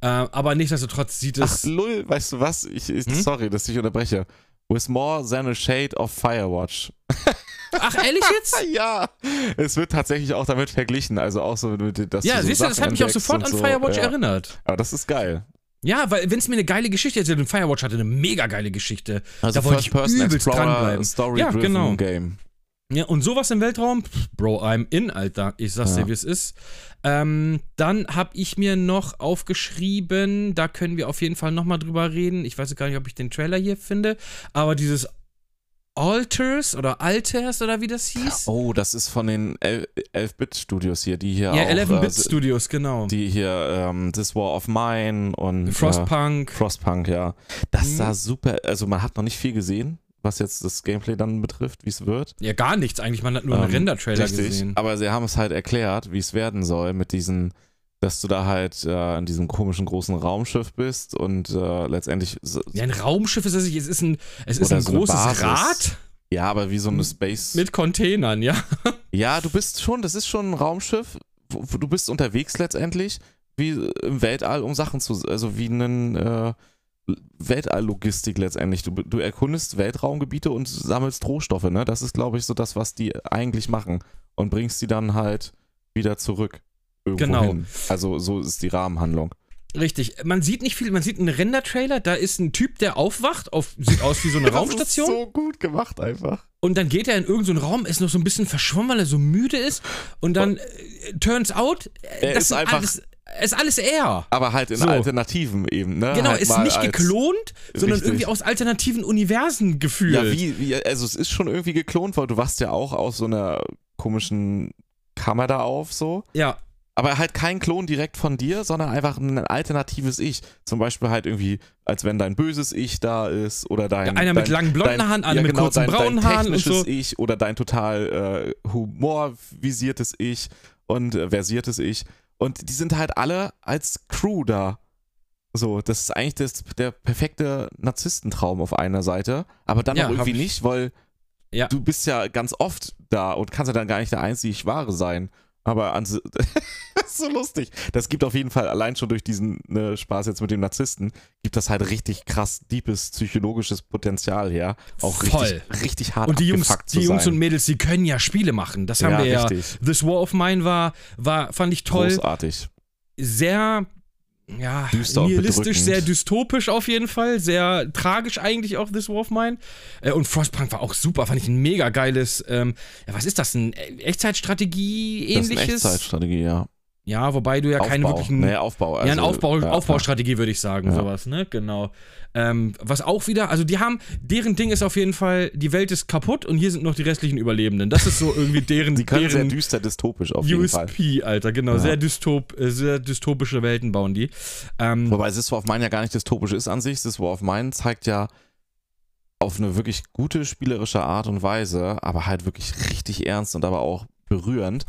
Äh, aber nichtsdestotrotz sieht es. Ach, lull, weißt du was? Ich, ich hm? Sorry, dass ich unterbreche. With more than a shade of Firewatch. Ach, ehrlich jetzt? ja. Es wird tatsächlich auch damit verglichen. Also auch so mit das. Ja, so siehst du, das hat mich auch sofort an so. Firewatch ja. erinnert. Aber das ist geil. Ja, weil wenn es mir eine geile Geschichte erzählt, und Firewatch hatte eine mega geile Geschichte. Also da wollte ich übelst dranbleiben. Story ja, genau. Game. Ja, und sowas im Weltraum, Bro, I'm in, Alter. Ich sag's ja. dir, wie es ist. Ähm, dann habe ich mir noch aufgeschrieben, da können wir auf jeden Fall nochmal drüber reden. Ich weiß gar nicht, ob ich den Trailer hier finde, aber dieses Alters oder Alters oder wie das hieß. Oh, das ist von den 11-Bit-Studios hier, die hier ja, auch... Ja, 11-Bit-Studios, genau. Die hier ähm, This War of Mine und... Frostpunk. Äh, Frostpunk, ja. Das mhm. sah super... Also man hat noch nicht viel gesehen, was jetzt das Gameplay dann betrifft, wie es wird. Ja, gar nichts eigentlich. Man hat nur ähm, einen Render-Trailer gesehen. Aber sie haben es halt erklärt, wie es werden soll mit diesen dass du da halt äh, in diesem komischen großen Raumschiff bist und äh, letztendlich. Ja, ein Raumschiff ist es nicht, es ist ein, es ist ein so großes Rad. Ja, aber wie so eine Space. Mit Containern, ja. Ja, du bist schon, das ist schon ein Raumschiff, wo, wo du bist unterwegs letztendlich, wie im Weltall, um Sachen zu. Also wie ein. Äh, Weltalllogistik letztendlich. Du, du erkundest Weltraumgebiete und sammelst Rohstoffe, ne? Das ist, glaube ich, so das, was die eigentlich machen. Und bringst sie dann halt wieder zurück irgendwo genau. hin. Also so ist die Rahmenhandlung. Richtig. Man sieht nicht viel, man sieht einen Render-Trailer, da ist ein Typ, der aufwacht, auf, sieht aus wie so eine Raumstation. Das ist so gut gemacht einfach. Und dann geht er in irgendeinen so Raum, ist noch so ein bisschen verschwommen, weil er so müde ist. Und dann äh, turns out, er das ist einfach. Alles, ist alles er. Aber halt in So. Alternativen eben, ne? Genau, halt ist nicht geklont, sondern Richtig. irgendwie aus alternativen Universen gefühlt. Ja, wie, wie, also es ist schon irgendwie geklont, weil du wachst ja auch aus so einer komischen Kammer da auf, so. Ja, Aber halt kein Klon direkt von dir, sondern einfach ein alternatives Ich. Zum Beispiel halt irgendwie, als wenn dein böses Ich da ist oder dein. einer dein, mit langen blonden dein, Haaren, einer ja, mit genau, kurzen dein, braunen dein Haaren und so. Ich oder dein total äh, humorvisiertes Ich und äh, versiertes Ich. Und die sind halt alle als Crew da. So, das ist eigentlich das, der perfekte Narzisstentraum auf einer Seite, aber dann Ja, auch irgendwie ich- nicht, weil Ja. du bist ja ganz oft da und kannst ja dann gar nicht der einzig Wahre sein. Aber an, das ist so lustig. Das gibt auf jeden Fall allein schon durch diesen ne, Spaß jetzt mit dem Narzissten, gibt das halt richtig krass deepes psychologisches Potenzial her. Auch Voll. richtig, richtig hart Und die Jungs, die Jungs sein. und Mädels, die können ja Spiele machen. Das haben Ja, wir ja. richtig. This War of Mine war, war fand ich toll. Großartig. Sehr ja, nihilistisch, sehr dystopisch auf jeden Fall, sehr tragisch eigentlich auch This War of Mine. Äh, und Frostpunk war auch super, fand ich ein mega geiles, ähm, ja, was ist das, ein Das ist eine Echtzeitstrategie-ähnliches? Echtzeitstrategie, ja. Ja, wobei du ja Aufbau. keine wirklichen. Nee, Aufbau. ja, eine also, Aufbau, ja, Aufbaustrategie, würde ich sagen, Ja. sowas, ne? Genau. Ähm, was auch wieder, also die haben, deren Ding ist auf jeden Fall, die Welt ist kaputt und hier sind noch die restlichen Überlebenden. Das ist so irgendwie deren, Die können sehr deren düster dystopisch auf jeden Fall. USP, Alter, genau. Ja. Sehr, dystop, äh, sehr dystopische Welten bauen die. Ähm, Wobei This War of Mine ja gar nicht dystopisch ist an sich. This War of Mine zeigt ja auf eine wirklich gute spielerische Art und Weise, aber halt wirklich richtig ernst und aber auch berührend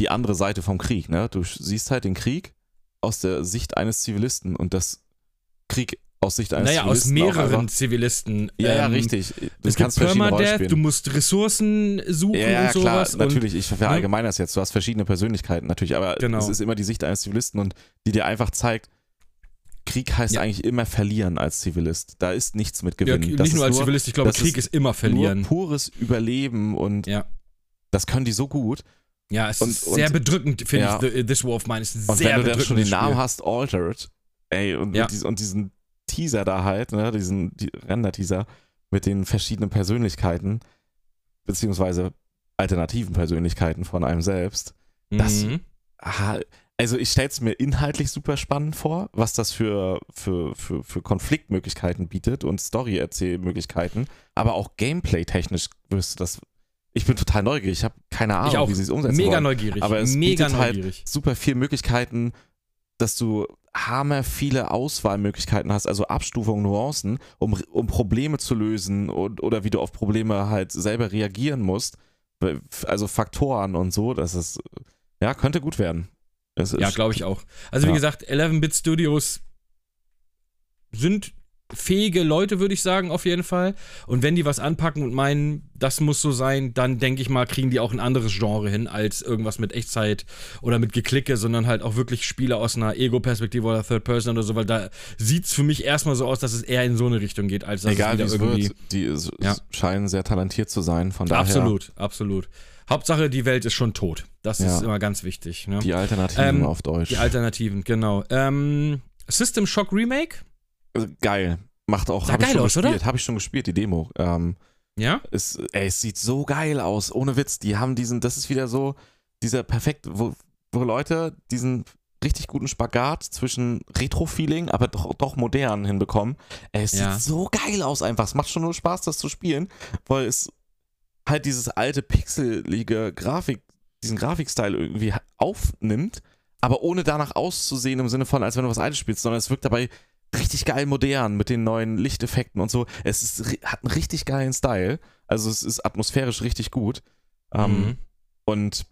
die andere Seite vom Krieg. Ne? Du siehst halt den Krieg aus der Sicht eines Zivilisten und das Krieg aus Sicht eines naja, aus Zivilisten. auch mehreren einfach- Zivilisten. Ja, ja, Ähm, richtig. Du Es gibt kannst Rollen Permadeath, du musst Ressourcen suchen Ja, ja und klar, sowas. natürlich. Ich verallgemeine das jetzt. Du hast verschiedene Persönlichkeiten natürlich, aber Genau. es ist immer die Sicht eines Zivilisten und die dir einfach zeigt, Krieg heißt Ja. eigentlich immer verlieren als Zivilist. Da ist nichts mit Und, ja, gewinnen. Das nicht nur als Zivilist, ich glaube, Krieg ist ist immer verlieren. Nur pures Überleben und Ja. das können die so gut. Ja, es Und- ist sehr und- bedrückend, finde Ja. ich. The, This War of Mine ist Und sehr wenn du dann schon den bedrückendes Namen Spiel. hast, Altered, ey, und, Ja. und, dies, und diesen Teaser da halt, ne, diesen die Render-Teaser mit den verschiedenen Persönlichkeiten, beziehungsweise alternativen Persönlichkeiten von einem selbst. das- Mhm. Aha, also ich stelle es mir inhaltlich super spannend vor, was das für, für, für, für Konfliktmöglichkeiten bietet und Story-Erzählmöglichkeiten, aber auch Gameplay-technisch wirst du das. Ich bin total neugierig, ich habe keine Ahnung, wie sie es umsetzen Mega wollen. neugierig. Aber es Mega bietet halt neugierig. super viele Möglichkeiten, dass du hammer viele Auswahlmöglichkeiten hast, also Abstufungen, Nuancen, um, um Probleme zu lösen und, oder wie du auf Probleme halt selber reagieren musst. Also Faktoren und so, das ist, ja, könnte gut werden. Es Ja, glaube ich auch. Also wie Ja. gesagt, 11-Bit Studios sind fähige Leute, würde ich sagen, auf jeden Fall. Und wenn die was anpacken und meinen, das muss so sein, dann denke ich mal, kriegen die auch ein anderes Genre hin, als irgendwas mit Echtzeit oder mit Geklicke, sondern halt auch wirklich Spiele aus einer Ego-Perspektive oder Third Person oder so, weil da sieht es für mich erstmal so aus, dass es eher in so eine Richtung geht, als dass Egal wie es wieder irgendwie. wird, die s- Ja. scheinen sehr talentiert zu sein, von daher Absolut, absolut. Hauptsache, die Welt ist schon tot. Das Ja. ist immer ganz wichtig. Ne? die Alternativen Ähm, auf Deutsch. Die Alternativen, genau. Ähm, System Shock Remake? Äh, geil. Macht auch, Sah geil schon aus, oder? gespielt, habe ich schon gespielt, die Demo. Ähm, Ja? es, ey, es sieht so geil aus, ohne Witz. Die haben diesen, das ist wieder so, dieser perfekt, wo, wo Leute diesen richtig guten Spagat zwischen Retro-Feeling, aber doch, doch modern hinbekommen. Ey, es Ja. sieht so geil aus einfach. Es macht schon nur Spaß, das zu spielen, weil es halt dieses alte pixelige Grafik, diesen Grafikstil irgendwie aufnimmt, aber ohne danach auszusehen im Sinne von, als wenn du was Altes spielst, sondern es wirkt dabei richtig geil modern mit den neuen Lichteffekten und so. Es ist, hat einen richtig geilen Style. Also es ist atmosphärisch richtig gut. Ähm, Mhm. Und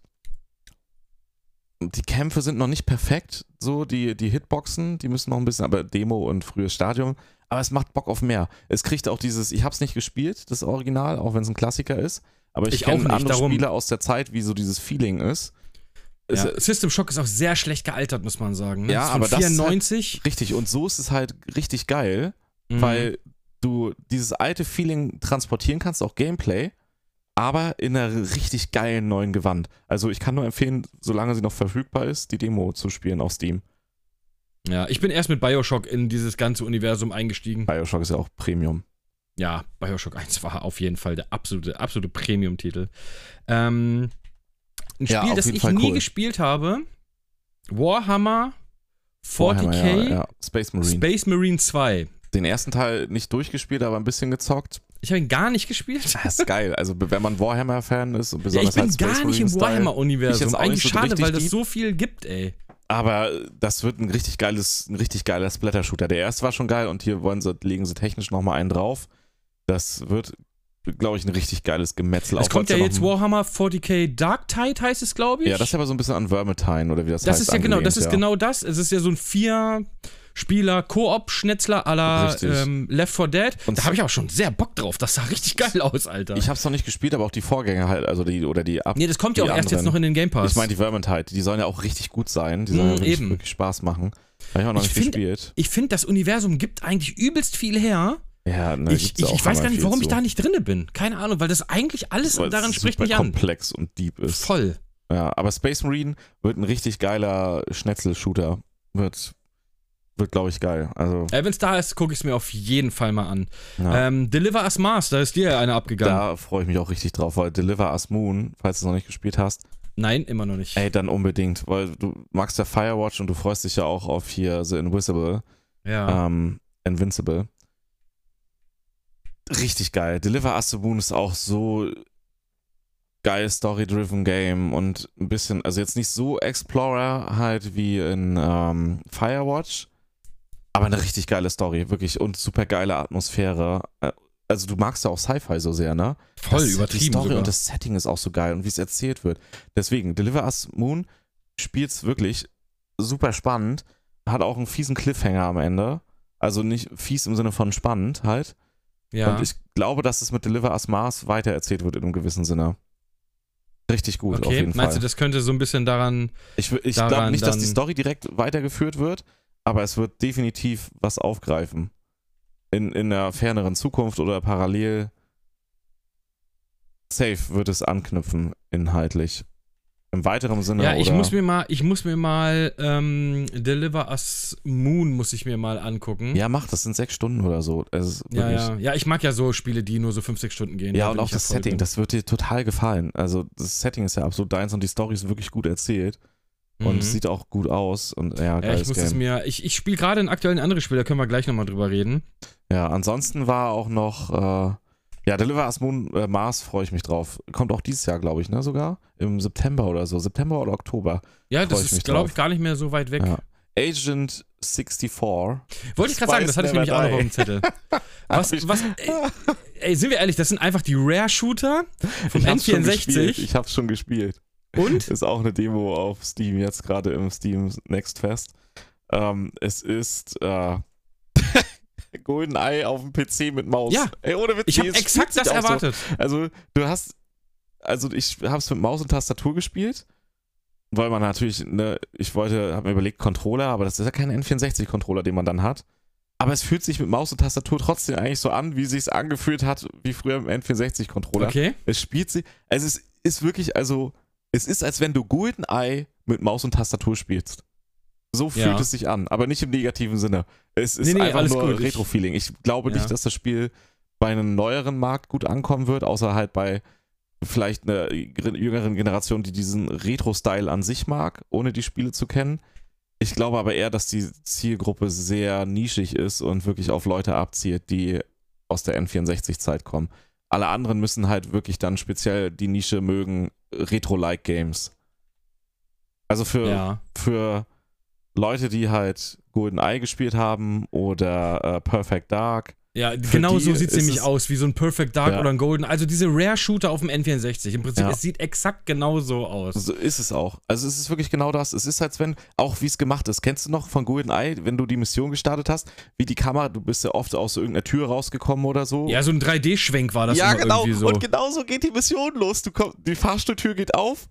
die Kämpfe sind noch nicht perfekt, so die, die Hitboxen, die müssen noch ein bisschen, aber Demo und frühes Stadium. Aber es macht Bock auf mehr. Es kriegt auch dieses, ich hab's nicht gespielt, das Original, auch wenn es ein Klassiker ist. Aber ich, Ich kenne andere darum- Spiele aus der Zeit, wie so dieses Feeling ist. Ja. System Shock ist auch sehr schlecht gealtert, muss man sagen. Ne? Ja, Das aber das ist halt 94. Richtig, und so ist es halt richtig geil, Mhm. weil du dieses alte Feeling transportieren kannst, auch Gameplay, aber in einer richtig geilen neuen Gewand. Also ich kann nur empfehlen, solange sie noch verfügbar ist, die Demo zu spielen auf Steam. Ja, ich bin erst mit Bioshock in dieses ganze Universum eingestiegen. Bioshock ist ja auch Premium. Ja, Bioshock 1 war auf jeden Fall der absolute, absolute Premium-Titel. Ähm, ein Ja, Spiel, das ich Fall nie cool. gespielt habe: Warhammer 40k Warhammer, ja, ja. Space Marine. Space Marine 2. Den ersten Teil nicht durchgespielt, aber ein bisschen gezockt. Ich habe ihn gar nicht gespielt. Das ist geil. Also wenn man Warhammer-Fan ist und Ja, besonders ich bin halt Space gar nicht im Warhammer-Universum. Eigentlich so schade, weil das so viel gibt, ey. Aber das wird ein richtig geiles, ein richtig geiler Splatter-Shooter. Der erste war schon geil und hier wollen sie, legen sie technisch nochmal einen drauf. Das wird, glaube ich, ein richtig geiles Gemetzel. Es kommt ja jetzt Warhammer 40k Dark Tide, heißt es, glaube ich. Ja, das ist aber so ein bisschen an Vermintide oder wie das, Das heißt. ist ja genau, das ist ja. genau das. Es ist ja so ein vier Spieler Koop-Schnetzler à la Richtig. ähm, Left 4 Dead. Und da habe ich auch schon sehr Bock drauf. Das sah richtig geil aus, Alter. Ich habe es noch nicht gespielt, aber auch die Vorgänger halt, also die oder die ab. nee, das kommt ja auch die erst jetzt anderen. noch in den Game Pass. Ich meine die Vermintide, die sollen ja auch richtig gut sein. Die sollen Mm, ja wirklich, eben. wirklich Spaß machen. Habe ich auch noch Ich nicht find- gespielt. ich finde, das Universum gibt eigentlich übelst viel her. Ja, ne, ich ich, ich weiß gar nicht, warum ich zu. da nicht drinne bin. Keine Ahnung, weil das eigentlich alles Weil daran spricht mich an. komplex und deep ist. Voll. Ja, aber Space Marine wird ein richtig geiler Schnetzel-Shooter. Wird, wird glaube ich, geil. Also, Äh, Wenn es da ist, gucke ich es mir auf jeden Fall mal an. ja. Ähm, Deliver Us Mars, da ist dir eine abgegangen. da freue ich mich auch richtig drauf, weil Deliver Us Moon, falls du es noch nicht gespielt hast, Nein, immer noch nicht. Ey, dann unbedingt, weil du magst ja Firewatch und du freust dich ja auch auf hier The Invisible. ja. Ähm, Invincible. Richtig geil. Deliver Us the Moon ist auch so geil Story-driven Game und ein bisschen, also jetzt nicht so Explorer halt wie in ähm, Firewatch, aber eine richtig geile Story, wirklich und super geile Atmosphäre. Äh, Also du magst ja auch Sci-Fi so sehr, ne? Voll das, Die übertrieben Story sogar. und das Setting ist auch so geil und wie es erzählt wird. Deswegen, Deliver Us Moon spielt's wirklich super spannend, hat auch einen fiesen Cliffhanger am Ende. Also nicht fies im Sinne von spannend halt. Ja. Und ich glaube, dass es mit Deliver Us Mars weitererzählt wird in einem gewissen Sinne. Richtig gut, auf okay, jeden meinst Fall. du, das könnte so ein bisschen daran. ich ich glaube nicht, dass die Story direkt weitergeführt wird, aber es wird definitiv was aufgreifen. In, in der ferneren Zukunft oder parallel. Safe wird es anknüpfen, inhaltlich. Im weiteren Sinne. Ja, ich oder muss mir mal, ich muss mir mal ähm, Deliver Us Moon muss ich mir mal angucken. Ja, mach, das sind sechs Stunden oder so. Es ist ja, ja. Ja, ich mag ja so Spiele, die nur so fünf, sechs Stunden gehen. Ja, und bin auch das Setting, drin. das wird dir total gefallen. Also, das Setting ist ja absolut deins und die Story ist wirklich gut erzählt. Und Mhm. es sieht auch gut aus. Und ja, ja, ich muss Game. es mir. Ich, ich spiele gerade ein aktuell ein anderes Spiel, da können wir gleich nochmal drüber reden. Ja, ansonsten war auch noch, äh, ja, Deliver Us Moon äh, Mars freue ich mich drauf. Kommt auch dieses Jahr, glaube ich, ne, sogar? Im September oder so. September oder Oktober. Ja, das ist, glaube ich, gar nicht mehr so weit weg. Ja. Agent 64. Wollte ich gerade sagen, das hatte ich nämlich auch noch auf dem Zettel. Was, was, ey, ey, sind wir ehrlich, das sind einfach die Rare-Shooter vom Ich hab's schon gespielt. N64 Ich hab's schon gespielt. und Ist auch eine Demo auf Steam, jetzt gerade im Steam Next Fest. Ähm, es ist äh, GoldenEye auf dem PC mit Maus. Ja. Ey, ohne Witz, ich habe es exakt das auch so. erwartet. Also, du hast, also ich hab's mit Maus und Tastatur gespielt, weil man natürlich, ne, ich wollte, hab mir überlegt, Controller, aber das ist ja kein N64-Controller, den man dann hat. Aber es fühlt sich mit Maus und Tastatur trotzdem eigentlich so an, wie sich's angefühlt hat, wie früher im N64-Controller. Okay. Es spielt sich, also es ist wirklich, also es ist, als wenn du GoldenEye mit Maus und Tastatur spielst. So fühlt Ja. es sich an, aber nicht im negativen Sinne. Es ist Nee, nee, einfach nur Retro-Feeling. Ich glaube Ja. nicht, dass das Spiel bei einem neueren Markt gut ankommen wird, außer halt bei vielleicht einer jüngeren Generation, die diesen Retro-Style an sich mag, ohne die Spiele zu kennen. Ich glaube aber eher, dass die Zielgruppe sehr nischig ist und wirklich auf Leute abzielt, die aus der N64-Zeit kommen. Alle anderen müssen halt wirklich dann speziell die Nische mögen, Retro-like Games. Also für, Ja. für Leute, die halt GoldenEye gespielt haben oder äh, Perfect Dark. Ja, genau die so sieht es nämlich aus, wie so ein Perfect Dark Ja. oder ein Golden. Also diese Rare-Shooter auf dem N64. Im Prinzip, Ja. es sieht exakt genau so aus. So ist es auch. Also es ist wirklich genau das. Es ist, als wenn, auch wie es gemacht ist. Kennst du noch von GoldenEye, wenn du die Mission gestartet hast, wie die Kamera, du bist ja oft aus irgendeiner Tür rausgekommen oder so. Ja, so ein 3D-Schwenk war das ja, genau. so. Und genau so geht die Mission los. Du komm, die Fahrstuhltür geht auf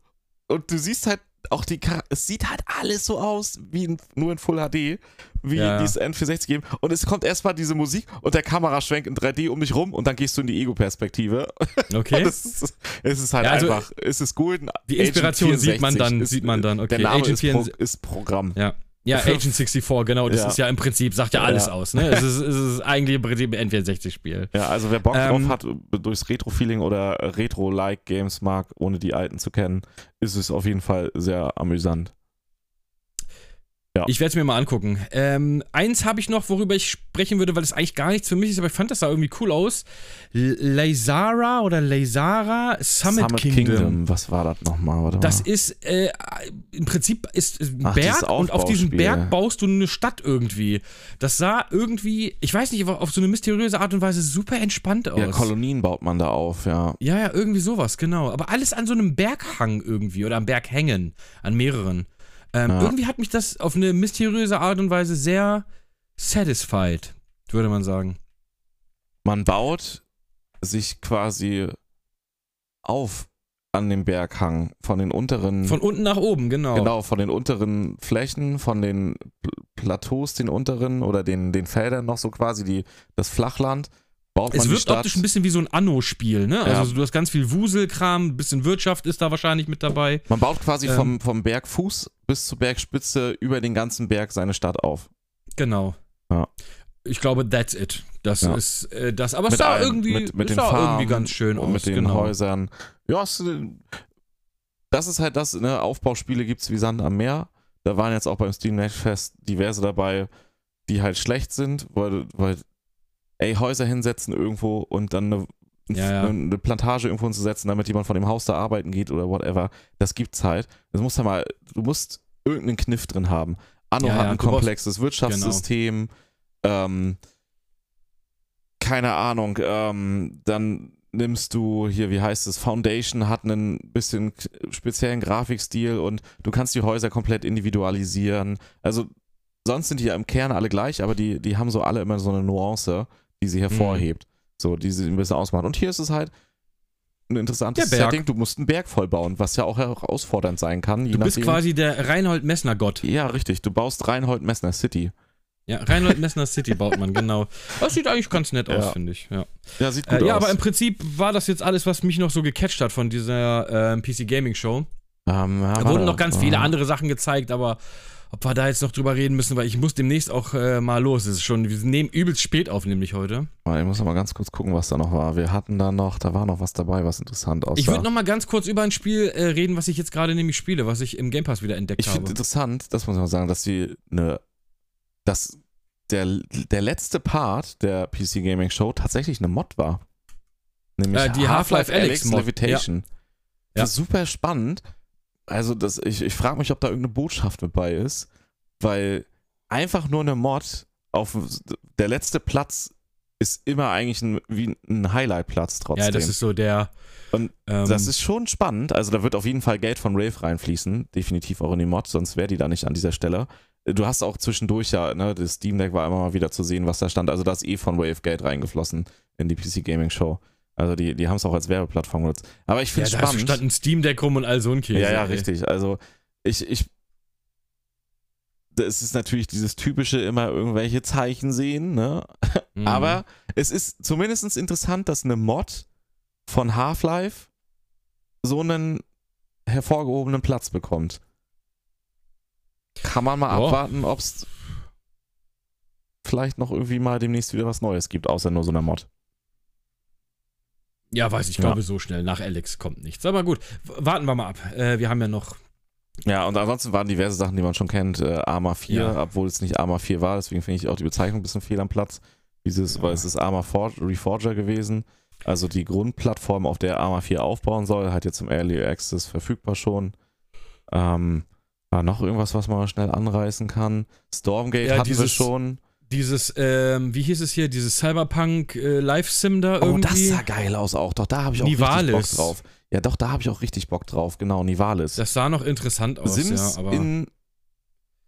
und du siehst halt auch die Char es sieht halt alles so aus wie in, nur in Full HD, wie Ja. dieses N64 Game. Und es kommt erstmal diese Musik und der Kameraschwenk in 3D um dich rum und dann gehst du in die Ego-Perspektive. Okay. Ist, es ist halt Ja, also, einfach, es ist Golden. die Inspiration sieht man dann, 64 ist, sieht man dann. Okay, Der Name ist, Pro, 64 ist Programm. Ja. Ja, Agent 64, genau. Das Ja. ist ja im Prinzip, sagt ja alles Ja. aus. Ne? Es, ist, es ist eigentlich im Prinzip ein N64-Spiel. Ja, also wer Bock Ähm, drauf hat, durchs Retro-Feeling oder Retro-like Games mag, ohne die alten zu kennen, ist es auf jeden Fall sehr amüsant. Ja. Ich werde es mir mal angucken. Ähm, eins habe ich noch, worüber ich sprechen würde, weil es eigentlich gar nichts für mich ist, aber ich fand das sah irgendwie cool aus. L- Lasara oder Lasara Summit, Kingdom. Was war das nochmal? Das mal. ist, äh, im Prinzip ist ein Ach, Berg und auf diesem. Berg baust du eine Stadt irgendwie. Das sah irgendwie, ich weiß nicht, auf so eine mysteriöse Art und Weise super entspannt aus. Ja, Kolonien baut man da auf, ja. Ja, ja, irgendwie sowas, genau. Aber alles an so einem Berghang irgendwie oder am Berg hängen, an mehreren. Ähm, Ja. Irgendwie hat mich das auf eine mysteriöse Art und Weise sehr satisfied, würde man sagen. Man baut sich quasi auf an dem Berghang von den unteren Von unten nach oben, genau. Genau, von den unteren Flächen, von den Pl- Plateaus, den unteren oder den, den Feldern noch so quasi, die, das Flachland, baut man Es wirkt optisch ein bisschen wie so ein Anno-Spiel, ne? Ja. Also du hast ganz viel Wuselkram, ein bisschen Wirtschaft ist da wahrscheinlich mit dabei. man baut quasi Ähm. vom, vom Bergfuß bis zur Bergspitze über den ganzen Berg seine Stadt auf. Genau. Ja. Ich glaube, that's it. Das Ja. ist äh, das. Aber es sah allen- irgendwie, mit, mit sah Farmen irgendwie ganz schön und aus. mit den genau. Häusern. Ja, es, äh, das ist halt das, ne, Aufbauspiele gibt es wie Sand am Meer. Da waren jetzt auch beim Steam Next Fest diverse dabei, die halt schlecht sind, weil, weil ey, Häuser hinsetzen irgendwo und dann eine, Ja, ja. eine, eine Plantage irgendwo hinzusetzen, damit jemand von dem Haus da arbeiten geht oder whatever. Das gibt's halt. Das muss ja mal, du musst irgendeinen Kniff drin haben. Anno hat ein du komplexes Wirtschaftssystem. Ähm, keine Ahnung. Ähm, dann nimmst du hier, wie heißt es, Foundation hat einen bisschen speziellen Grafikstil und du kannst die Häuser komplett individualisieren. Also sonst sind die ja im Kern alle gleich, aber die, die haben so alle immer so eine Nuance, die sie hervorhebt. So, die sie ein bisschen ausmacht. Und hier ist es halt ein interessantes. Setting. Du musst einen Berg vollbauen, was ja auch herausfordernd sein kann. Du bist nachdem- quasi der Reinhold Messner Gott. Ja, richtig. Du baust Reinhold Messner City. Ja, Reinhold Messner City baut man, genau. Das sieht eigentlich ganz nett aus, Ja. finde ich. Ja. Ja, sieht gut Äh, ja, aus. aber im Prinzip war das jetzt alles, was mich noch so gecatcht hat von dieser ähm, PC Gaming Show. ähm, ja, Da wurden noch ganz viele Ah. andere Sachen gezeigt, aber ob wir da jetzt noch drüber reden müssen, weil ich muss demnächst auch äh, mal los. Es ist schon, wir nehmen übelst spät auf, nämlich heute. Warte, Ich muss noch mal ganz kurz gucken, was da noch war. Wir hatten da noch, da war noch was dabei, was interessant aussah. Ich würde noch mal ganz kurz über ein Spiel äh, reden, was ich jetzt gerade nämlich spiele, was ich im Game Pass wieder entdeckt Ich habe. finde interessant, das muss ich mal sagen, dass sie eine, dass der, der letzte Part der PC Gaming Show tatsächlich eine Mod war. Nämlich Äh, die Half-Life Alyx Mod. Levitation. Ja. Das ist super spannend. Also, das, ich, ich frage mich, ob da irgendeine Botschaft mit bei ist, weil einfach nur eine Mod auf der letzte Platz ist immer eigentlich ein, wie ein Highlight-Platz trotzdem. ja, das ist so der. Und ähm, Das ist schon spannend. Also da wird auf jeden Fall Geld von Rave reinfließen. Definitiv auch in die Mod, sonst wäre die da nicht an dieser Stelle. Du hast auch zwischendurch ja, ne, das Steam Deck war immer mal wieder zu sehen, was da stand. Also da ist eh von Wave Geld reingeflossen in die PC Gaming Show. Also die, die haben es auch als Werbeplattform genutzt. Aber ich ja, finde es da spannend. stand ein Steam Deck rum und all so ein Käse. ja, ja, ey. richtig. Also ich, ich es ist natürlich dieses typische immer irgendwelche Zeichen sehen, ne? Mhm. Aber es ist zumindest interessant, dass eine Mod von Half-Life so einen hervorgehobenen Platz bekommt. Kann man mal Ja. abwarten, ob es vielleicht noch irgendwie mal demnächst wieder was Neues gibt, außer nur so einer Mod. Ja, weiß ich, Ja. glaube so schnell nach Alex kommt nichts. Aber gut, warten wir mal ab. Äh, wir haben ja noch. Ja, und ansonsten waren diverse Sachen, die man schon kennt. Äh, Arma 4, Ja. obwohl es nicht Arma 4 war, deswegen finde ich auch die Bezeichnung ein bisschen fehl am Platz. Dieses, Ja. Weil es ist Arma For Reforger gewesen. Also die Grundplattform, auf der Arma 4 aufbauen soll, hat jetzt im Early Access verfügbar schon. Ähm, war noch irgendwas, was man schnell anreißen kann. Stormgate Ja, hatten wir dieses- schon. Dieses, ähm, wie hieß es hier, dieses Cyberpunk äh, Live-Sim da Oh, irgendwie. das sah geil aus auch. Doch, da habe ich auch Nivalis. richtig Bock drauf. Ja, doch, da habe ich auch richtig Bock drauf. Genau, Nivalis. Das sah noch interessant aus, Sims ja, aber. in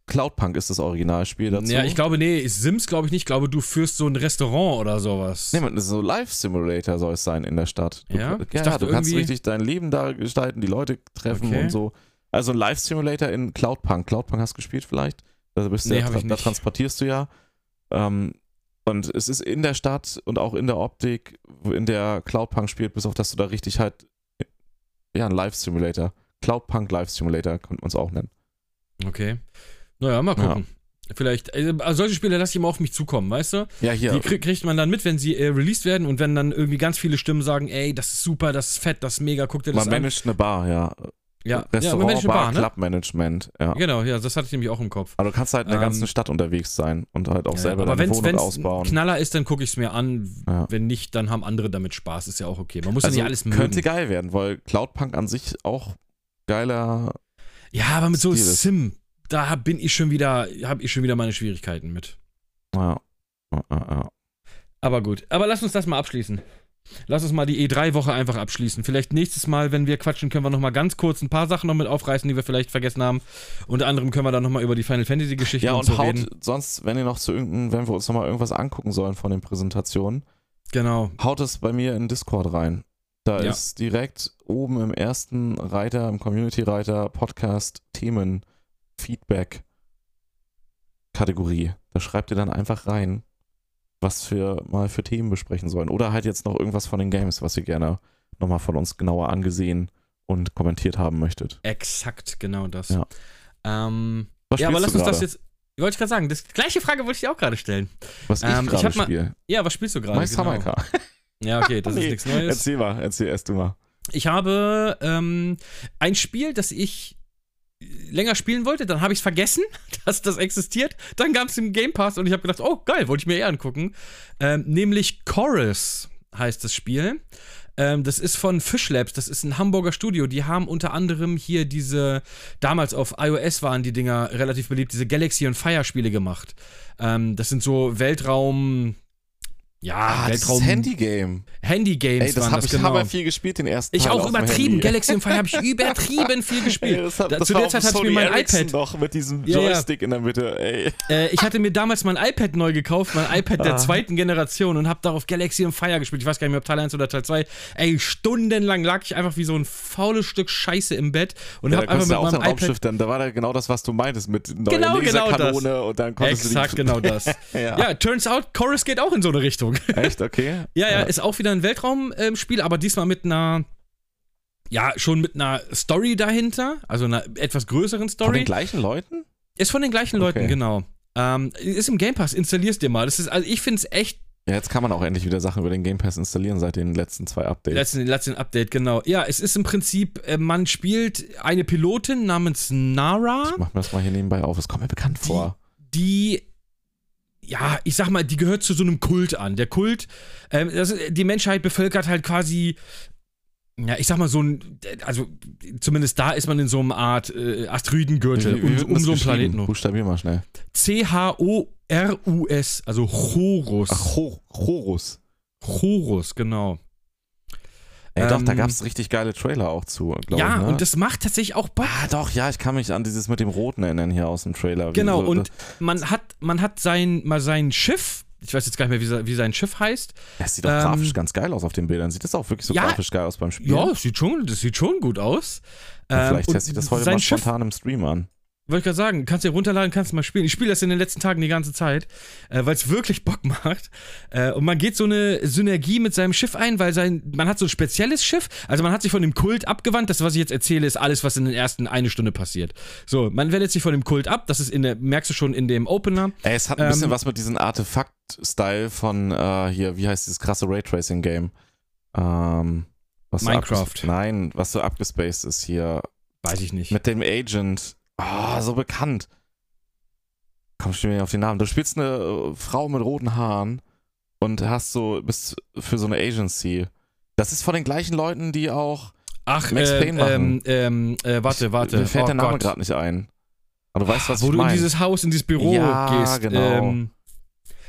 Cloudpunk ist das Originalspiel dazu. ja, ich glaube, nee, Sims glaube ich nicht. Ich glaube, du führst so ein Restaurant oder sowas. Nee, man, so Live-Simulator soll es sein in der Stadt. Du, Ja? ja, dachte du kannst richtig dein Leben da gestalten, die Leute treffen Okay. und so. Also ein Live-Simulator in Cloudpunk. Cloudpunk hast du gespielt vielleicht? Da, bist Nee, ja, da nicht. transportierst du ja. Ähm, und es ist in der Stadt und auch in der Optik, in der Cloudpunk spielt, bis auf dass du da richtig halt, ja, ein Live-Simulator. Cloudpunk Live-Simulator könnte man es auch nennen. Okay. Naja, mal gucken. Vielleicht, äh, solche Spiele lasse ich immer auf mich zukommen, weißt du? Ja, hier. Die krieg, kriegt man dann mit, wenn sie äh, released werden und wenn dann irgendwie ganz viele Stimmen sagen, ey, das ist super, das ist fett, das ist mega, guck dir das man an. managt eine Bar, ja. Ja, ja Restaurant, eine Bar, Bar, ne? Club-Management, ja. Genau, ja, das hatte ich nämlich auch im Kopf. Aber du kannst halt in der Ähm, ganzen Stadt unterwegs sein und halt auch Ja, selber aber deine wenn Wohnung es ausbauen. ein Knaller ist, dann gucke ich es mir an. Ja. Wenn nicht, dann haben andere damit Spaß. Ist ja auch okay. Man muss also ja nicht alles mögen. könnte geil werden, weil Cloudpunk an sich auch geiler. ja, aber mit so Stil ist. Sim, da bin ich schon wieder, habe ich schon wieder meine Schwierigkeiten mit. Ja. Ja, ja, ja. Aber gut. Aber lass uns das mal abschließen. Lass uns mal die E3-Woche einfach abschließen. Vielleicht nächstes Mal, wenn wir quatschen, können wir noch mal ganz kurz ein paar Sachen noch mit aufreißen, die wir vielleicht vergessen haben. Unter anderem können wir dann noch mal über die Final Fantasy-Geschichte ja, und, und so haut reden. sonst, wenn ihr noch zu irgendeinem, wenn wir uns nochmal irgendwas angucken sollen von den Präsentationen, Genau. haut es bei mir in Discord rein. Da Ja. ist direkt oben im ersten Reiter, im Community-Reiter Podcast Themen Feedback Kategorie. Da schreibt ihr dann einfach rein, was wir mal für Themen besprechen sollen. Oder halt jetzt noch irgendwas von den Games, was ihr gerne nochmal von uns genauer angesehen und kommentiert haben möchtet. Exakt, genau das. Ja. Ähm, Was ja, aber lass uns das gerade? jetzt. Wollte ich gerade sagen, das gleiche Frage wollte ich dir auch gerade stellen. Was ähm, ich gerade spiele. Ja, was spielst du gerade? My Summer Car. Ja, okay, das Nee, ist nichts Neues. Erzähl mal, erzähl erst du mal. Ich habe ähm, ein Spiel, das ich länger spielen wollte, dann habe ich es vergessen, dass das existiert. Dann gab es im Game Pass und ich habe gedacht, oh geil, wollte ich mir eher angucken. Ähm, nämlich Chorus heißt das Spiel. Ähm, das ist von Fish Labs, das ist ein Hamburger Studio. Die haben unter anderem hier diese, damals auf iOS waren die Dinger relativ beliebt, diese Galaxy und Fire Spiele gemacht. Ähm, das sind so Weltraum, ja, Ah, das Weltraum. ist Handy-Game. Handy-Games Ey, das habe das ich genau. aber viel gespielt, den ersten Ich Teil auch übertrieben. Galaxy und Fire habe ich übertrieben viel gespielt. Ey, das hat, Da- das zu der Zeit hatte ich mir mein Ericsson iPad. noch mit diesem Ja, ja. Joystick in der Mitte. Ey. Äh, ich hatte mir damals mein iPad neu gekauft, mein iPad der Ah. zweiten Generation und habe darauf Galaxy und Fire gespielt. Ich weiß gar nicht mehr, ob Teil 1 oder Teil 2. Ey, stundenlang lag ich einfach wie so ein faules Stück Scheiße im Bett und Ja, habe einfach mit auch meinem iPad. Dann, da war da genau das, was du meintest, mit neuer Genau, genau Laserkanone und dann konntest Exakt, du die, genau das. ja. Ja, turns out, Chorus geht auch in so eine Richtung. Echt? Okay. Ja, ja, ist auch wieder ein Weltraumspiel, aber diesmal mit einer, ja, schon mit einer Story dahinter, also einer etwas größeren Von Story. den gleichen Leuten? Ist von den gleichen Leuten, Okay. genau. Ähm, ist im Game Pass, installierst dir mal. Das ist, also ich finde es echt Ja, jetzt kann man auch endlich wieder Sachen über den Game Pass installieren seit den letzten zwei Updates. letzten, letzten Update, genau. Ja, es ist im Prinzip, äh, man spielt eine Pilotin namens Nara, ich mach mir das mal hier nebenbei auf. Es kommt mir bekannt Die- vor. die, ja, ich sag mal, die gehört zu so einem Kult an. Der Kult, ähm, das, die Menschheit bevölkert halt quasi. Ja, ich sag mal so ein, also zumindest da ist man in so einer Art äh, Asteroidengürtel um, um so einen? Planeten. Buchstabier mal schnell. C-H-O-R-U-S, also Horus. Ach, Ho Horus. Horus, genau. Ey, doch, da Ähm, gab es richtig geile Trailer auch zu, glaube Ja, ich. Ne? und das macht tatsächlich auch Bock. Ah, doch, ja, ich kann mich an dieses mit dem Roten erinnern hier aus dem Trailer. Genau, so- und man hat, man hat sein, mal sein Schiff, ich weiß jetzt gar nicht mehr, wie, wie sein Schiff heißt. Das sieht doch ähm, grafisch ganz geil aus auf den Bildern. Sieht das auch wirklich so Ja, grafisch geil aus beim Spiel? Ja, das sieht schon, das sieht schon gut aus. Ja, Ähm, vielleicht teste ich das heute mal Schiff, spontan im Stream an. Wollte ich gerade sagen, kannst du dir runterladen, kannst du mal spielen. Ich spiele das in den letzten Tagen die ganze Zeit, äh, weil es wirklich Bock macht. Äh, und man geht so eine Synergie mit seinem Schiff ein, weil sein, man hat so ein spezielles Schiff. Also man hat sich von dem Kult abgewandt. Das, was ich jetzt erzähle, ist alles, was in den ersten eine Stunde passiert. So, man wendet sich von dem Kult ab. Das ist in der, merkst du schon in dem Opener. Ey, es hat ein bisschen Ähm, was mit diesem Artefakt-Style von äh, hier, wie heißt dieses krasse Raytracing-Game? Ähm, Minecraft. Nein, was so abgespaced ist hier. Weiß ich nicht. Mit dem Agent. Ah, so bekannt. Komm schon wieder auf den Namen. Du spielst eine äh, Frau mit roten Haaren und hast so, bist für so eine Agency. Das ist von den gleichen Leuten, die auch. Ach, Max äh, Payne machen. ähm, ähm, äh, warte, warte. Mir fällt oh der Name gerade nicht ein. Aber du weißt, was Wo ich du in meine. dieses Haus, in dieses Büro Ja, gehst. genau. Ähm,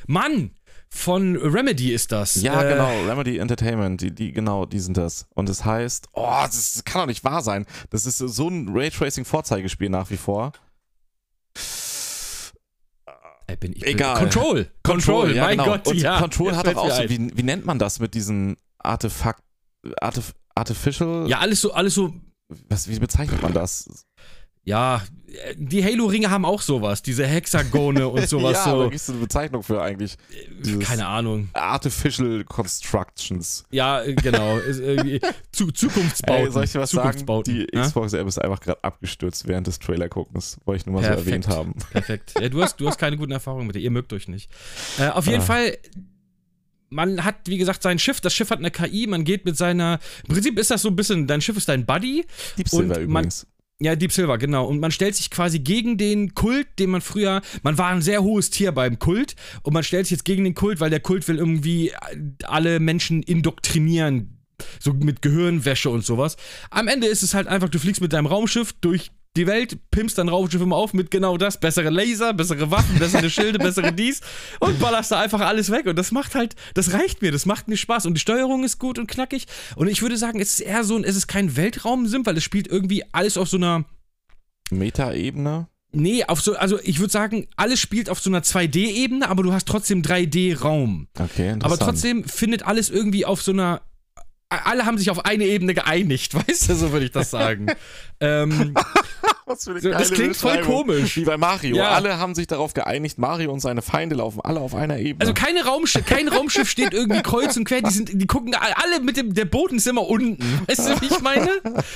Mann, von Remedy ist das. Ja, Äh, genau, Remedy Entertainment, die, die, genau, die sind das. Und es heißt, oh, das, das kann doch nicht wahr sein. Das ist so ein Raytracing-Vorzeigespiel nach wie vor. Äh, bin ich Egal. Control. Control, ja, mein genau. Gott, Und ja. Control hat doch auch so, wie, wie nennt man das mit diesen Artefakt, Artif Artificial, Ja, alles so, alles so. was, wie bezeichnet man das? Ja, äh, die Halo-Ringe haben auch sowas, diese Hexagone und sowas ja, da so. gibt es eine Bezeichnung für eigentlich. dieses- Keine Ahnung. Artificial Constructions. Ja, äh, genau. Zu Zukunftsbauten. Ey, soll ich dir was sagen? Die Ja? Xbox-App ist einfach gerade abgestürzt während des Trailer-Guckens. Wollte ich nur mal Perfekt. so erwähnt haben. Perfekt. Ja, du, hast, du hast keine guten Erfahrungen mit ihr. Ihr mögt euch nicht. Äh, auf jeden Ah. Fall, man hat, wie gesagt, sein Schiff. Das Schiff hat eine KI. Man geht mit seiner. Im Prinzip ist das so ein bisschen. Dein Schiff ist dein Buddy. Deep Silver übrigens. Ja, Deep Silver, genau. Und man stellt sich quasi gegen den Kult, den man früher. Man war ein sehr hohes Tier beim Kult. Und man stellt sich jetzt gegen den Kult, weil der Kult will irgendwie alle Menschen indoktrinieren. So mit Gehirnwäsche und sowas. Am Ende ist es halt einfach, du fliegst mit deinem Raumschiff durch die Welt, pimpst dein Raumschiff immer auf mit genau das. Bessere Laser, bessere Waffen, bessere Schilde, bessere dies. Und ballerst da einfach alles weg. Und das macht halt, das reicht mir, das macht mir Spaß. Und die Steuerung ist gut und knackig. Und ich würde sagen, es ist eher so ein, es ist kein Weltraumsim, weil es spielt irgendwie alles auf so einer. Meta-Ebene. Nee, auf so, also ich würde sagen, alles spielt auf so einer 2D-Ebene, aber du hast trotzdem 3D-Raum. Okay, interessant. Aber trotzdem findet alles irgendwie auf so einer. Alle haben sich auf eine Ebene geeinigt, weißt du, so würde ich das sagen. ähm, Was für eine so, das geile klingt voll komisch. Wie bei Mario. Ja. Alle haben sich darauf geeinigt, Mario und seine Feinde laufen alle auf einer Ebene. Also keine Raumschiff, kein Raumschiff steht irgendwie kreuz und quer. Die, sind, die gucken alle mit dem. Der Boden ist immer unten. Weißt du, wie ich meine?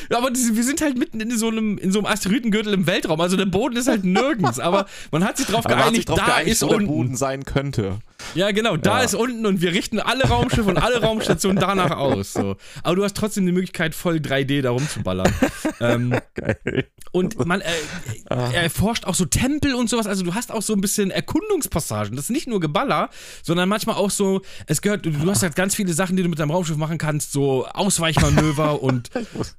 Aber die, wir sind halt mitten in so einem, in so einem Asteroidengürtel im Weltraum. Also der Boden ist halt nirgends. Aber man hat sich darauf hat sich geeinigt, drauf da geeinigt, ist wo der unten. Boden sein könnte. Ja, genau, da Ja. ist unten und wir richten alle Raumschiffe und alle Raumstationen danach aus. So. Aber du hast trotzdem die Möglichkeit, voll 3D da rumzuballern. ähm, Geil. und man äh, Ah. er erforscht auch so Tempel und sowas. Also du hast auch so ein bisschen Erkundungspassagen. Das ist nicht nur Geballer, sondern manchmal auch so, es gehört, du, du hast halt ganz viele Sachen, die du mit deinem Raumschiff machen kannst, so Ausweichmanöver und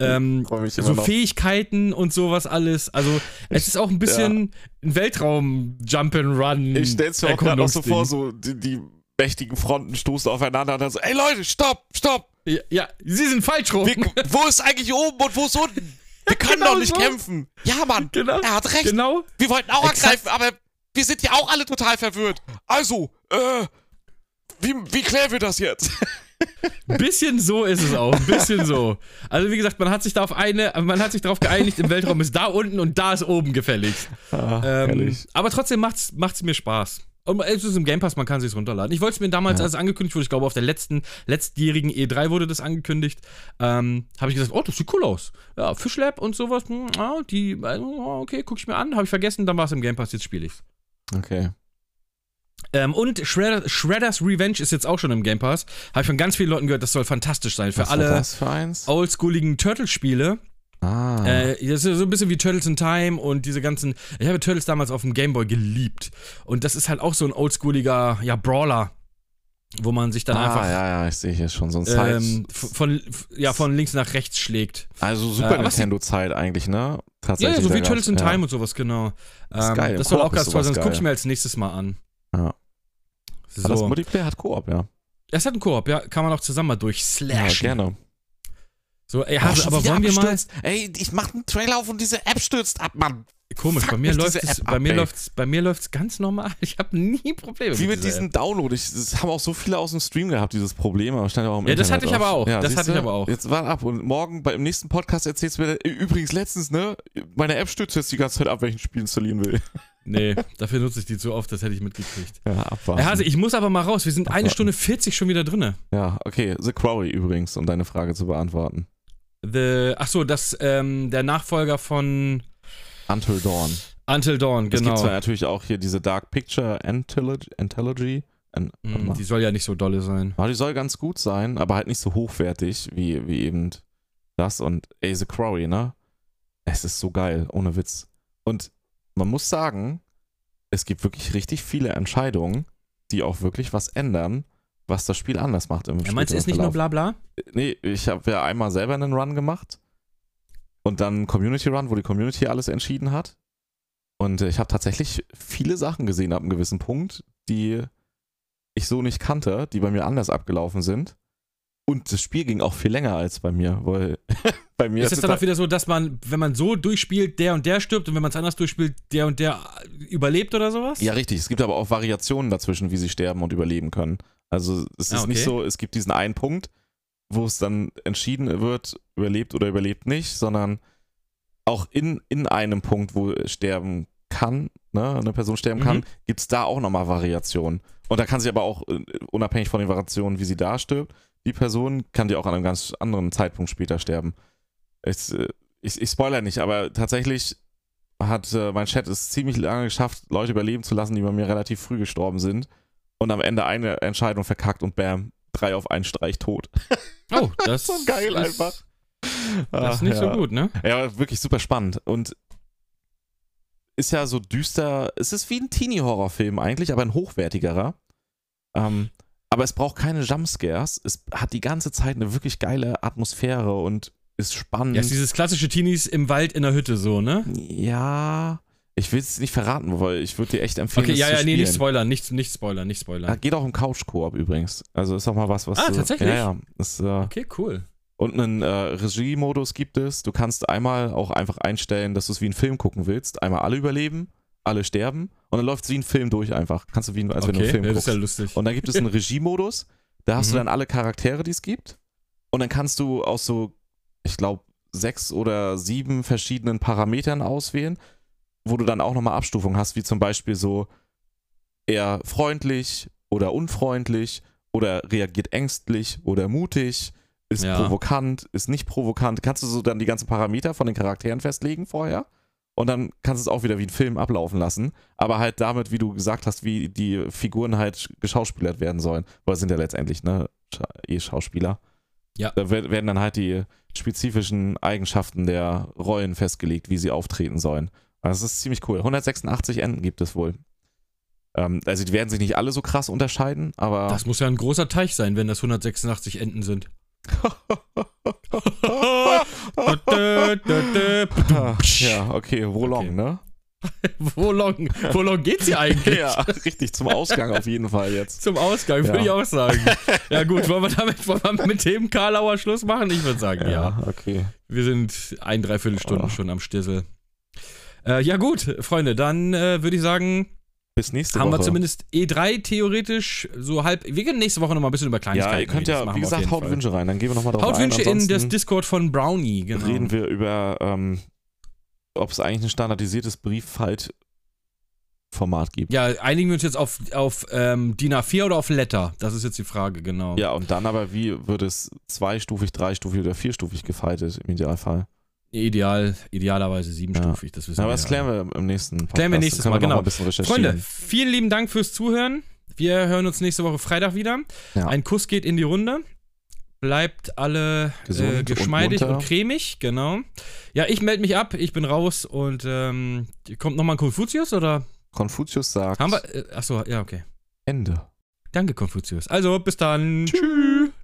ähm, so noch. Fähigkeiten und sowas alles. Also es ist auch ein bisschen ein Weltraum-Jump-and-Run. Ich stell's mir auch gerade so vor, so die, die mächtigen Fronten stoßen aufeinander und dann so, ey Leute, stopp, stopp! Ja, ja, sie sind falsch rum. Wir, wo ist eigentlich oben und wo ist unten? Wir können Genau doch nicht so. kämpfen. Ja, Mann, Genau. er hat recht. Genau. Wir wollten auch Exakt. angreifen, aber wir sind ja auch alle total verwirrt. Also, äh, wie, wie klären wir das jetzt? Ein bisschen so ist es auch. Ein bisschen so. Also, wie gesagt, man hat sich da auf eine, man hat sich darauf geeinigt, im Weltraum ist da unten und da ist oben gefälligst. Ah, Ähm, aber trotzdem macht's, macht's mir Spaß. Und es ist im Game Pass, man kann sich's runterladen. Ich wollte es mir damals, Ja. als es angekündigt wurde, ich glaube auf der letzten, letztjährigen E3 wurde das angekündigt, ähm, habe ich gesagt, oh, das sieht cool aus. Ja, Fishlab und sowas, hm, ah, die, äh, okay, guck ich mir an, habe ich vergessen, dann war es im Game Pass, jetzt spiele ich's. Okay. Ähm, und Shredder, Shredder's Revenge ist jetzt auch schon im Game Pass. Habe ich von ganz vielen Leuten gehört, das soll fantastisch sein. Für Was alle oldschooligen Turtles-Spiele. Ah. Äh, das ist so ein bisschen wie Turtles in Time und diese ganzen. Ich habe Turtles damals auf dem Gameboy geliebt. Und das ist halt auch so ein oldschooliger, ja, Brawler, wo man sich dann ah, einfach ja, ja, ich sehe hier schon so ein Zeit. ähm, von, ja, von links nach rechts schlägt. also äh, Super was- Nintendo-Zeit eigentlich, ne? Ja, Tatsächlich. ja, so wie Turtles in ja. Time und sowas, genau. ist Ähm, geil. Das soll auch ganz toll sein. Das gucke ich mir als nächstes mal an. Ja. Aber das So. Multiplayer hat Koop, ja. Es hat einen Koop, ja. Kann man auch zusammen mal Ja, durchslashen. gerne. So, ey, Hase, schon aber wollen wir mal. abgestürzt. Ey, ich mach einen Trailer auf und diese App stürzt ab, Mann. Komisch, Fuck bei mir läuft es, bei mir läuft's, bei mir läuft's ganz normal. Ich habe nie Probleme Wie mit diesem. Download. Ich, das haben auch so viele aus dem Stream gehabt, dieses Problem. Aber stand ja, auch im Ja, das hatte ich aber auf. auch. Ja, Das hatte ich du? aber auch. Jetzt warte ab. Und morgen bei, im nächsten Podcast erzählst du mir, äh, übrigens letztens, ne? Meine App stürzt jetzt die ganze Zeit ab, welchen Spiel installieren will. Nee, dafür nutze ich die zu oft, das hätte ich mitgekriegt. Ja, abwarten. Herr Hase, ich muss aber mal raus. Wir sind eine Abwarten. Stunde 40 schon wieder drinne. ja, okay. The Quarry übrigens, um deine Frage zu beantworten. The, ach so, das, ähm, der Nachfolger von Until Dawn. Until Dawn, Es gibt genau. zwar natürlich auch hier diese Dark Picture Anthology. An, mal. die soll ja nicht so dolle sein. Ja, die soll ganz gut sein, aber halt nicht so hochwertig wie, wie eben das und ey, The Quarry, ne? Es ist so geil, ohne Witz. Und man muss sagen, es gibt wirklich richtig viele Entscheidungen, die auch wirklich was ändern, was das Spiel anders macht im Ja, meinst du, ist nicht nur Verlauf. bla bla? Nee, ich habe ja einmal selber einen Run gemacht und dann einen Community Run, wo die Community alles entschieden hat. Und äh, ich habe tatsächlich viele Sachen gesehen ab einem gewissen Punkt, die ich so nicht kannte, die bei mir anders abgelaufen sind. Und das Spiel ging auch viel länger als bei mir, weil bei mir Ist es dann auch wieder so, dass man, wenn man so durchspielt, der und der stirbt und wenn man es anders durchspielt, der und der überlebt oder sowas? Ja, richtig. Es gibt aber auch Variationen dazwischen, wie sie sterben und überleben können. Also es ist Ah, okay. nicht so, es gibt diesen einen Punkt, wo es dann entschieden wird, überlebt oder überlebt nicht, sondern auch in, in einem Punkt, wo sterben kann, ne, eine Person sterben kann, Mhm. gibt es da auch nochmal Variationen. Und da kann sie aber auch, äh, unabhängig von den Variationen, wie sie da stirbt, die Person kann die auch an einem ganz anderen Zeitpunkt später sterben. Ich, äh, ich, ich spoiler nicht, aber tatsächlich hat äh, mein Chat es ziemlich lange geschafft, Leute überleben zu lassen, die bei mir relativ früh gestorben sind. Und am Ende eine Entscheidung verkackt und bam, drei auf einen Streich tot. Oh, das So geil ist, einfach. Das ist Ach, nicht ja. so gut, ne? Ja, wirklich super spannend. Und ist ja so düster. Es ist wie ein Teenie-Horrorfilm eigentlich, aber ein hochwertigerer. Ähm, aber es braucht keine Jumpscares. Es hat die ganze Zeit eine wirklich geile Atmosphäre und ist spannend. Ja, ist dieses klassische Teenies im Wald in der Hütte so, ne? Ja, ich will es nicht verraten, weil ich würde dir echt empfehlen, Okay, ja, ja, nee, nicht spoilern, nicht, nicht spoilern, nicht Ja, spoilern. geht auch im Couch-Koop übrigens. Also ist auch mal was, was Ah, du, tatsächlich? Ja, ja. Ist, äh, Okay, cool. und einen äh, Regie-Modus gibt es. Du kannst einmal auch einfach einstellen, dass du es wie einen Film gucken willst. Einmal alle überleben, alle sterben und dann läuft es wie ein Film durch einfach. Kannst du wie, ein- als wenn du okay, einen Film das ist guckst. ja lustig. Und dann gibt es einen Regie-Modus. Da hast du Mhm. dann alle Charaktere, die es gibt. Und dann kannst du aus so, ich glaube, sechs oder sieben verschiedenen Parametern auswählen, wo du dann auch nochmal Abstufungen hast, wie zum Beispiel so eher freundlich oder unfreundlich oder reagiert ängstlich oder mutig, ist Ja. provokant, ist nicht provokant. Kannst du so dann die ganzen Parameter von den Charakteren festlegen vorher? und dann kannst du es auch wieder wie ein Film ablaufen lassen. Aber halt damit, wie du gesagt hast, wie die Figuren halt geschauspielert werden sollen. Weil sind ja letztendlich, ne, eh Schauspieler. Ja. Da werden dann halt die spezifischen Eigenschaften der Rollen festgelegt, wie sie auftreten sollen. Das ist ziemlich cool. 186 Enden gibt es wohl. Ähm, also die werden sich nicht alle so krass unterscheiden, aber. Das muss ja ein großer Teich sein, wenn das 186 Enden sind. ja, okay, wo long, okay. ne? wo long, wo long geht's hier eigentlich? ja, richtig, zum Ausgang auf jeden Fall jetzt. Zum Ausgang, würde ja. ich auch sagen. Ja gut, wollen wir damit wollen wir mit dem Karlauer Schluss machen? Ich würde sagen, ja, ja. okay. Wir sind ein, dreiviertel Stunden oh. schon am Stissel. Äh, ja gut, Freunde, dann äh, würde ich sagen, bis nächste haben Woche. Haben wir zumindest E3 theoretisch so halb. Wir können nächste Woche nochmal ein bisschen über Kleinigkeiten Ja, ihr könnt ja, wie gesagt, haut Fall. Wünsche rein. Dann gehen wir nochmal drauf. Haut Wünsche in das Discord von Brownie, genau. Reden wir über, ähm, ob es eigentlich ein standardisiertes Brieffalt-Format gibt. Ja, einigen wir uns jetzt auf, auf ähm, DIN A4 oder auf Letter. Das ist jetzt die Frage, genau. Ja, und dann aber, wie wird es zweistufig, dreistufig oder vierstufig gefaltet im Idealfall? Ideal, idealerweise siebenstufig, ja. das wissen ja, wir. Aber das klären wir im nächsten Podcast. Klären wir nächstes Mal, genau. Freunde, vielen lieben Dank fürs Zuhören. Wir hören uns nächste Woche Freitag wieder. Ja. Ein Kuss geht in die Runde. Bleibt alle äh, geschmeidig und, und, cremig, genau. Ja, ich melde mich ab, ich bin raus und ähm, kommt nochmal ein Konfuzius oder? Konfuzius sagt. Haben wir. Äh, achso, ja, okay. Ende. Danke, Konfuzius. Also, bis dann. Tschüss.